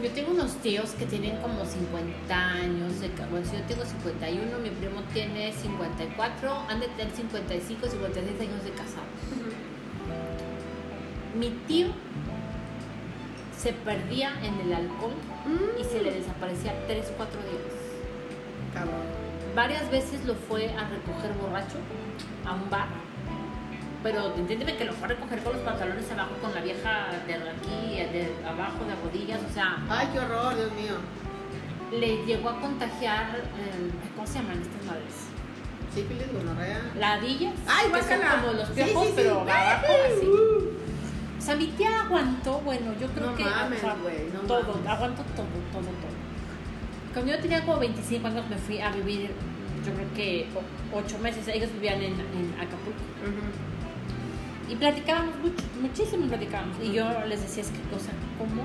Yo tengo unos tíos que tienen como 50 años de Bueno, si yo tengo 51, mi primo tiene 54, han de tener 55, 56 años de casados. Mi tío se perdía en el alcohol y se le desaparecía 3, 4 días. Cabrón. Varias veces lo fue a recoger borracho a un bar. Pero entiéndeme que lo fue a recoger con los pantalones abajo, con la vieja de aquí, de abajo de rodillas. O sea, Ay, qué horror, Dios mío. le llegó a contagiar, eh, ¿cómo se llaman estas madres? Sífilis, gonorrea. Ladillas. Ay, que son como los Sí, piojos, sí, sí. pero abajo así. Uh. O sea, mi tía aguantó, bueno, yo creo No que mames, o sea, no todo, mames. aguantó todo, todo, todo. Cuando yo tenía como 25 años me fui a vivir, yo creo que 8 meses, ellos vivían en, en Acapulco. Ujú. Y platicábamos mucho, muchísimo platicábamos. Y yo les decía, es que, o sea, ¿cómo,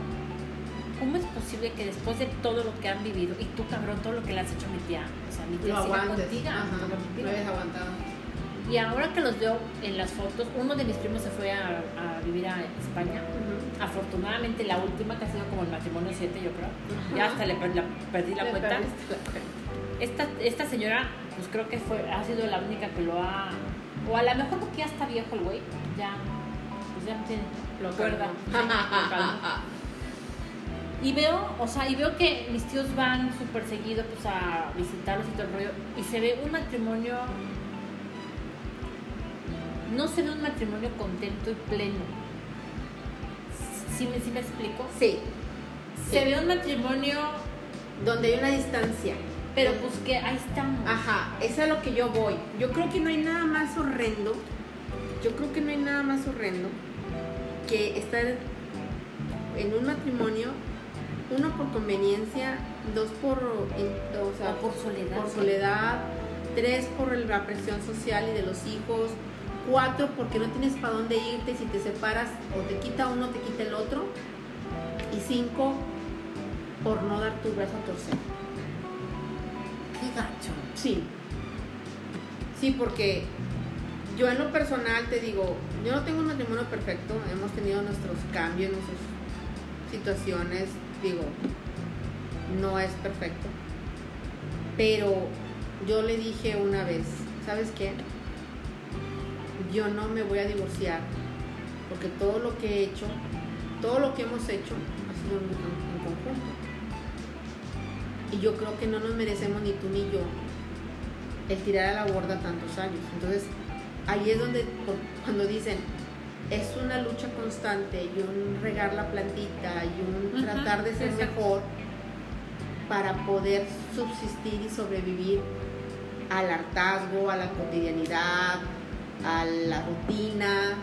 ¿cómo es posible que después de todo lo que han vivido, y tú, cabrón, todo lo que le has hecho a mi tía, o sea, mi tía Lo aguantes. contigo. Lo habías aguantado. Y ahora que los veo en las fotos, uno de mis primos se fue a, a vivir a España. Afortunadamente, la última que ha sido como el matrimonio 7, yo creo. Ya hasta le la- perdí la Le cuenta. perdiste la cuenta. Esta, esta señora, pues creo que fue, ha sido la única que lo ha. O a lo mejor porque ya está viejo el güey, ya. Pues ya tiene. Lo cuerda. Y veo, o sea, y veo que mis tíos van súper seguido pues a visitarlos y todo el rollo. Y se ve un matrimonio. No se ve un matrimonio contento y pleno. ¿Sí me, sí me explico? Sí. Se Sí. ve un matrimonio, Donde hay una distancia. Pero pues que ahí estamos. Ajá, es a lo que yo voy. Yo creo que no hay nada más horrendo. Yo creo que no hay nada más horrendo que estar en un matrimonio, uno por conveniencia, dos por, in- o sea, por soledad. por soledad, tres por la presión social y de los hijos, cuatro porque no tienes para dónde irte y si te separas o te quita uno, te quita el otro, y cinco por no dar tu brazo a torcer. Sí. Sí, porque yo en lo personal te digo, yo no tengo un matrimonio perfecto, hemos tenido nuestros cambios, nuestras situaciones, digo, no es perfecto. Pero yo le dije una vez, ¿sabes qué? Yo no me voy a divorciar porque todo lo que he hecho, todo lo que hemos hecho ha sido conjunto. Y yo creo que no nos merecemos ni tú ni yo el tirar a la borda tantos años. Entonces, ahí es donde cuando dicen es una lucha constante y un regar la plantita y un tratar de ser exacto. mejor para poder subsistir y sobrevivir al hartazgo, a la cotidianidad, a la rutina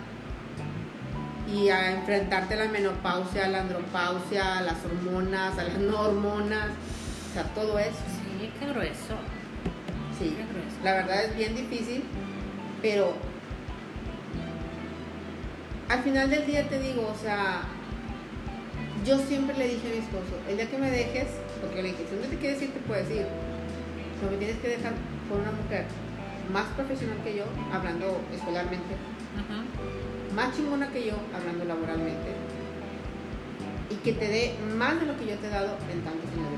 y a enfrentarte a la menopausia, a la andropausia, a las hormonas, a las no hormonas, o sea, todo eso. Sí, qué grueso. Sí, Qué grueso. la verdad es bien difícil, pero al final del día te digo, o sea, yo siempre le dije a mi esposo, el día que me dejes, porque yo le dije, si no te quieres ir, te puedes ir, pero me tienes que dejar con una mujer más profesional que yo, hablando escolarmente, más chingona que yo, hablando laboralmente, y que te dé más de lo que yo te he dado en tantos años.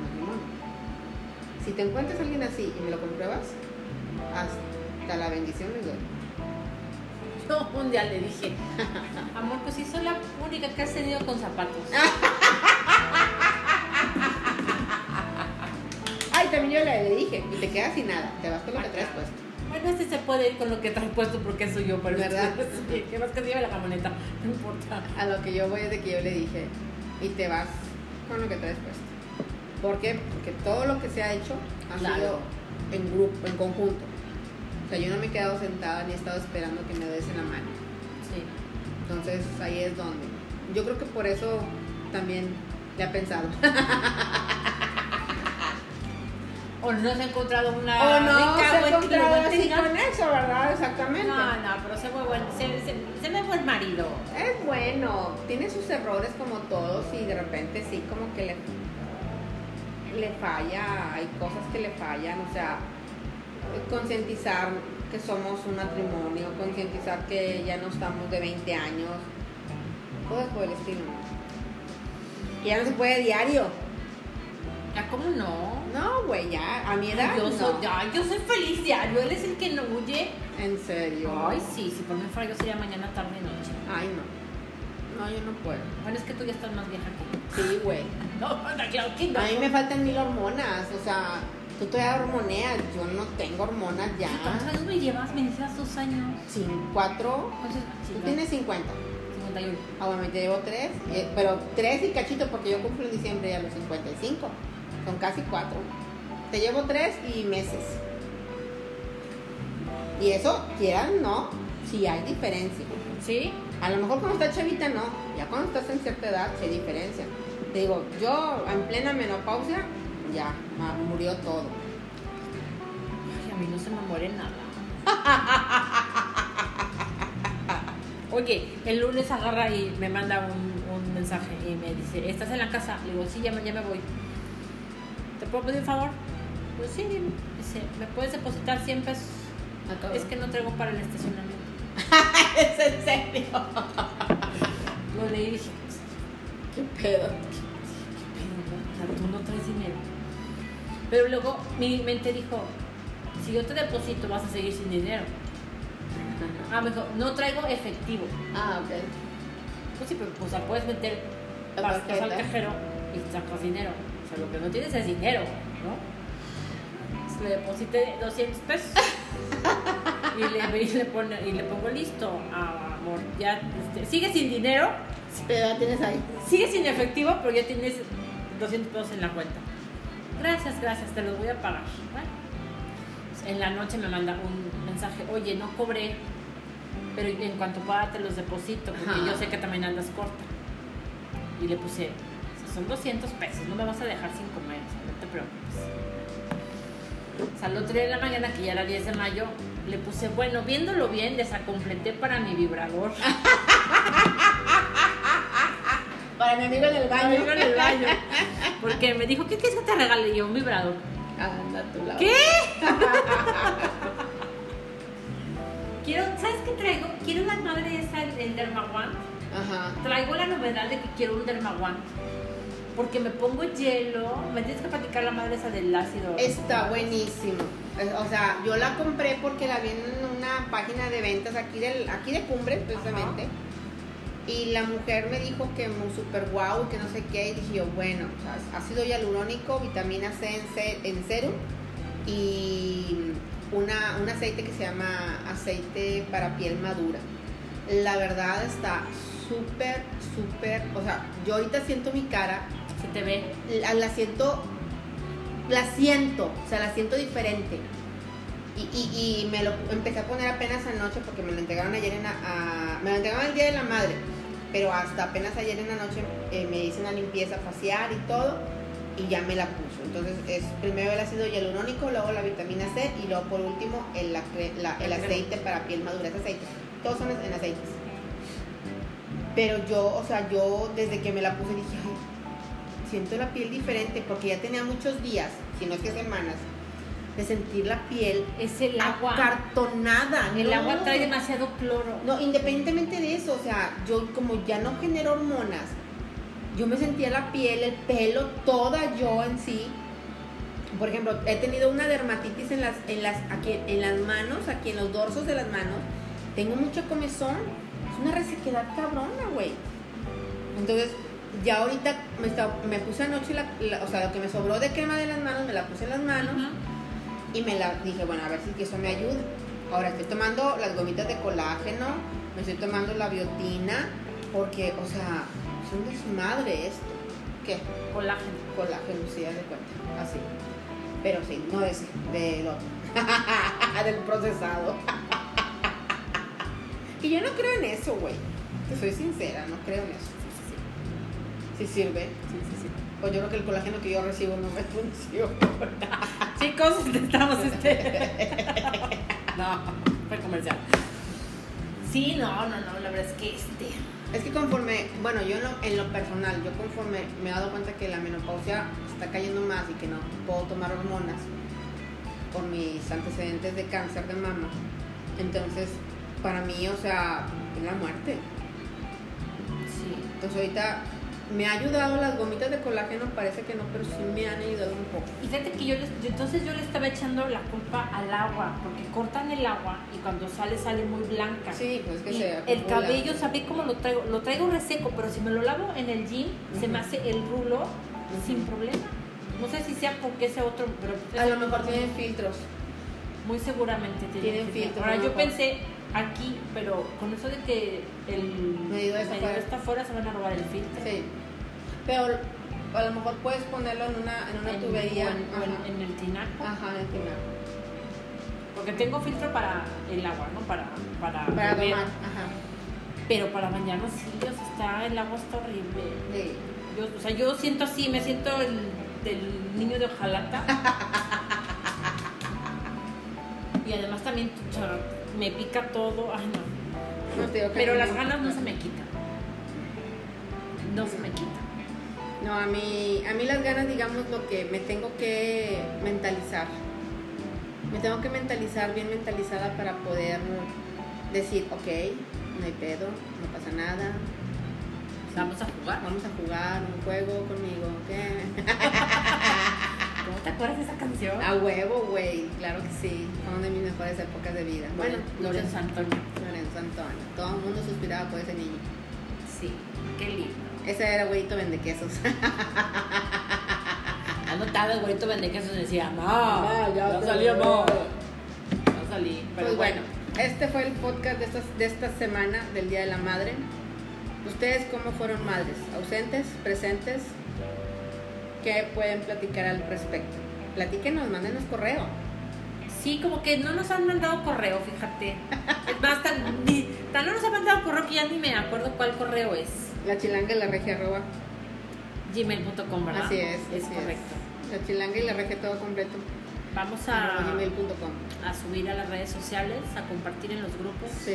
Si te encuentras a alguien así y me lo compruebas, hasta la bendición les doy. (laughs) Yo un día le dije, amor, pues si soy la única que has tenido con zapatos. (laughs) Ay, también yo le, le dije, y te quedas sin nada, te vas con lo que traes puesto. Bueno, este se puede ir con lo que trae puesto porque soy yo, pero ¿Verdad? (laughs) Sí, que más que se lleve la camioneta, no importa. A lo que yo voy es de que yo le dije, y te vas con lo que traes puesto. ¿Por qué? Porque todo lo que se ha hecho ha Claro. sido en grupo, en conjunto. O sea, yo no me he quedado sentada ni he estado esperando que me des la mano. Sí. Entonces ahí es donde. Yo creo que por eso también le ha pensado. (laughs) O no se ha encontrado una o no rica, se ha encontrado así con eso, ¿verdad? Exactamente. No, no, pero se ve buen, se, se, se ve buen marido. Es bueno, tiene sus errores como todos y de repente sí como que le, le falla, hay cosas que le fallan, o sea, concientizar que somos un matrimonio, concientizar que ya no estamos de 20 años, cosas por el estilo. Que ya no se puede diario. ¿Ya cómo no? No, güey, ya, a mi edad. yo, no. soy, ya, yo soy feliz diario, él es el que no huye. En serio. Ay, sí, si por mí fuera yo sería mañana, tarde y noche. Ay, no. No, yo no puedo. Bueno, es que tú ya estás más vieja que Sí, güey. No. A mí me faltan mil hormonas, o sea, tú todavía hormoneas, yo no tengo hormonas ya. ¿Cuántos años me llevas? Me decías dos años. Sin cuatro, Entonces, sí, tú tienes 50. 51. Ah, bueno, te llevo tres, eh, pero tres y cachito porque yo cumplo en diciembre ya los 55. Son casi cuatro. Te llevo tres y meses. Y eso, quieran, no, si hay diferencia. ¿Sí? A lo mejor cuando estás chavita no, ya cuando estás en cierta edad sí hay diferencia. Te digo, yo en plena menopausia, ya, murió todo. Ay, a mí no se me muere nada. (laughs) Oye, el lunes agarra y me manda un, un mensaje y me dice, ¿estás en la casa? Le digo, sí, ya me, ya me voy. ¿Te puedo pedir un favor? Pues sí, dime. Dice, ¿me puedes depositar 100 pesos? Es que no traigo para el estacionamiento. (laughs) es en serio. Lo leí y dije, ¿Qué pedo? Sea, tú no traes dinero. Pero luego mi mente dijo, si yo te deposito vas a seguir sin dinero. Ah, me dijo, no traigo efectivo. Ah, ok. Pues sí, pero o sea, puedes meter vas, al cajero y sacas dinero. O sea, lo que no tienes es dinero, ¿no? Entonces, le deposité 200 pesos. (laughs) y, le, y, le pone- y le pongo listo, ah, amor. Ya, este, sigue sin dinero, Pero ya tienes ahí. sigue sin efectivo, pero ya tienes 200 pesos en la cuenta. Gracias, gracias, te los voy a pagar. Bueno, en la noche me manda un mensaje, oye, no cobré, pero en cuanto pueda te los deposito, porque Ajá. yo sé que también andas corta. Y le puse, son 200 pesos, no me vas a dejar sin comer, o sea, no te preocupes. O sea, otro día de la mañana, que ya era 10 de mayo, le puse, bueno, viéndolo bien, desacompleté para mi vibrador. (laughs) Para mi amigo en el baño. Amigo en el baño. Porque me dijo, ¿qué quieres que te regale? Y yo, un vibrador. Anda a tu lado. ¿Qué? (laughs) Quiero, ¿sabes qué traigo? Quiero la madre esa, el, Dermawan. Ajá. Traigo la novedad de que quiero un Dermawan. Porque me pongo hielo. Me tienes que platicar la madre esa del ácido. Está buenísimo. Es- O sea, yo la compré porque la vi en una página de ventas aquí, del, aquí de Cumbres, precisamente. Y la mujer me dijo que muy super guau, que no sé qué. Y dije yo, bueno, o sea, ácido hialurónico, vitamina C en, ce- en serum y una, un aceite que se llama aceite para piel madura. La verdad está súper, súper. O sea, yo ahorita siento mi cara Se te ve. la, la siento, la siento, o sea, la siento diferente. Y, y, y me lo empecé a poner apenas anoche porque me lo entregaron ayer en la, a- me lo entregaron el día de la madre, pero hasta apenas ayer en la noche eh, me hice una limpieza facial y todo y ya me la puso. Entonces es primero el ácido hialurónico, luego la vitamina C y luego por último el, la cre- la- el aceite para piel madura, ese aceite. Todos son en aceites. Pero yo, o sea, yo desde que me la puse dije, siento la piel diferente porque ya tenía muchos días, si no es que semanas, de sentir la piel Es el agua. acartonada. El no. agua trae demasiado cloro. No, independientemente de eso, o sea, yo como ya no genero hormonas, yo me sentía la piel, el pelo, toda yo en sí. Por ejemplo, he tenido una dermatitis en las, en las, aquí, en las manos, aquí en los dorsos de las manos. Tengo mucha comezón. Es una resequedad cabrona, güey. Entonces, ya ahorita me, está- me puse anoche, la, la- o sea, lo que me sobró de crema de las manos, me la puse en las manos Ajá. Y me la dije, bueno, a ver si eso me ayuda. Ahora estoy tomando las gomitas de colágeno, me estoy tomando la biotina, porque, o sea, es un desmadre esto. ¿Qué? Colágeno. Colágeno, sí, haz de cuenta, así. Pero sí, no de ese, del otro. (laughs) del procesado. (laughs) y yo no creo en eso, güey. Te soy sincera, no creo en eso. Sí sirve. Sí, sí, sí. Pues yo creo que el colágeno que yo recibo no me funciona. (laughs) Chicos, estamos este. (laughs) no, fue comercial. Sí, no, no, no, la verdad es que este. Es que conforme, bueno, yo en lo, en lo personal, yo conforme me he dado cuenta que la menopausia está cayendo más y que no puedo tomar hormonas por mis antecedentes de cáncer de mama, Entonces, para mí, o sea, es la muerte. Sí. Entonces ahorita me ha ayudado las gomitas de colágeno, parece que no, pero sí me han ayudado un poco. Y fíjate que yo, les- yo- entonces yo le estaba echando la culpa al agua, porque cortan el agua y cuando sale sale muy blanca. Sí, pues que Y se el cabello, ¿sabes cómo lo traigo? Lo traigo reseco, pero si me lo lavo en el gym, se me hace el rulo sin problema. No sé si sea porque ese otro, pero A lo mejor tienen filtros. muy seguramente tiene Tienen filtro. filtro, Ahora yo pensé aquí, pero con eso de que el Medidor está fuera. está afuera, se van a robar el filtro. Sí. Pero a lo mejor puedes ponerlo en una, en una En- tubería. o en, o el tinaco. Ajá, en el tinaco. Porque tengo filtro para el agua, ¿no? Para, para, Para beber. tomar. Ajá. Pero para bañarnos sí, está, el agua está horrible. Sí. Yo, o sea, yo siento así, me siento el del niño de hojalata. (laughs) y además también me pica todo. Ay, no. No, Pero las ganas no se me quitan. No se me quitan. No, a mí, a mí las ganas, digamos, lo que me tengo que mentalizar. Me tengo que mentalizar, bien mentalizada para poder decir, ok, no hay pedo, no pasa nada, Vamos a jugar. vamos a jugar un juego conmigo, ¿qué? (laughs) ¿Cómo te acuerdas de esa canción? A huevo, güey, claro que sí, fue una de mis mejores épocas de vida. Bueno, Lorenzo muchas- Antonio. Lorenzo Antonio, todo el mundo suspiraba por ese niño. Sí, qué lindo. Ese era güeyito vende quesos. (laughs) Anotado el güerito vendequesos decía, no, No, ya ya te salí, veo". amor. Ya salí. Pero Pues bueno, este fue el podcast de, estas, de esta semana del Día de la Madre. ¿Ustedes cómo fueron madres? ¿Ausentes? ¿Presentes? ¿Qué pueden platicar al respecto? Platíquenos, mándenos correo. Sí, como que no nos han mandado correo, fíjate. Es más, tan, ni- tan no nos han mandado correo que ya ni me acuerdo cuál correo es. La chilanga y la regia arroba. Gmail.com, ¿verdad? Así es, Es así correcto. La chilanga y la regia todo completo. Vamos a, gmail.com. a subir a las redes sociales, a compartir en los grupos Sí.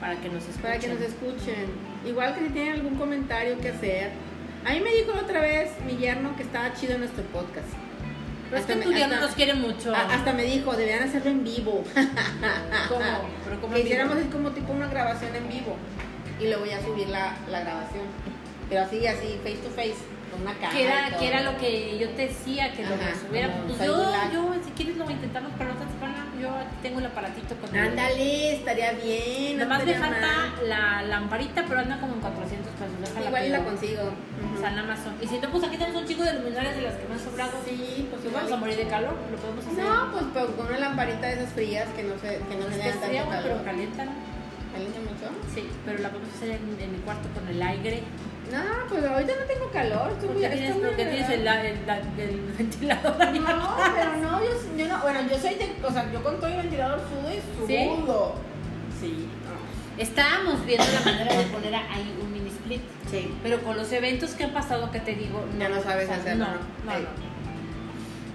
para que nos escuchen. Para que nos escuchen. Igual que si tienen algún comentario que hacer. A mí me dijo la otra vez mi yerno que estaba chido nuestro podcast. Pero es que Hasta tu me- día no hasta- nos quiere mucho. A- Hasta me dijo, deberían hacerlo en vivo. ¿Cómo? Pero que hiciéramos así como tipo una grabación en vivo. Y luego ya subir la, la grabación. Pero así, así, face to face, con una cámara. que era, que era lo que yo te decía, que lo subiera. Pues yo, yo, si quieres lo intentamos para otra semana. Yo aquí tengo el aparatito con Ándale, estaría bien. no Nada más me falta la lamparita, pero anda como en 400 pesos. Igual la pido. consigo. O sea, en Amazon. Y si no, pues aquí tenemos un chico de luminarias de las que me han sobrado. Sí, pues igual. vamos a morir de calor, lo podemos hacer. No, pues pero con una lamparita de esas frías que no se que no es que generan fría, tanto pero calientan. ¿Calienta mucho? Sí, pero la podemos hacer en, en mi cuarto con el aire. No, pues ahorita no tengo calor. Muy, Porque tienes, porque tienes el, el, el- el (laughs) ventilador. No, pero no, yo, yo no, bueno, yo soy de, o sea, yo con todo el ventilador sudo y ¿Sí? sudo. Sí. Estábamos viendo la manera de poner ahí un mini split. Sí. Pero con los eventos que han pasado, que te digo, Ya no sabes o sea, hacerlo, No, ¿no? no, no.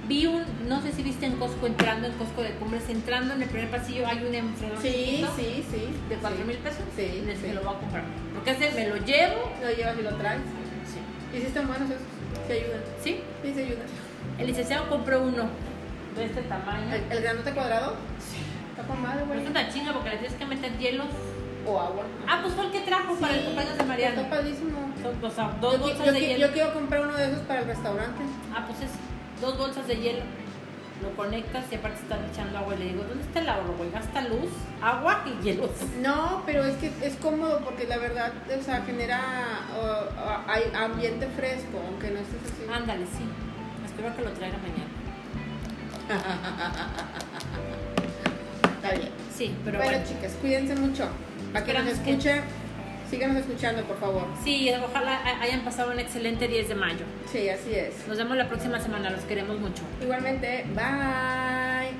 Vi un, no sé si viste en Costco entrando, en Costco de Cumbres, entrando en el primer pasillo hay un enfriador Sí, chiquito sí, sí. de 4 sí. mil pesos. Sí, En el que sí. lo voy a comprar. Porque ese me lo llevo. Lo llevas y lo traes. Sí. Y sí están buenos esos. Sí ayudan. ¿Sí? Sí, se ayudan. El licenciado compró uno de este tamaño. ¿El, el granote cuadrado? Sí. Está con madre, güey. es una chinga porque le tienes que meter hielos. O agua. Ah, pues fue el que trajo para el Sí, cumpleaños de Mariana. Está padrísimo. Son, o sea, dos Yo, bolsas yo de qui- hielo. yo quiero comprar uno de esos para el restaurante. Ah, pues es dos bolsas de hielo. Lo conectas y aparte están echando agua. Y le digo, ¿dónde está el ahorro, güey? Gasta luz, agua y hielos. (laughs) No, pero es que es cómodo porque la verdad, o sea, genera uh, uh, ambiente fresco, aunque no estés así. Ándale, sí. Espero que lo traiga mañana. (laughs) Está bien. Sí, pero bueno, bueno. chicas, cuídense mucho. Para que nos que- escuche, síganos escuchando, por favor. Sí, ojalá hayan pasado un excelente 10 de mayo. Sí, así es. Nos vemos la próxima semana, los queremos mucho. Igualmente, bye.